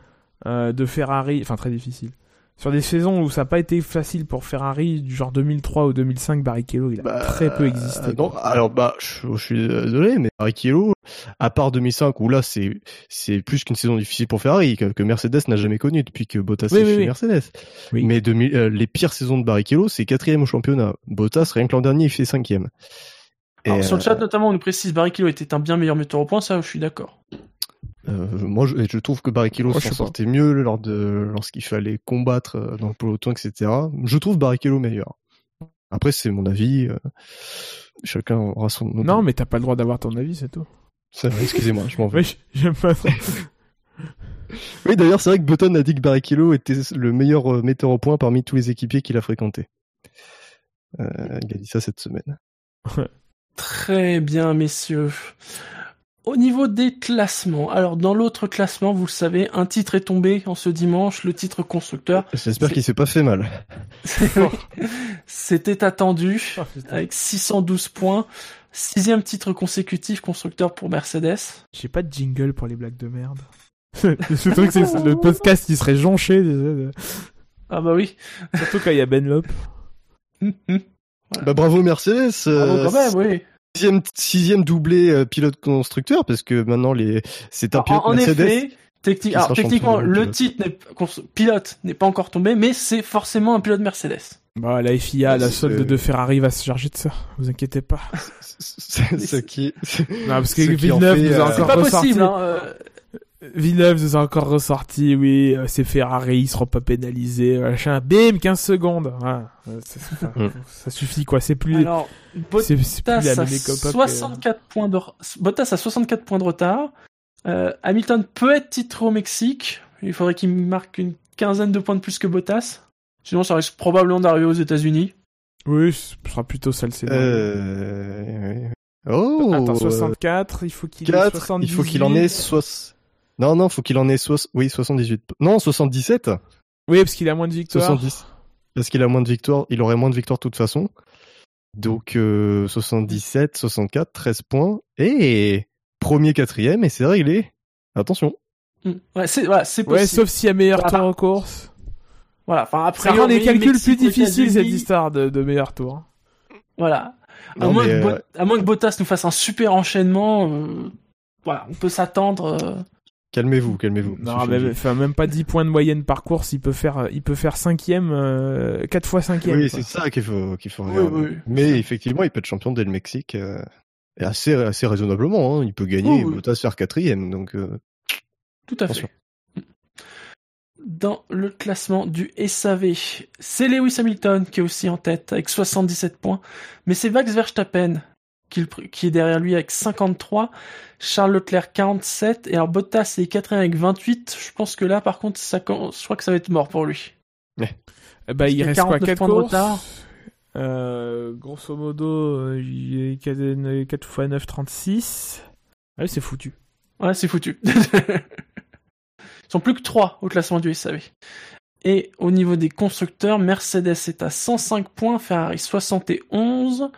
euh, de Ferrari, enfin très difficiles. Sur des saisons où ça n'a pas été facile pour Ferrari, du genre 2003 ou 2005, Barrichello, il a bah, très peu existé. non, alors bah, je, je, suis désolé, mais Barrichello, à part 2005, où là c'est c'est plus qu'une saison difficile pour Ferrari, que, que Mercedes n'a jamais connu depuis que Bottas oui, est oui, chez oui. Mercedes. Mais 2000, euh, les pires saisons de Barrichello, c'est quatrième au championnat. Bottas, rien que l'an dernier, il fait cinquième. Alors, sur le chat, notamment, on nous précise Barrichello était un bien meilleur metteur au point, ça, je suis d'accord. Euh, moi, je, je, trouve que Barrichello s'en sortait mieux lors de lorsqu'il fallait combattre euh, dans le peloton, etc. Je trouve Barrichello meilleur. Après, c'est mon avis. Euh, chacun aura son. Non, mais t'as pas le droit d'avoir ton avis, c'est tout. Excusez-moi, je m'en vais. Oui, j'aime pas. oui, d'ailleurs, c'est vrai que Button a dit que Barrichello était le meilleur metteur au point parmi tous les équipiers qu'il a fréquentés. il a dit ça cette semaine. Très bien, messieurs. Au niveau des classements, alors dans l'autre classement, vous le savez, un titre est tombé en ce dimanche, le titre constructeur. J'espère qu'il s'est pas fait mal. C'était attendu, avec 612 points. Sixième titre consécutif constructeur pour Mercedes. J'ai pas de jingle pour les blagues de merde. Ce truc, c'est le podcast qui serait jonché. Ah bah oui. Surtout quand il y a Ben Lop. Bah bravo Mercedes. Bravo euh, quand même, oui. Sixième, sixième doublé euh, pilote constructeur parce que maintenant les c'est un En, pilote en Mercedes. effet, alors, techniquement, le pilote. titre pilote n'est pas encore tombé, mais c'est forcément un pilote Mercedes. Bah, la FIA, la C'est- solde de Ferrari va se charger de ça. Vous inquiétez pas. C'est ce qui. Non, parce que en Villeneuve fait, nous a euh, C'est encore pas ressorti. possible, hein. euh, Villeneuve nous a encore ressorti, oui, euh, c'est Ferrari, ils seront pas pénalisés, machin. Bim, 15 secondes. Voilà. Euh, Mm. Ça suffit, quoi. C'est plus, Alors, c'est c'est plus Bottas la a même école. 64 points de Bottas a 64 points de retard. Euh, Hamilton peut être titré au Mexique. Il faudrait qu'il marque une quinzaine de points de plus que Bottas. Sinon, ça risque probablement d'arriver aux États-Unis. Oui, ce sera plutôt ça le scénario. Euh... oui. Oh. Attends, 64, il faut qu'il ait 4, 78. il faut qu'il en ait soix... Non, non, faut qu'il en ait soix... oui, 78. Non, 77. Oui, parce qu'il a moins de victoires. 70. Parce qu'il a moins de victoires, il aurait moins de victoires de toute façon. Donc euh, 77, 64, 13 points. Et premier, quatrième, et c'est réglé. Attention. Hmm. Ouais, c'est voilà, c'est Ouais, possible. sauf s'il y a meilleur Voilà. tour en course. Voilà, enfin après Ça rend les calculs plus difficiles, cette histoire de, de meilleur tour. Voilà. À Non, moins, mais, que euh, à moins que Bottas nous fasse un super enchaînement, euh, voilà, on peut s'attendre. Calmez-vous, calmez-vous. Non, mais, enfin, même pas 10 points de moyenne par course, il peut faire, il peut faire cinquième, euh, 4 fois cinquième. Oui, c'est ça qu'il faut, qu'il faut Oui, regarder. oui. Mais effectivement, il peut être champion dès le Mexique. euh, et assez, assez raisonnablement. Hein. Il peut gagner Oui, et oui. Bottas faire quatrième. Donc, euh, Tout à Attention. fait. Dans le classement du SAV, c'est Lewis Hamilton qui est aussi en tête avec 77 points, mais c'est Max Verstappen qui, est derrière lui avec 53, Charles Leclerc 47, et alors Bottas est quatrième avec 28. Je pense que là, par contre, ça, je crois que ça va être mort pour lui. Eh ben, il reste quoi 49 4 points de courses retard. euh, Grosso modo, euh, il est 4, 4 x 9, 36. Ouais, c'est foutu. Ouais, c'est foutu. Ils sont plus que 3 au classement du SAV. Et au niveau des constructeurs, Mercedes est à 105 points, Ferrari 71,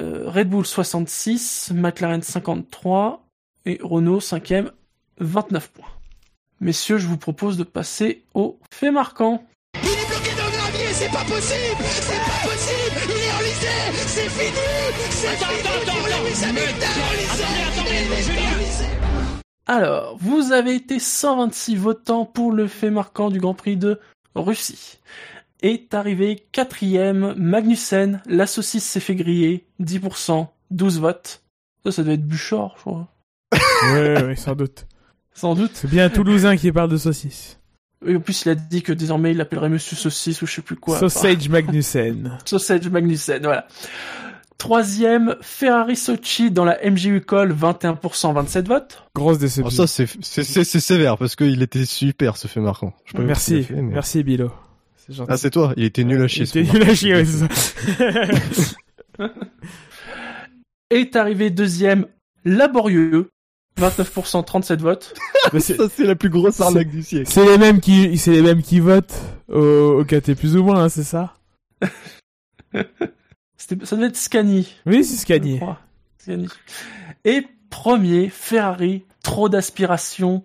euh, Red Bull 66, McLaren 53 et Renault 5e 29 points. Messieurs, je vous propose de passer au fait marquant. Il est bloqué dans le gravier, c'est pas possible C'est pas possible Il est enlisé C'est fini C'est fini pour Lewis Hamilton Alors, vous avez été 126 votants pour le fait marquant du Grand Prix de Russie. Est arrivé quatrième Magnussen, la saucisse s'est fait griller, 10%, 12 votes. Ça, ça doit être Buchor, je crois. Ouais, ouais, sans doute. Sans doute. C'est bien un Toulousain qui parle de saucisse. Et en plus, il a dit que désormais, il l'appellerait Monsieur Saucisse ou je sais plus quoi. Sausage Magnussen. Sausage Magnussen, voilà. Troisième, Ferrari Sochi dans la MJU Call, 21%, 27 votes. Grosse oh, déception. ça, c'est, sévère parce qu'il était super ce fait marquant. Je merci, fait, mais- merci Bilo. C'est gentil. Ah, c'est toi. Il était nul à chier. Il était nul à chier, ouais, c'est ça. Est arrivé deuxième, Laborieux, 29%, 37 votes. Mais c'est- Ça, c'est la plus grosse arnaque du siècle. C'est les mêmes qui, c'est les mêmes qui votent au, au KT plus ou moins, hein, c'est ça? C'était, ça devait être Scani. Oui, c'est Scani. Et premier, Ferrari, trop d'aspiration.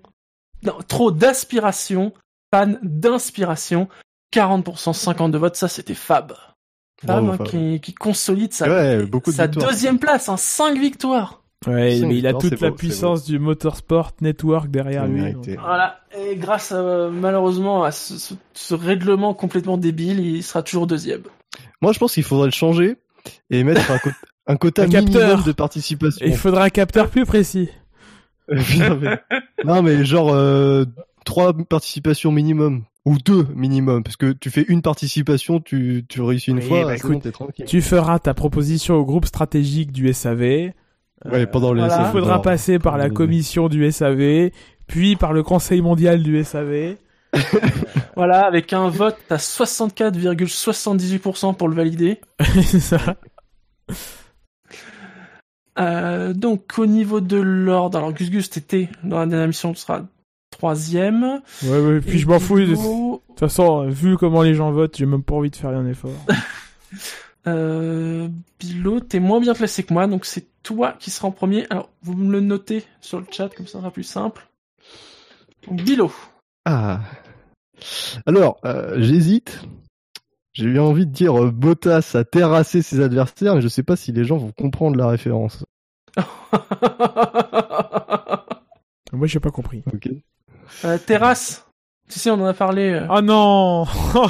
Non, trop d'aspiration, panne d'inspiration. 40%, 52 votes, ça c'était Fab. Fab, Bravo, hein, Fab. Qui, qui consolide sa, Ouais, de deuxième place, hein, 5 victoires. Ouais, Cinq mais il a victoires, toute la beau, puissance du Motorsport Network derrière lui. donc. Voilà. Et grâce à, malheureusement à ce, ce- ce règlement complètement débile, il sera toujours deuxième. Moi, je pense qu'il faudrait le changer et mettre un, co- un quota Un minimum capteur. de participation. Et il faudra un capteur plus précis. non, mais... non, mais genre euh, trois participations minimum ou deux minimum parce que tu fais une participation, tu, tu réussis une Oui, fois, bah, bon, tranquille. Tu feras ta proposition au groupe stratégique du SAV. Ouais, pendant les voilà. Il faudra non. passer par la commission du SAV, puis par le Conseil mondial du SAV. Voilà, avec un vote à 64,78% pour le valider. c'est ça. Euh, donc au niveau de l'ordre, alors Gus Gus t'étais dans la dernière mission, tu seras troisième. Ouais, ouais, puis Et je m'en fous. De toute façon, vu comment les gens votent, j'ai même pas envie de faire un effort. Euh, Bilo, t'es moins bien classé que moi, donc c'est toi qui seras en premier. Alors vous me le notez sur le chat, comme ça sera plus simple. Donc Bilo, Ah. Alors, euh, j'hésite. J'ai eu envie de dire euh, Bottas a terrassé ses adversaires, mais je sais pas si les gens vont comprendre la référence. Moi, j'ai pas compris. Ok. Euh, terrasse. Tu sais, on en a parlé. euh. Oh non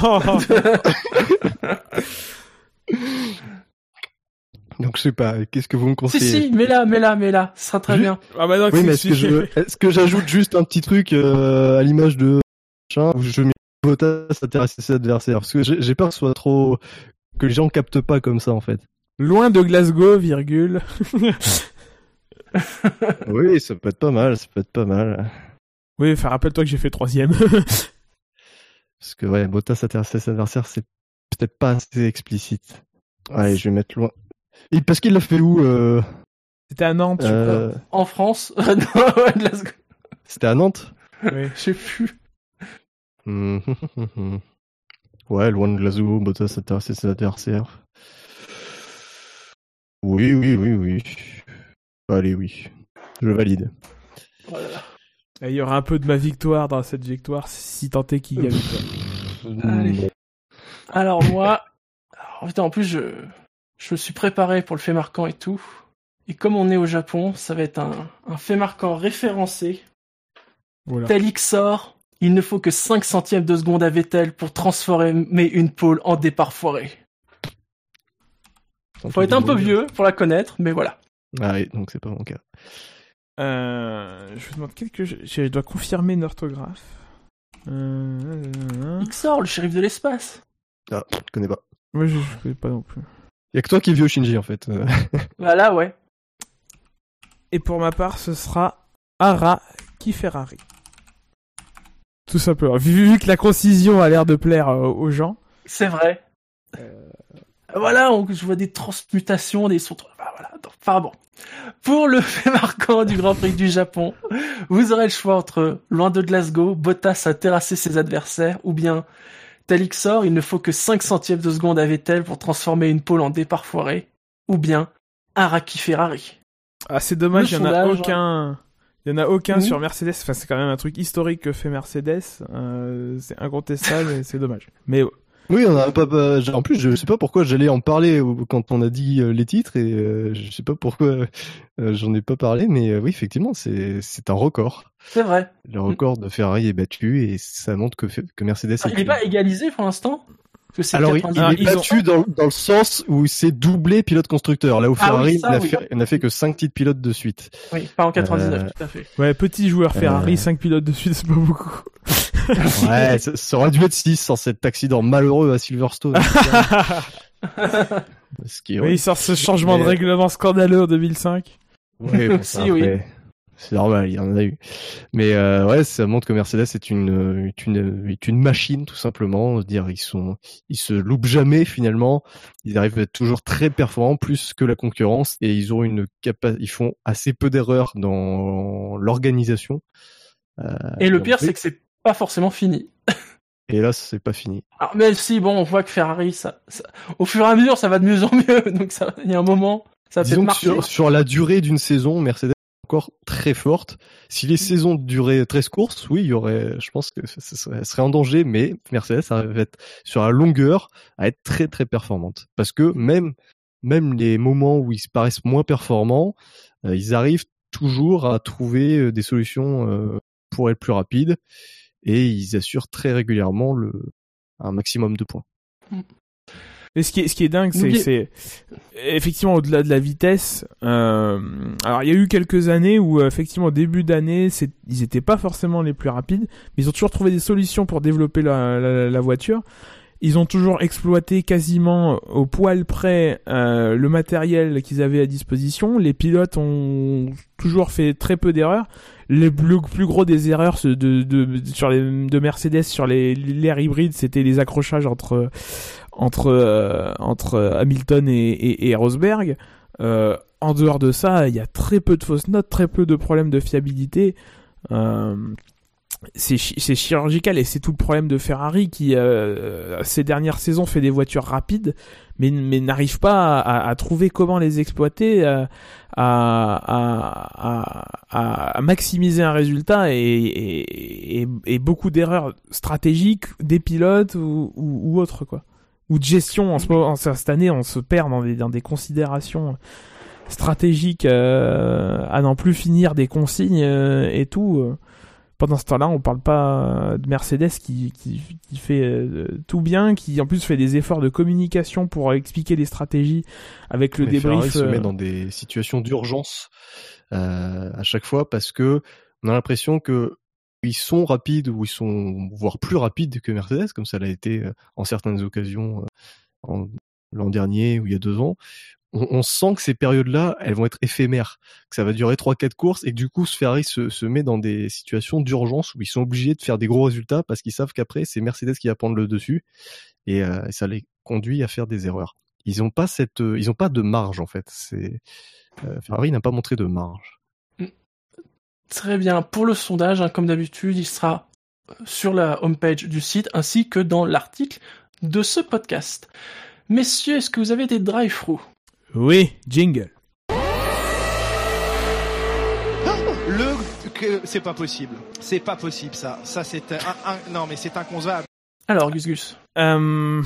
Donc je sais pas. Qu'est-ce que vous me si, conseillez si, mais là, mais là, mais là. Ce sera très bien. Ah bah non, Oui, mais est-ce que je, est-ce que j'ajoute juste un petit truc euh, à l'image de machin, où je mets Bottas à terrasser ses adversaires? Parce que j'ai j'ai peur que ce soit trop que les gens captent pas comme ça en fait. Loin de Glasgow, virgule. Oui, ça peut être pas mal, ça peut être pas mal. Oui, enfin, rappelle-toi que j'ai fait troisième. Parce que ouais, Bottas à terrasser ses adversaires, c'est peut-être pas assez explicite. Allez, je vais mettre loin. Et parce qu'il l'a fait où euh, C'était à Nantes, je crois. euh, En France? non, ouais, Glasgow. C'était à Nantes? Oui. Je sais plus. Hum. Ouais, loin de Glasgow, Bottas a terrassé ses adversaires. Oui, oui, oui, oui. Allez, oui. Je valide. Voilà. Et Il y aura un peu de ma victoire dans cette victoire, si tant est qu'il y a victoire. Allez. Alors moi, alors, putain, en plus je, je me suis préparé pour le fait marquant et tout. Et comme on est au Japon, ça va être un, un fait marquant référencé. Voilà. Tel Xor, il ne faut que 5 centièmes de seconde à Vettel pour transformer une pole en départ foiré. Faut être un peu vieux pour la connaître, mais voilà. Ah oui, donc c'est pas mon cas. Euh, je me demande quelque chose. Je dois confirmer une orthographe. Euh... Xor, le shérif de l'espace. Ah, je connais pas. Moi, je, je connais pas non plus. Y a que toi qui es vieux Shinji en fait. Euh, Voilà, ouais. Et pour ma part, ce sera Ara qui Ferrari. Tout simplement. Vu, vu que la concision a l'air de plaire euh, aux gens. C'est vrai. Voilà, on, je vois des transmutations, des sons. Enfin, voilà. Donc, Enfin bon. Pour le fait marquant du Grand Prix du Japon, vous aurez le choix entre loin de Glasgow, Bottas a terrassé ses adversaires, ou bien Talixor, il ne faut que 5 centièmes de seconde à Vettel pour transformer une pole en départ foiré, ou bien Araki Ferrari. Ah, c'est dommage, il Le y en a aucun. Il en a aucun sur Mercedes. Enfin, c'est quand même un truc historique que fait Mercedes. Euh, c'est incontestable et c'est dommage. Mais Oui, on a pas, pas- En plus, je sais pas pourquoi j'allais en parler quand on a dit euh, les titres et euh, je sais pas pourquoi euh, j'en ai pas parlé, mais euh, oui, effectivement, c'est c'est un record. C'est vrai. Le record de Ferrari est battu et ça montre que, que Mercedes Ah, est il n'est pas égalisé pour l'instant? Alors, il, 90. il est ils ont- battu dans, dans le sens où c'est doublé pilote-constructeur. Là où Ah Ferrari oui, ça, n'a oui. fait, n'a fait que 5 titres pilotes de suite. Oui, pas en 99, Euh, tout à fait. ouais, petit joueur Ferrari, Euh. 5 pilotes de suite, c'est pas beaucoup. Ouais, ça, ça aurait dû être 6 sans cet accident malheureux à Silverstone. Ce qui est Oui, il sort ce changement de Mais- règlement scandaleux en 2005. Ouais, bon, Si, oui. C'est normal, il y en a eu. Mais euh, ouais, ça montre que Mercedes est une, est une, est une machine tout simplement. Dire ils sont, ils se loupent jamais finalement. Ils arrivent à être toujours très performants, plus que la concurrence, et ils ont une capa- ils font assez peu d'erreurs dans l'organisation. Euh, Et le pire, oui. c'est que c'est pas forcément fini. Et là, c'est pas fini. Alors, même si, bon, on voit que Ferrari, ça, ça- au fur et à mesure, ça va de mieux en mieux. Donc, ça, il y a un moment, ça va Disons que marcher. sur, sur la durée d'une saison, Mercedes est encore très forte. Si les saisons duraient 13 courses, oui, il y aurait, je pense que ça, serait, ça serait en danger, mais Mercedes arrive à être sur la longueur à être très très performante. Parce que même, même les moments où ils se paraissent moins performants, euh, ils arrivent toujours à trouver euh, des solutions euh, pour être plus rapides et ils assurent très régulièrement le, un maximum de points. Et ce qui est, ce qui est dingue, c'est, c'est effectivement au-delà de la vitesse. Euh, alors il y a eu quelques années où euh, effectivement au début d'année, c'est, ils étaient pas forcément les plus rapides, mais ils ont toujours trouvé des solutions pour développer la, la, la voiture. Ils ont toujours exploité quasiment au poil près euh, le matériel qu'ils avaient à disposition. Les pilotes ont toujours fait très peu d'erreurs. Les plus, gros des erreurs de, Mercedes sur les l'air hybride, c'était les accrochages entre euh, Hamilton et, Rosberg. Euh, en dehors de ça, il y a très peu de fausses notes, très peu de problèmes de fiabilité. Euh, c'est chi- c'est chirurgical et c'est tout le problème de Ferrari qui euh, ces dernières saisons fait des voitures rapides mais mais n'arrive pas à, trouver comment les exploiter euh, à, à, à, maximiser un résultat et, et, et, beaucoup d'erreurs stratégiques des pilotes ou, ou, autres quoi ou de gestion en ce moment en cette année on se perd dans des dans des considérations stratégiques euh, à n'en plus finir des consignes euh, et tout. Pendant ce temps-là on parle pas de Mercedes qui qui, qui fait euh, tout bien qui en plus fait des efforts de communication pour expliquer les stratégies avec le Mais Ferrari débrief se euh, met dans des situations d'urgence euh, à chaque fois parce que on a l'impression que ils sont rapides ou ils sont voire plus rapides que Mercedes, comme ça l'a été euh, en certaines occasions euh, l'an dernier ou il y a deux ans. On, on sent que ces périodes-là, elles vont être éphémères, que ça va durer trois quatre courses et que du coup, Ferrari se, se met dans des situations d'urgence où ils sont obligés de faire des gros résultats parce qu'ils savent qu'après c'est Mercedes qui va prendre le dessus et, euh, ça les conduit à faire des erreurs. Ils ont pas cette, euh, ils ont pas de marge en fait. C'est euh, Ferrari n'a pas montré de marge. Très bien. Pour le sondage, hein, comme d'habitude, il sera euh, sur la homepage du site ainsi que dans l'article de ce podcast. Messieurs, est-ce que vous avez des drive-through? Oui jingle Le que c'est pas possible. C'est pas possible ça. Ça c'est un, un- non mais c'est inconcevable. Alors, Gus Gus. Euh,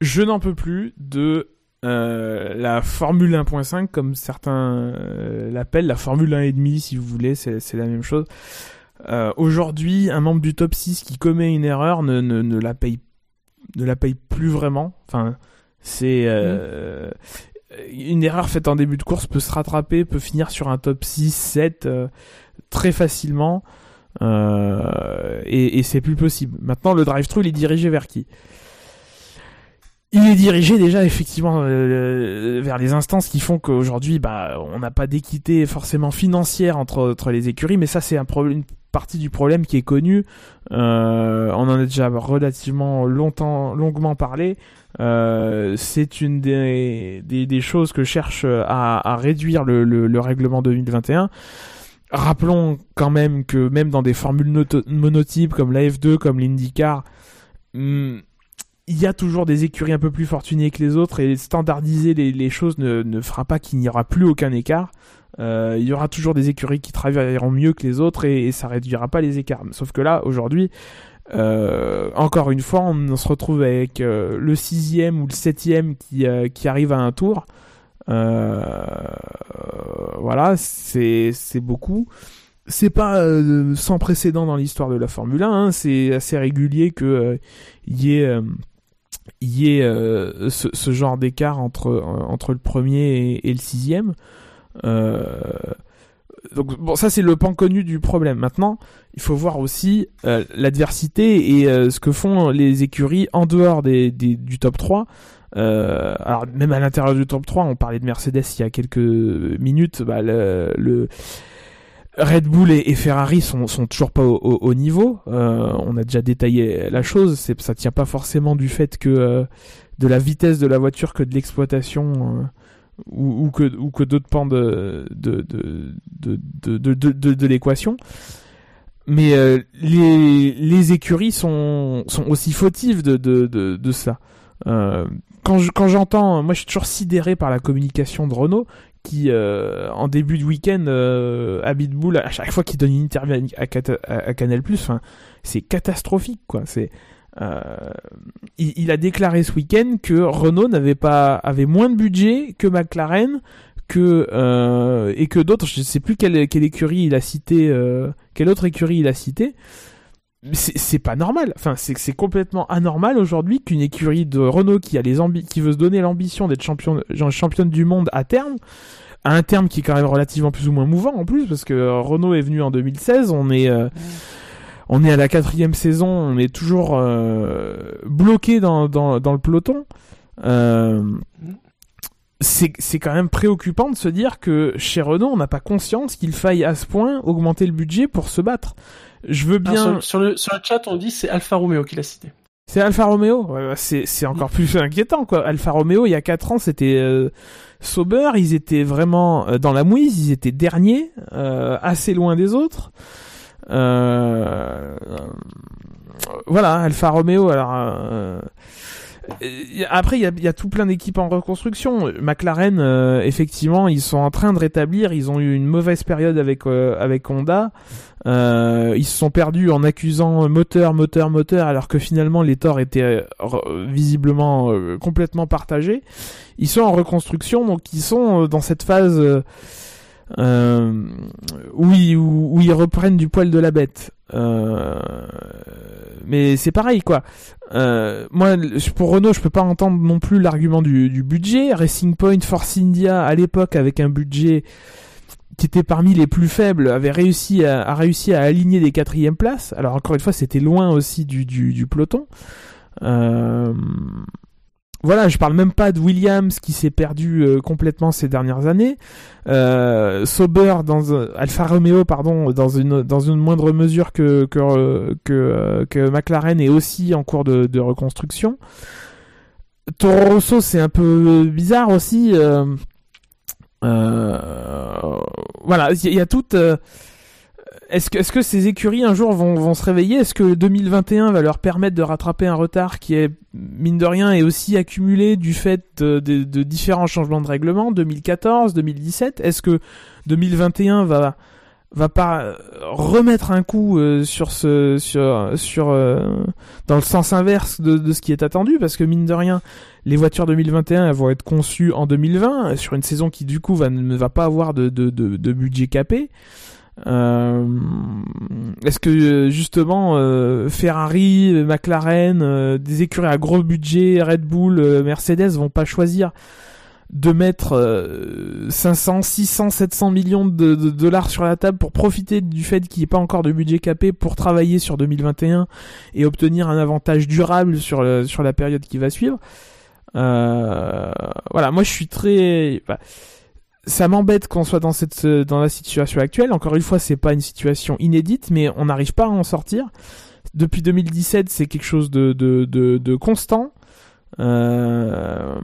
je n'en peux plus de euh, la Formule 1.5 comme certains euh, l'appellent, la Formule 1.5 si vous voulez, c'est c'est la même chose. Euh, Aujourd'hui, un membre du top 6 qui commet une erreur ne, ne, ne la paye ne la paye plus vraiment. Enfin, c'est euh, une erreur faite en début de course peut se rattraper, peut finir sur un top 6, 7 euh, très facilement. Euh, et, et c'est plus possible. Maintenant, le drive-thru, il est dirigé vers qui? Il est dirigé déjà effectivement euh, vers les instances qui font qu'aujourd'hui, bah, on n'a pas d'équité forcément financière entre, entre les écuries, mais ça, c'est un problème, une partie du problème qui est connue. Euh, on en a déjà relativement longtemps, longuement parlé. Euh, c'est une des, choses que cherche à, à réduire le, le, le règlement 2021. Rappelons quand même que même dans des formules monotypes comme la F2, comme l'IndyCar, hmm, il y a toujours des écuries un peu plus fortunées que les autres et standardiser les, choses ne, ne fera pas qu'il n'y aura plus aucun écart. Euh, il y aura toujours des écuries qui travailleront mieux que les autres et, et ça réduira pas les écarts. Sauf que là, aujourd'hui, euh, encore une fois, on, se retrouve avec euh, le sixième ou le septième qui, euh, qui arrive à un tour. Voilà, c'est beaucoup. C'est pas sans précédent dans l'histoire de la Formule 1. hein, c'est assez régulier que euh, y ait y ait ce, genre d'écart entre entre le premier et, et le sixième. Donc bon, ça c'est le pan connu du problème. Maintenant, il faut voir aussi euh, l'adversité et euh, ce que font les écuries en dehors des, du top 3. Euh, alors même à l'intérieur du top 3, on parlait de Mercedes il y a quelques minutes, bah, le, Red Bull et, Ferrari sont, sont toujours pas au, au- au niveau. On a déjà détaillé la chose. C'est, ça tient pas forcément du fait que de la vitesse de la voiture que de l'exploitation ou, ou que ou que d'autres pans de de de de de, l'équation. Mais euh, les les écuries sont sont aussi fautives de ça. Euh, quand je, quand j'entends, moi je suis toujours sidéré par la communication de Renault qui euh, en début de week-end à Bitbull à chaque fois qu'il donne une interview à, à, à Canal+, c'est catastrophique quoi. C'est euh, il, a déclaré ce week-end que Renault n'avait pas avait moins de budget que McLaren que euh, et que d'autres je sais plus quelle, écurie il a cité euh, quelle autre écurie il a cité c'est pas normal. Enfin, c'est complètement anormal aujourd'hui qu'une écurie de Renault qui a les qui veut se donner l'ambition d'être champion, genre championne du monde à terme, à un terme qui est quand même relativement plus ou moins mouvant en plus, parce que Renault est venu en 2016, on est on est à la quatrième saison, on est toujours euh, bloqué dans, dans, dans le peloton. Euh, c'est quand même préoccupant de se dire que chez Renault, on n'a pas conscience qu'il faille à ce point augmenter le budget pour se battre. Je veux Alors, bien. sur, sur le, sur le chat, on dit c'est Alfa Romeo qui l'a cité. C'est Alfa Romeo? Ouais, bah, c'est encore plus inquiétant quoi. Alfa Romeo il y a 4 ans c'était euh, Sauber, ils étaient vraiment euh, dans la mouise, ils étaient derniers, euh, assez loin des autres. Euh, voilà, Alfa Romeo. Alors euh, euh, après, il y a, tout plein d'équipes en reconstruction. McLaren, euh, effectivement, ils sont en train de rétablir. Ils ont eu une mauvaise période avec euh, avec Honda. Euh, ils se sont perdus en accusant moteur, moteur, moteur, alors que finalement les torts étaient visiblement complètement partagés. Ils sont en reconstruction, donc ils sont dans cette phase euh, où, ils, reprennent du poil de la bête. Euh, mais c'est pareil, quoi. Euh, moi, pour Renault, je peux pas entendre non plus l'argument du, budget. Racing Point, Force India, à l'époque, avec un budget qui était parmi les plus faibles, avait réussi à, a à aligner des quatrièmes places. Alors encore une fois, c'était loin aussi du, du, du peloton. Euh, voilà, je parle même pas de Williams qui s'est perdu euh, complètement ces dernières années. Euh, Sauber dans un- Alfa Romeo pardon dans une dans une moindre mesure que que euh, que, euh, que McLaren est aussi en cours de, de reconstruction. Toro Rosso c'est un peu bizarre aussi. euh, euh, voilà, il y, y a toute. Est-ce que, est-ce que ces écuries un jour vont, vont se réveiller? Est-ce que 2021 va leur permettre de rattraper un retard qui est, mine de rien, est aussi accumulé du fait de, de- de différents changements de règlement? 2014, 2017 Est-ce que 2021 va va pas euh, remettre un coup euh, sur ce sur sur euh, dans le sens inverse de, de ce qui est attendu? Parce que mine de rien les voitures 2021 elles vont être conçues en 2020 sur une saison qui du coup va ne va pas avoir de de, de, de budget capé euh, Est-ce que euh, justement euh, Ferrari, euh, McLaren, euh, des écuries à gros budget, Red Bull, euh, Mercedes vont pas choisir de mettre euh, 500, 600, 700 millions de, dollars sur la table pour profiter du fait qu'il n'y ait pas encore de budget capé pour travailler sur 2021 et obtenir un avantage durable sur, le- sur la période qui va suivre? Voilà, moi je suis très... bah, ça m'embête qu'on soit dans cette dans la situation actuelle. Encore une fois, c'est pas une situation inédite, mais on n'arrive pas à en sortir. Depuis 2017, c'est quelque chose de de de, constant. Euh,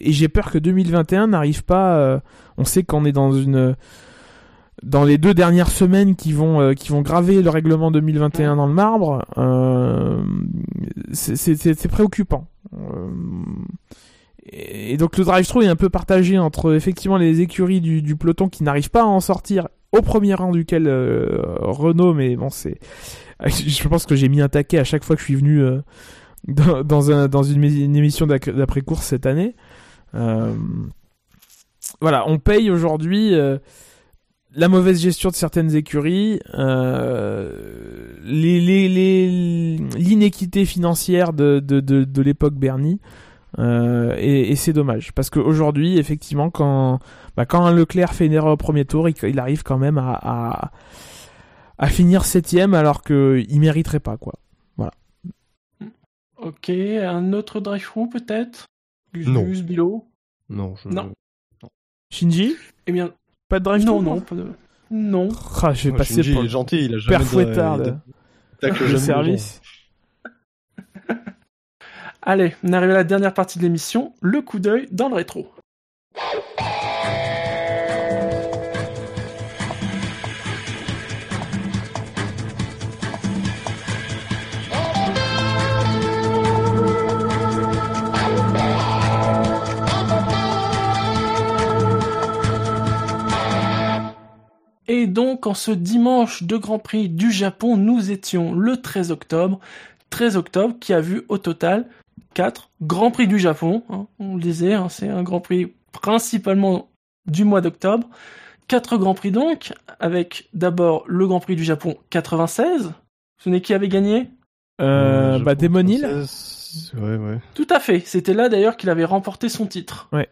et j'ai peur que 2021 n'arrive pas. euh, on sait qu'on est dans une dans les deux dernières semaines qui vont euh, qui vont graver le règlement 2021 dans le marbre. C'est préoccupant. Et donc le drive-thru est un peu partagé entre effectivement les écuries du, peloton qui n'arrivent pas à en sortir, au premier rang duquel euh, Renault, mais bon c'est, je pense que j'ai mis un taquet à chaque fois que je suis venu euh, dans, dans, un, dans une, émission d'après-course cette année. Euh, voilà, on paye aujourd'hui la mauvaise gestion de certaines écuries, l'inéquité financière de l'époque Bernie. Euh, et, et c'est dommage parce qu'aujourd'hui, effectivement, quand bah, quand Leclerc fait une erreur au premier tour, il, il arrive quand même à, à, à finir septième alors que il mériterait pas quoi. Ok, un autre drive-through peut-être? Non. Gus, Bilo? Non, je... Non. Shinji, Eh bien, pas de drive non, non, pas de... Non. Ah, je vais Ouais, passer Shinji, pour il est gentil, il a jamais père de- service. Allez, on arrive à la dernière partie de l'émission, le coup d'œil dans le rétro. Et donc, en ce dimanche de Grand Prix du Japon, nous étions le 13 octobre. 13 octobre qui a vu au total 4 Grands Prix du Japon. hein, on le disait, hein, c'est un Grand Prix principalement du mois d'octobre. 4 Grands Prix donc, avec d'abord le Grand Prix du Japon 96. Ce n'est qui avait gagné? Euh, je bah que Hill. Ouais, ouais. Tout à fait. C'était là d'ailleurs qu'il avait remporté son titre. Ouais.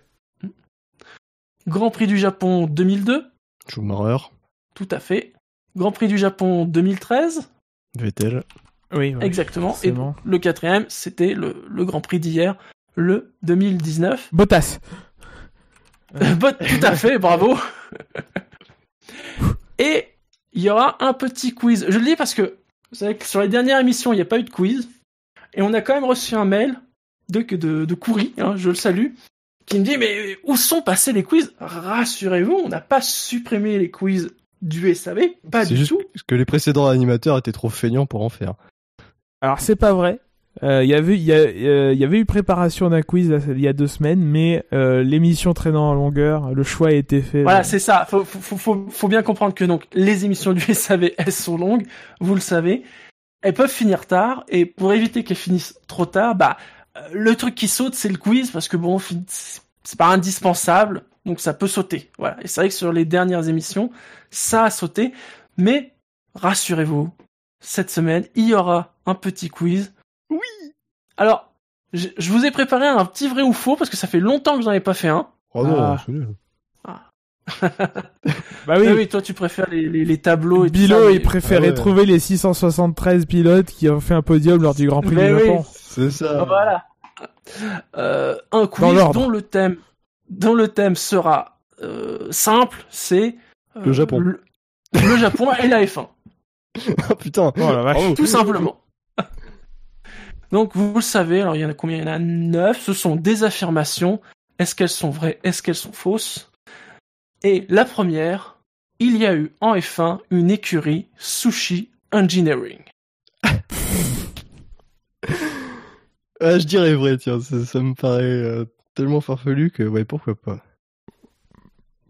Grand Prix du Japon 2002. Schumacher, Tout à fait. Grand Prix du Japon 2013. Vettel. Oui, ouais, Exactement. Et le quatrième, c'était le, le Grand Prix d'hier, le 2019. Bottas. Bon, tout à fait, bravo. Et il y aura un petit quiz. Je le dis parce que vous savez que sur les dernières émissions, il n'y a pas eu de quiz. Et on a quand même reçu un mail de, de, de Coury, hein, je le salue, qui me dit Mais où sont passés les quiz? Rassurez-vous, on n'a pas supprimé les quiz du SAV, pas du juste tout. que les précédents animateurs étaient trop feignants pour en faire. Alors c'est pas vrai. Euh, euh, il y avait eu préparation d'un quiz il y a deux semaines, mais euh, l'émission traînant en longueur, le choix a été fait. Voilà, c'est ça. Faut, faut, faut- bien comprendre que donc les émissions du SAV, elles sont longues, vous le savez. Elles peuvent finir tard, et pour éviter qu'elles finissent trop tard, bah le truc qui saute, c'est le quiz, parce que bon, c'est pas indispensable, donc ça peut sauter. Voilà. Et c'est vrai que sur les dernières émissions, ça a sauté, mais rassurez-vous, cette semaine, il y aura un petit quiz. Oui. Alors, je, je vous ai préparé un petit vrai ou faux, parce que ça fait longtemps que j'en ai pas fait un. Oh non, Ah. c'est nul. Bah Ah oui. oui, toi tu préfères les, les, les tableaux et tout Bilo, il mais- préférait Ah ouais. trouver les 673 pilotes qui ont fait un podium lors du Grand Prix Mais du oui. Japon. C'est ça. Voilà. Euh, un Dans quiz dont le thème, dont le thème sera euh, simple, c'est euh, Le Japon. Le, le Japon et la F1, Ah putain. Oh la vache. Tout simplement. Donc vous le savez, alors il y en a combien? Il y en a neuf. Ce sont des affirmations. Est-ce qu'elles sont vraies? Est-ce qu'elles sont fausses? Et la première, il y a eu en F1 une écurie Sushi Engineering. Ah, je dirais vrai, tiens, ça, ça me paraît euh, tellement farfelu que ouais, pourquoi pas.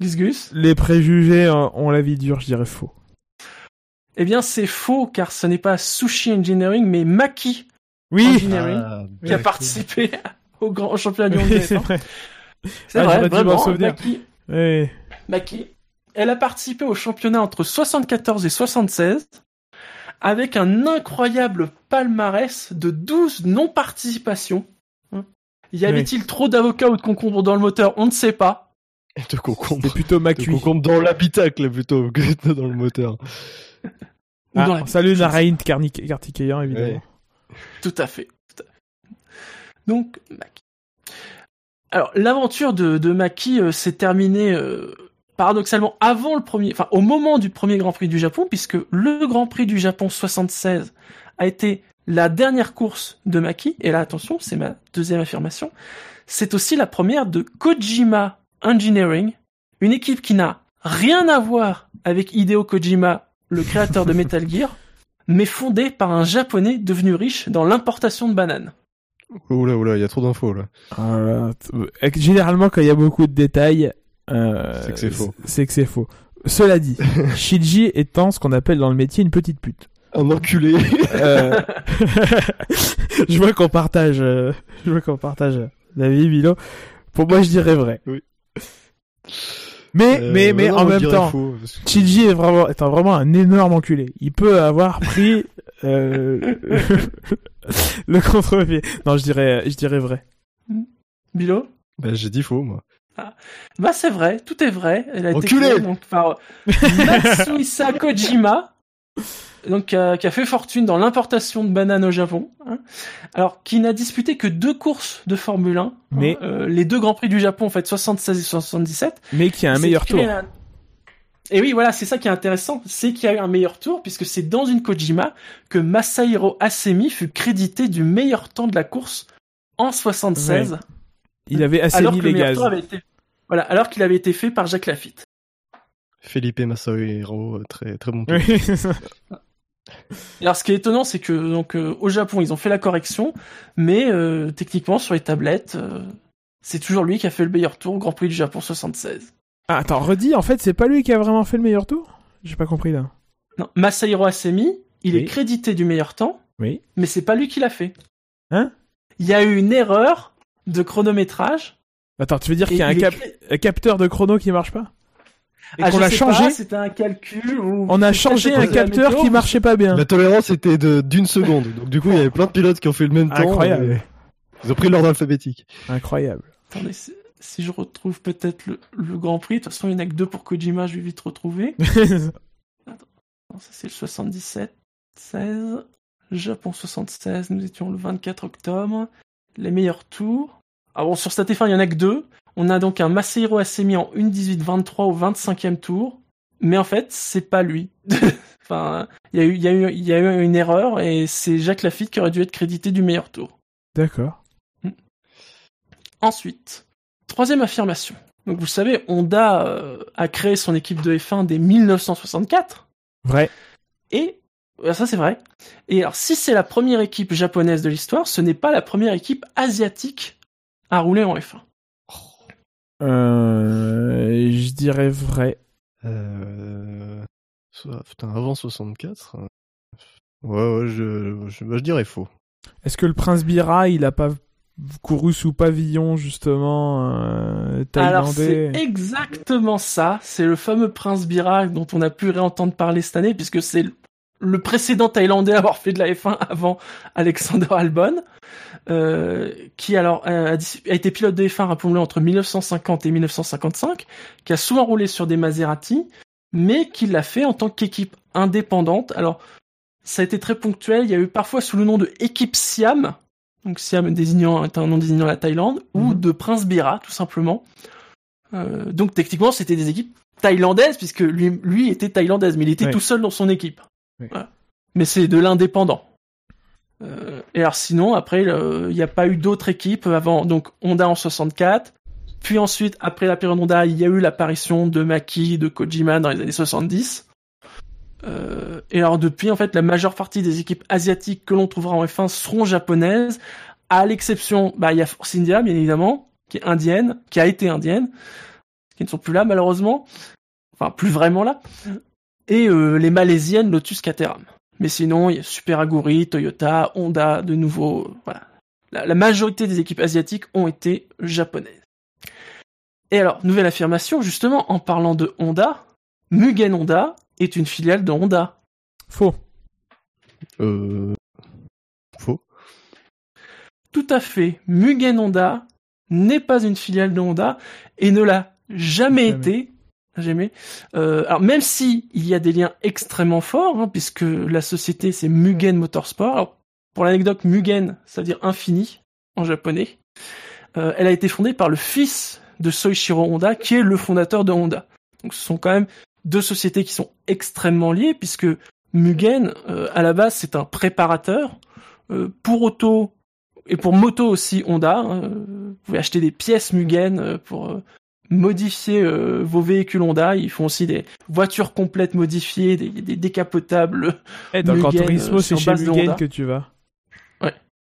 Gus Gus? Les préjugés euh, ont la vie dure, je dirais faux. Eh bien, c'est faux, car ce n'est pas Sushi Engineering, mais Maki Oui, Engineering Ah, qui a participé au grand championnat du monde. de Oui, c'est F1. vrai. C'est Ah, vrai, vraiment. Maki, Oui. Maki. Elle a participé au championnat entre 74 et 76, avec un incroyable palmarès de 12 non-participations. Y avait-il trop d'avocats ou de concombres dans le moteur? On ne sait pas. De concombre. C'est plutôt De Macui. concombre dans l'habitacle plutôt que dans le moteur. Ah, dans la- Salut Narain Kartikeyan, évidemment. Tout à fait. Donc, Maki. Alors, l'aventure de, de Maki euh, s'est terminée euh, paradoxalement avant le premier, enfin au moment du premier Grand Prix du Japon, puisque le Grand Prix du Japon 76 a été la dernière course de Maki. Et là, attention, c'est ma deuxième affirmation. C'est aussi la première de Kojima Engineering, une équipe qui n'a rien à voir avec Hideo Kojima, le créateur de Metal Gear, mais fondée par un japonais devenu riche dans l'importation de bananes. Oula, oula, il y a trop d'infos là. Ah là, Généralement, quand il y a beaucoup de détails, euh, C'est que c'est faux. C'est que c'est faux. Cela dit, Shiji étant ce qu'on appelle dans le métier une petite pute. Un enculé. Euh, je vois qu'on partage, euh, je vois qu'on partage l'avis, Milo. Pour moi, je dirais vrai. Oui. Mais, Euh, mais, mais non, en même temps, parce que- Chiji est vraiment, est un- vraiment un énorme enculé. Il peut avoir pris euh, le contre-pied. Non, je dirais, je dirais vrai. Bilo? Bah, j'ai dit faux, moi. Bah c'est vrai, tout est vrai. Elle a été Enculé créée donc par Matsuhisa Kojima, donc euh, qui a fait fortune dans l'importation de bananes au Japon. hein. Alors qui n'a disputé que deux courses de Formule 1, Mais- hein, euh, les deux grands prix du Japon en fait 76 et 77. Mais qui a un meilleur tour. un- Et oui, voilà, c'est ça qui est intéressant, c'est qu'il y a eu un meilleur tour, puisque c'est dans une Kojima que Masahiro Asemi fut crédité du meilleur temps de la course en 76, Il avait alors assaini que le les meilleur gaz. tour avait été, voilà, alors qu'il avait été fait par Jacques Lafitte. Felipe Masahiro, très, très bon. Oui, Alors, ce qui est étonnant, c'est que donc euh, au Japon, ils ont fait la correction, mais euh, techniquement sur les tablettes, euh, c'est toujours lui qui a fait le meilleur tour au Grand Prix du Japon 76. Ah, attends, redis, en fait, c'est pas lui qui a vraiment fait le meilleur tour? J'ai pas compris là. Non, Masahiro Asemi, il Oui. est crédité du meilleur temps, Oui. mais c'est pas lui qui l'a fait. Hein? Il y a eu une erreur de chronométrage. Attends, tu veux dire qu'il y a est un capteur de chrono qui marche pas? Et Ah, qu'on l'a changé C'était un calcul. Ou... On a changé un capteur météo. qui marchait pas bien. La tolérance était de d'une seconde. Donc du coup, il y avait plein de pilotes qui ont fait le même temps. Incroyable. et Ils ont pris l'ordre alphabétique. Incroyable. Attendez, si, je retrouve peut-être le, le Grand Prix, de toute façon, il n'y en a que deux pour Kojima, je vais vite retrouver. Non, ça c'est le 77, 16. Japon 76, nous étions le 24 octobre. Les meilleurs tours. Ah bon, sur Statéphane, il y en a que deux. On a donc un Masahiro Asemi en 1.18-23 au 25e tour. Mais en fait, c'est pas lui. enfin, il y, a eu, il, y a eu, il y a eu une erreur et c'est Jacques Lafitte qui aurait dû être crédité du meilleur tour. D'accord. Ensuite, troisième affirmation. Donc vous savez, Honda euh, a créé son équipe de F1 dès 1964. Vrai. Et euh, ça c'est vrai. Et alors si c'est la première équipe japonaise de l'histoire, ce n'est pas la première équipe asiatique à rouler en F1. Euh, je dirais vrai. Euh... Putain, avant 64 euh, Ouais, ouais, je, je, bah, je dirais faux. Est-ce que le prince Bira, il a pas couru sous pavillon justement euh, Alors c'est thaïlandais? exactement ça. C'est le fameux prince Bira dont on a pu réentendre parler cette année puisque c'est le- le précédent Thaïlandais à avoir fait de la F1 avant Alexander Albon, euh, qui alors a, a été pilote de F1 rappelons-le entre 1950 et 1955, qui a souvent roulé sur des Maserati, mais qui l'a fait en tant qu'équipe indépendante. Alors ça a été très ponctuel. Il y a eu parfois sous le nom de équipe Siam, donc Siam désignant est un nom désignant la Thaïlande, ou Mhm. de Prince Bira tout simplement. Euh, donc techniquement, c'était des équipes thaïlandaises puisque lui, lui était thaïlandaise, mais il était tout seul dans son équipe. Oui. Voilà. Mais c'est de l'indépendant. Euh, et alors sinon, après, il n'y a pas eu d'autres équipes avant. Donc Honda en 64. Puis ensuite, après la période Honda, il y a eu l'apparition de Maki, de Kojima dans les années 70. Euh, et alors depuis, en fait, la majeure partie des équipes asiatiques que l'on trouvera en F1 seront japonaises, à l'exception, bah, il y a Force India, bien évidemment, qui est indienne, qui a été indienne, qui ne sont plus là malheureusement, enfin plus vraiment là, et euh, les malaisiennes Lotus Caterham. Mais sinon, il y a Super Aguri, Toyota, Honda, de nouveau, voilà. La, la majorité des équipes asiatiques ont été japonaises. Et alors, nouvelle affirmation, justement, en parlant de Honda, Mugen Honda est une filiale de Honda. Faux. Euh... Faux. Tout à fait. Mugen Honda n'est pas une filiale de Honda et ne l'a jamais, Jamais. été. Jamais. Euh, alors même si il y a des liens extrêmement forts, hein, puisque la société c'est Mugen Motorsport. Alors, pour l'anecdote, Mugen, ça veut dire infini en japonais. Euh, elle a été fondée par le fils de Soichiro Honda, qui est le fondateur de Honda. Donc ce sont quand même deux sociétés qui sont extrêmement liées, puisque Mugen, euh, à la base, c'est un préparateur euh, pour auto et pour moto aussi Honda. hein. Vous pouvez acheter des pièces Mugen pour modifier euh, vos véhicules Honda. Ils font aussi des voitures complètes modifiées, des, des décapotables. Gran Mugen, Turismo, euh, c'est chez Mugen que tu vas.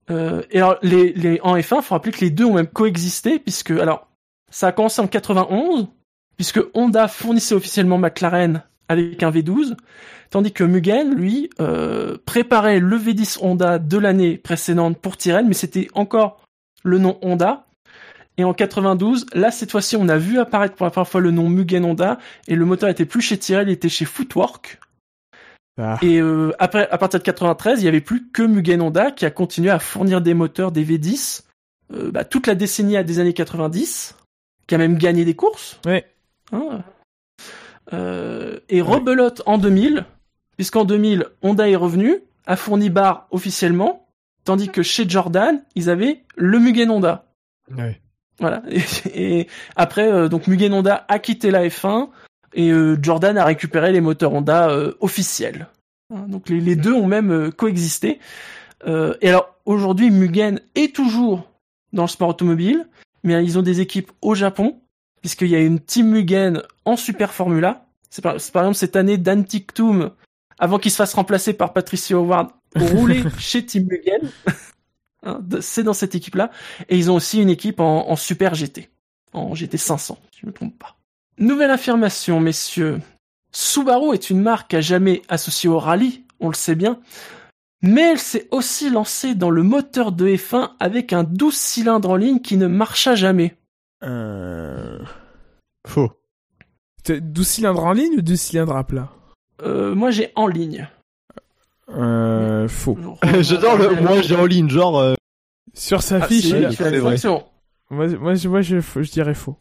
Euh, et alors, les, les, en F1, faut rappeler que les deux ont même coexisté, puisque, alors, ça a commencé en 91, puisque Honda fournissait officiellement McLaren avec un V12, tandis que Mugen, lui, euh, préparait le V10 Honda de l'année précédente pour Tyrrell, mais c'était encore le nom Honda. Et en 92, là, cette fois-ci, on a vu apparaître pour la première fois le nom Mugen Honda, et le moteur était plus chez Tyrrell, il était chez Footwork. Ah. Et euh, après, à partir de 93, il y avait plus que Mugen Honda qui a continué à fournir des moteurs, des V10, euh, bah, toute la décennie à des années 90, qui a même gagné des courses. Ouais. Hein. Euh, et rebelote en 2000, puisqu'en 2000, Honda est revenu, a fourni barre officiellement, tandis que chez Jordan, ils avaient le Mugen Honda. Ouais. Voilà. Et, et après, euh, donc Mugen Honda a quitté la F1 et euh, Jordan a récupéré les moteurs Honda euh, officiels. Hein, Donc les, les deux ont même euh, coexisté. Euh, et alors aujourd'hui, Mugen est toujours dans le sport automobile, mais ils ont des équipes au Japon, puisqu'il y a une Team Mugen en Super Formula. C'est par, par exemple cette année Dan Tiktum, avant qu'il se fasse remplacer par Patricio Howard, roulé chez Team Mugen. Hein, C'est dans cette équipe-là. Et ils ont aussi une équipe en, en Super GT, en GT 500, si je ne me trompe pas. Nouvelle affirmation, messieurs. Subaru est une marque à jamais associée au rallye, on le sait bien, mais elle s'est aussi lancée dans le moteur de F1 avec un 12 cylindres en ligne qui ne marcha jamais. Euh... Faux. t'es 12 cylindres en ligne ou 12 cylindres à plat? Euh, moi j'ai en ligne. Euh, Faux. J'adore le. Moi, j'ai en ligne, genre. euh, Sur sa Ah, fiche, si, il c'est vrai. moi, moi, je- moi je, je dirais faux.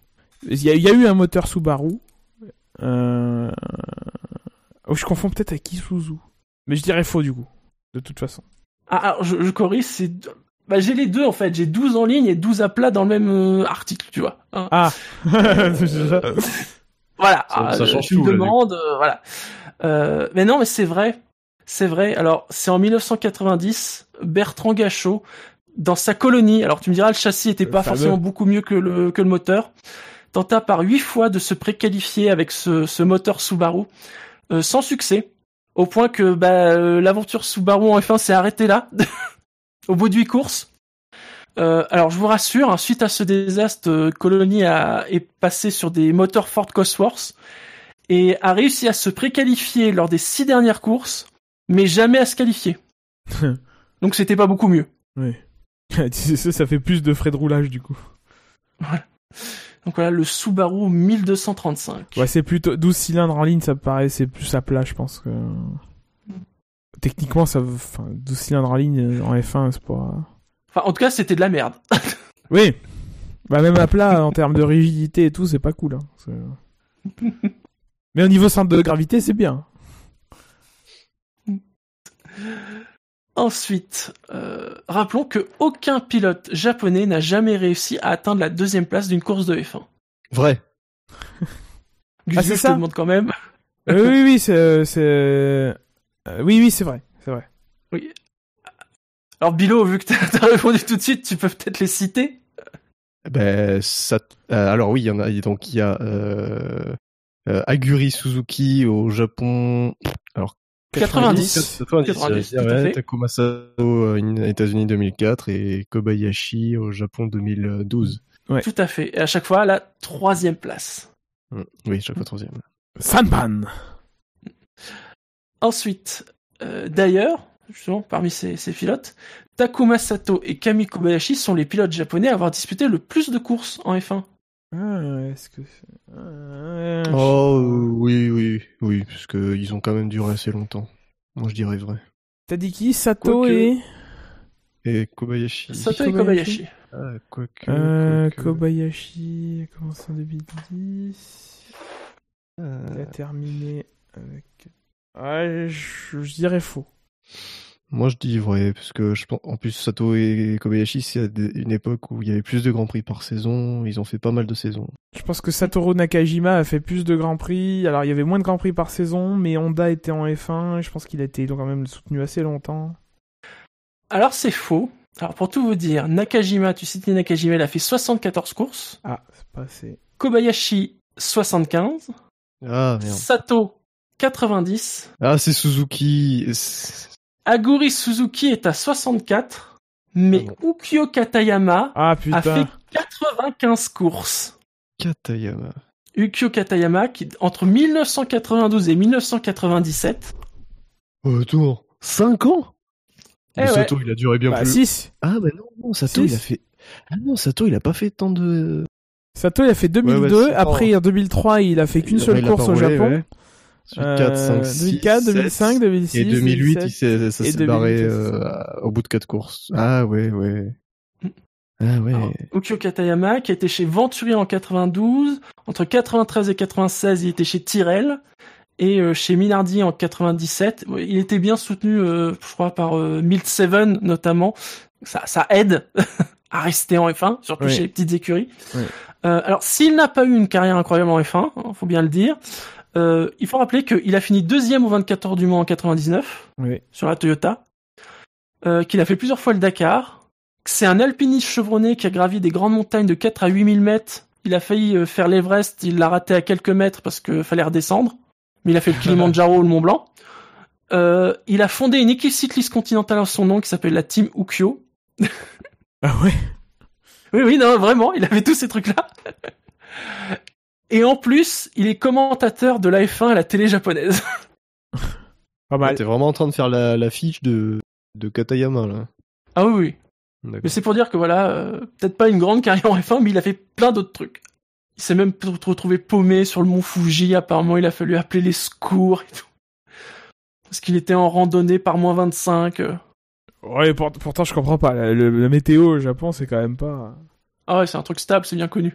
Il y, a, il y a eu un moteur Subaru. Euh... Oh, je confonds peut-être avec Isuzu. Mais je dirais faux du coup. De toute façon. Ah, alors, je, je corrige, c'est... Bah, j'ai les deux en fait, j'ai 12 en ligne et 12 à plat dans le même euh, article, tu vois. hein. Ah Voilà, Ça- ah, ça euh, change me tout, là, demandes, euh, voilà. Euh, mais non, mais c'est vrai, c'est vrai. Alors, c'est en 1990, Bertrand Gachot, dans sa colonie. Alors, tu me diras, le châssis était Le pas fameux. forcément beaucoup mieux que le que le moteur. tenta par huit fois de se préqualifier avec ce, ce moteur Subaru, euh, sans succès, au point que bah, euh, l'aventure Subaru en F1 s'est arrêtée là, au bout de huit courses. Euh, alors je vous rassure, hein, suite à ce désastre, euh, Colony a, est passé sur des moteurs Ford Cosworth et a réussi à se préqualifier lors des six dernières courses, mais jamais à se qualifier. Donc c'était pas beaucoup mieux. Oui. ça, ça fait plus de frais de roulage du coup. Donc voilà, le Subaru 1235. Ouais, c'est plutôt 12 cylindres en ligne, ça me paraît, c'est plus à plat, je pense que. Techniquement, ça, enfin, 12 cylindres en ligne euh, en F1, c'est pas. Enfin, en tout cas, c'était de la merde. Oui. Bah même à plat, en termes de rigidité et tout, c'est pas cool. Hein. Mais au niveau centre de gravité, c'est bien. Ensuite, euh, rappelons que aucun pilote japonais n'a jamais réussi à atteindre la deuxième place d'une course de F1. Vrai. Ah, c'est je ça te demande quand même. Euh, oui, oui, c'est, c'est... euh, oui, oui, c'est vrai, c'est vrai. Oui. Alors Bilo, vu que t'as t'as répondu tout de suite, tu peux peut-être les citer? Ben, ça, euh, alors oui, il y en a, donc il y a, euh, euh, Aguri Suzuki au Japon. Alors, 90. 90, 90, j'allais dire, tout à ouais, fait. Takuma Sato euh, aux États-Unis 2004 et Kobayashi au Japon 2012. Tout à fait. Et à chaque fois, la troisième place. Mm. Oui, chaque fois troisième. Sanpan Ensuite, euh, d'ailleurs, justement, parmi ces, ces pilotes, Takuma Sato et Kami Kobayashi sont les pilotes japonais à avoir disputé le plus de courses en F1. Ah, est-ce que... c'est- Ah, je- Oh, oui, oui, oui, parce que ils ont quand même duré assez longtemps. Moi, je dirais vrai. T'as dit qui? Sato Quoique- et... Et Kobayashi. Sato et Kobayashi. Kobayashi. Ah, quoique. Euh, quoique. Kobayashi a commencé en 2010. Il a terminé avec... Je, je dirais faux. Moi, je dis vrai, parce que je pense, en plus, Sato et Kobayashi, c'est à une époque où il y avait plus de grands prix par saison. Ils ont fait pas mal de saisons. Je pense que Satoru Nakajima a fait plus de grands prix. Alors, il y avait moins de grands prix par saison, mais Honda était en F1. Je pense qu'il a été donc quand même soutenu assez longtemps. Alors c'est faux. Alors pour tout vous dire, Nakajima, tu citais Nakajima, il a fait 74 courses. Ah, c'est pas assez. Kobayashi, 75. Ah, merde. Sato, 90. Ah, c'est Suzuki. Aguri Suzuki est à 64. Mais Ah bon. Ukyo Katayama Ah, a fait 95 courses. Katayama. Ukyo Katayama, qui, entre 1992 et 1997. Autour. 5 ans? Eh ouais. Sato, il a duré bien Bah, plus. 6. Ah, bah non, non, Sato, Six. il a fait. Ah non, Sato, il a pas fait tant de. Sato, il a fait 2002. Ouais, ouais, c'est Après, en 2003, il a fait qu'une seule course au Japon. Ouais. Ensuite, Euh, 4, 5, 6, 2004, 2005, 2006. Et 2008, 2007. il s'est, ça s'est barré 2014. euh, au bout de 4 courses. Ah ouais, ouais. Ah ouais. Alors, Ukyo Katayama, qui était chez Venturi en 92. Entre 93 et 96, il était chez Tyrrell. Et euh, chez Minardi en 97. Ouais, Il était bien soutenu, euh, je crois, par euh, Milt Seven notamment. Ça, ça aide à rester en F1, surtout Oui. chez les petites écuries. Oui. Euh, alors, s'il n'a pas eu une carrière incroyable en F1, hein, faut bien le dire, euh, il faut rappeler qu'il a fini deuxième au 24 heures du Mans en 99 Oui. sur la Toyota, euh, qu'il a fait plusieurs fois le Dakar, c'est un alpiniste chevronné qui a gravi des grandes montagnes de 4 à 8000 mètres. Il a failli euh, faire l'Everest, il l'a raté à quelques mètres parce qu'il fallait redescendre, mais il a fait le Kilimanjaro ou le Mont Blanc. Euh, il a fondé une équipe cycliste continentale à son nom qui s'appelle la Team Ukyo. Ah ouais. Oui, oui, non, vraiment, il avait tous ces trucs-là. Et en plus, il est commentateur de la F1 à la télé japonaise. Pas mal. T'es vraiment en train de faire la, la fiche de, de Katayama, là. Ah oui, oui. Mais c'est pour dire que voilà, euh, peut-être pas une grande carrière en F1, mais il a fait plein d'autres trucs. Il s'est même retrouvé paumé sur le mont Fuji, apparemment il a fallu appeler les secours et tout. Parce qu'il était en randonnée par moins 25. euh. Ouais, pour- pourtant, je comprends pas. La, le- la météo au Japon, c'est quand même pas. Ah ouais, c'est un truc stable, c'est bien connu.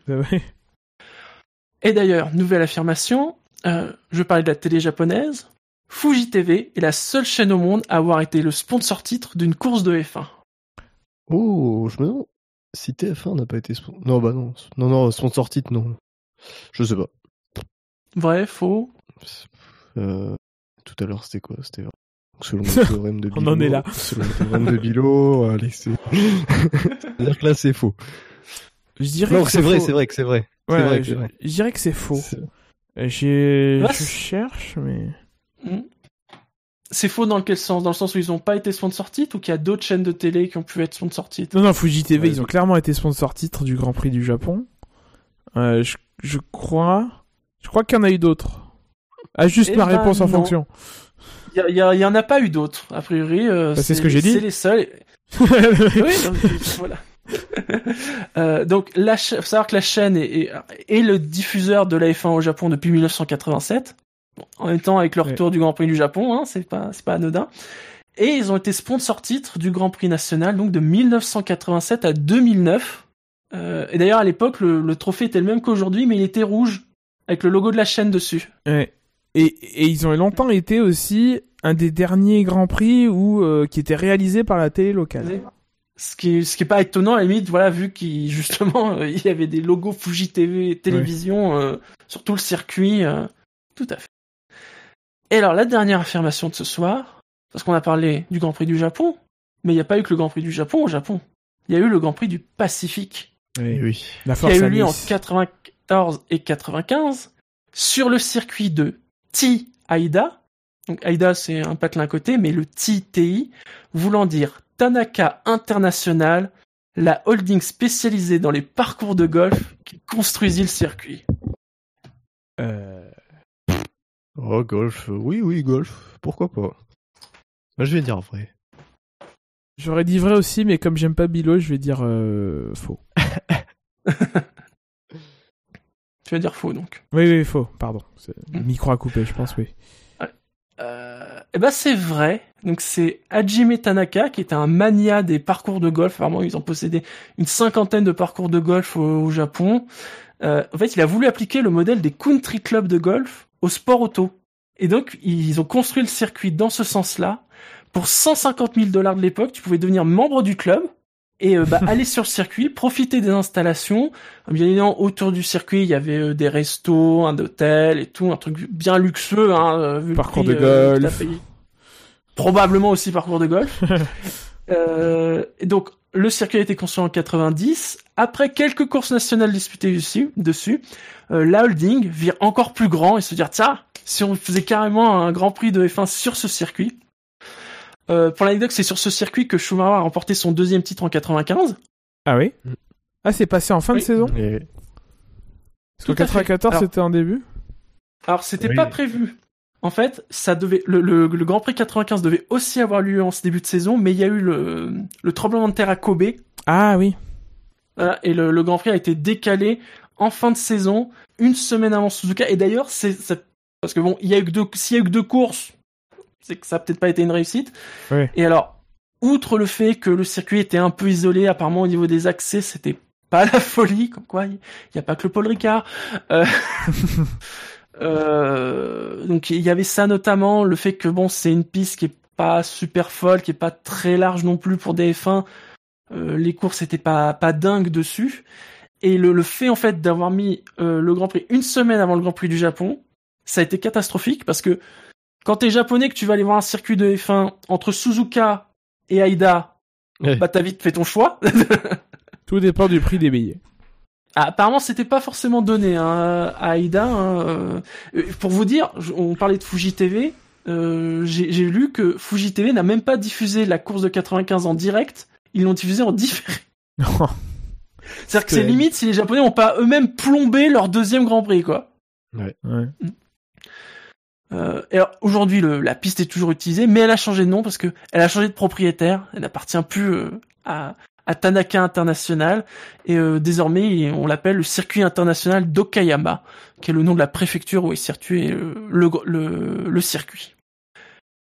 Et d'ailleurs, nouvelle affirmation, euh, je parlais de la télé japonaise. Fuji TV est la seule chaîne au monde à avoir été le sponsor titre d'une course de F1. Oh, je me demande si TF1 n'a pas été sponsor. Non, bah non. Non, non, sponsor titre, non. Je sais pas. Vrai, faux? Euh, tout à l'heure, c'était quoi? C'était selon le théorème de On Bilo. en est là. Selon le théorème de Bilo, allez, c'est. C'est-à-dire que là, c'est faux. Je dirais Non, que c'est vrai, c'est vrai que c'est vrai. Ouais, vrai que- je, dirais que c'est faux. J'ai, je cherche, mais Hmm. C'est faux dans quel sens? Dans le sens où ils n'ont pas été sponsor titres ou qu'il y a d'autres chaînes de télé qui ont pu être sponsor titres non, non, Fuji TV, Ouais, ils ont clairement été sponsor titre du Grand Prix du Japon. Euh, je, je crois, je crois qu'il y en a eu d'autres. Ajuste Eh ma ben, réponse en non. fonction. Il y, a- il y a- il y en a pas eu d'autres, a priori. euh, Bah, c'est ce que j'ai dit. C'est les seuls. oui, donc, voilà. Euh, donc, la faut savoir que la chaîne est, est, est le diffuseur de la F1 au Japon depuis 1987. Bon, en même temps, avec le Ouais. retour du Grand Prix du Japon, hein, c'est pas, c'est pas anodin. Et ils ont été sponsor titres du Grand Prix national, donc de 1987 à 2009. Euh, et d'ailleurs, à l'époque, le, le trophée était le même qu'aujourd'hui, mais il était rouge, avec le logo de la chaîne dessus. Ouais. Et, et ils ont longtemps été aussi un des derniers Grands Prix où, euh, qui était réalisé par la télé locale. Ce qui, ce qui est pas étonnant, à la limite, voilà, vu qu'il, justement, euh, il y avait des logos Fuji TV, télévision, euh, sur tout le circuit, euh, tout à fait. Et alors, la dernière affirmation de ce soir, parce qu'on a parlé du Grand Prix du Japon, mais il n'y a pas eu que le Grand Prix du Japon au Japon. Il y a eu le Grand Prix du Pacifique. Eh oui. La qui a eu lieu en Nice. 94 et 95, sur le circuit de T Aida. Donc Aida, c'est un patelin à côté, mais le TTI, voulant dire Tanaka International, la holding spécialisée dans les parcours de golf qui construisit le circuit. Euh, Oh, golf. Oui, oui, golf. Pourquoi pas Moi, Je vais dire vrai. J'aurais dit vrai aussi, mais comme j'aime pas Bilo, je vais dire euh, faux. Tu vas dire faux donc. Oui, oui, faux, pardon. C'est- Le micro a coupé, je pense, oui. Euh, eh ben c'est vrai. Donc c'est Hajime Tanaka qui était un mania des parcours de golf. Vraiment, ils ont possédé une cinquantaine de parcours de golf au, Japon. Euh, en fait, il a voulu appliquer le modèle des country clubs de golf au sport auto. Et donc, ils ont construit le circuit dans ce sens-là. Pour 150 000 dollars de l'époque, tu pouvais devenir membre du club et euh, bah, aller sur le circuit, profiter des installations. Bien évidemment, autour du circuit, il y avait euh, des restos, un hôtel et tout, un truc bien luxueux. Hein, euh, vu le Parcours prix, de golf. Probablement aussi parcours de golf. Euh, et donc, le circuit a été construit en 90. Après quelques courses nationales disputées dessus, dessus euh, la holding vire encore plus grand et se dire, tiens, si on faisait carrément un Grand Prix de F1 sur ce circuit. Euh, pour l'anecdote, c'est sur ce circuit que Schumacher a remporté son deuxième titre en 95. Ah oui Mm. Ah, c'est passé en fin Oui. de saison Et... Parce qu'en Tout à fait. 94, Alors- c'était en début Alors, c'était Oui. pas prévu. En fait, ça devait le, le, le Grand Prix 95 devait aussi avoir lieu en ce début de saison, mais il y a eu le, le tremblement de terre à Kobe, Ah oui. voilà, et le, le Grand Prix a été décalé en fin de saison, une semaine avant Suzuka. Et d'ailleurs, c'est parce que bon, il y a eu que deux, s'il y a eu que deux courses, c'est que ça a peut-être pas été une réussite. Ouais. Et alors, outre le fait que le circuit était un peu isolé, apparemment au niveau des accès, c'était pas la folie, comme quoi il y a pas que le Paul Ricard. Euh, euh, donc il y avait ça notamment, le fait que bon, c'est une piste qui est pas super folle, qui est pas très large non plus pour des F1. Euh, les courses étaient pas pas dingues dessus. Et le, le fait en fait d'avoir mis euh, le Grand Prix une semaine avant le Grand Prix du Japon, ça a été catastrophique parce que quand t'es japonais que tu vas aller voir un circuit de F1 entre Suzuka et Aida, Ouais. bah t'as vite fait ton choix. Tout dépend du prix des billets. Ah, apparemment, c'était pas forcément donné hein, à Aida. hein, euh, pour vous dire, on parlait de Fuji TV. euh, J'ai lu que Fuji TV n'a même pas diffusé la course de 95 en direct. Ils l'ont diffusé en différé. C'est-à-dire que c'est limite si les Japonais ont pas eux-mêmes plombé leur deuxième Grand Prix, quoi. ouais. Euh, et alors, aujourd'hui, le- la piste est toujours utilisée, mais elle a changé de nom parce que elle a changé de propriétaire. Elle n'appartient plus euh, à, à Tanaka International et euh, désormais on l'appelle le circuit international d'Okayama, qui est le nom de la préfecture où est situé euh, le, le, le circuit.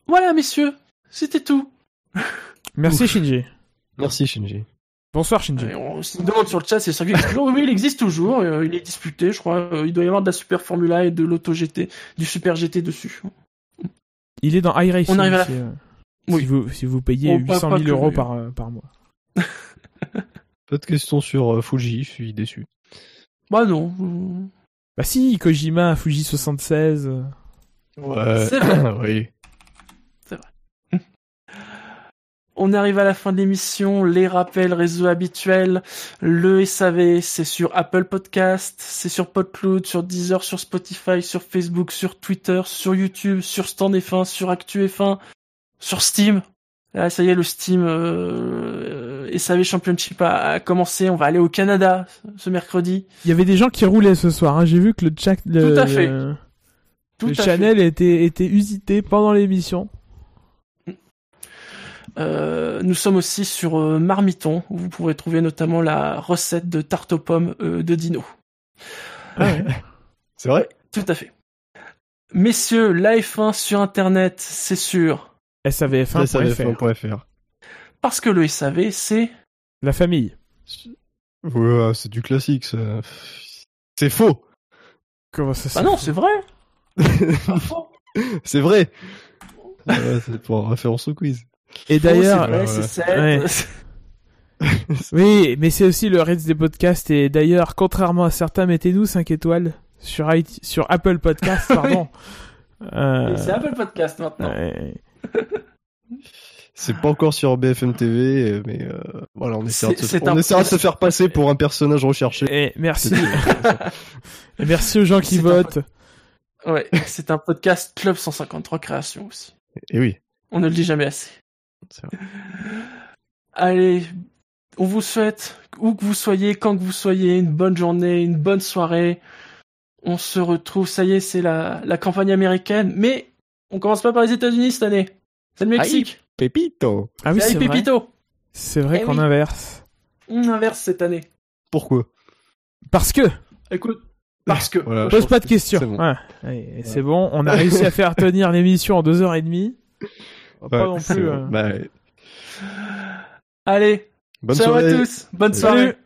Voilà, messieurs, c'était tout. Merci Shinji. Merci Shinji. Bonsoir Shinji. On se demande sur le chat si le circuit existe toujours. Oui, il existe toujours. euh, il est disputé, je crois. Euh, il doit y avoir de la Super Formula et de l'Auto GT, du Super GT dessus. Il est dans iRacing. On arrive à la- si, euh, Oui. si, vous, si vous payez Oh, pas- 800 pas 000 que, euros par, euh, par mois. Pas de questions sur euh, Fuji, je suis déçu. Bah non. Bah si, Kojima, Fuji 76. euh, Ouais. C'est vrai. oui. On arrive à la fin de l'émission. Les rappels réseaux habituels. Le SAV, c'est sur Apple Podcast, c'est sur Podcloud, sur Deezer, sur Spotify, sur Facebook, sur Twitter, sur YouTube, sur Stand F1, sur Actu F1, sur Steam. Là, ça y est, le Steam euh, SAV Championship a, a commencé. On va aller au Canada ce mercredi. Il y avait des gens qui roulaient ce soir. Hein. J'ai vu que le chat, le, Tout à fait. le- Tout le à fait. channel était, était usité pendant l'émission. Euh, nous sommes aussi sur euh, Marmiton, où vous pourrez trouver notamment la recette de tarte aux pommes euh, de Dino. C'est vrai Tout à fait. Messieurs, la F1 sur Internet, c'est sûr. SAVF1.fr. SAVF1.fr. Parce que le SAV, c'est... La famille. Ouais, c'est du classique, ça. C'est faux Comment ça Ah non, c'est vrai. C'est vrai Ouais, C'est pour référence au quiz. Et d'ailleurs, ouais. oui, mais c'est aussi le Ritz des podcasts. Et d'ailleurs, contrairement à certains, mettez-nous 5 étoiles sur, IT sur Apple Podcast, pardon. Euh, C'est Apple Podcast maintenant. ouais. C'est pas encore sur BFM TV, mais euh, voilà, on essaiera, de, se... on essaiera de se faire passer pour un personnage recherché. Et merci. Et merci aux gens qui un votent. Ouais, c'est un podcast Club 153 création aussi. Et oui. On ne le dit jamais assez. Vrai. Allez, on vous souhaite, où que vous soyez, quand que vous soyez, une bonne journée, une bonne soirée. On se retrouve, ça y est, c'est la, la campagne américaine, mais on commence pas par les États-Unis cette année. C'est le Mexique. Pépito Ah oui, c'est vrai. Pépito. C'est vrai Eh qu'on oui. inverse. On inverse cette année. Pourquoi? Parce que. Écoute, parce que. Voilà, Pose pas de que questions. c'est bon. Ouais. Bon. On a réussi à faire tenir l'émission en deux heures et demie. On va Pas non plus. euh, Bah, Allez, bonne ciao soirée. à tous. Bonne Salut. soirée.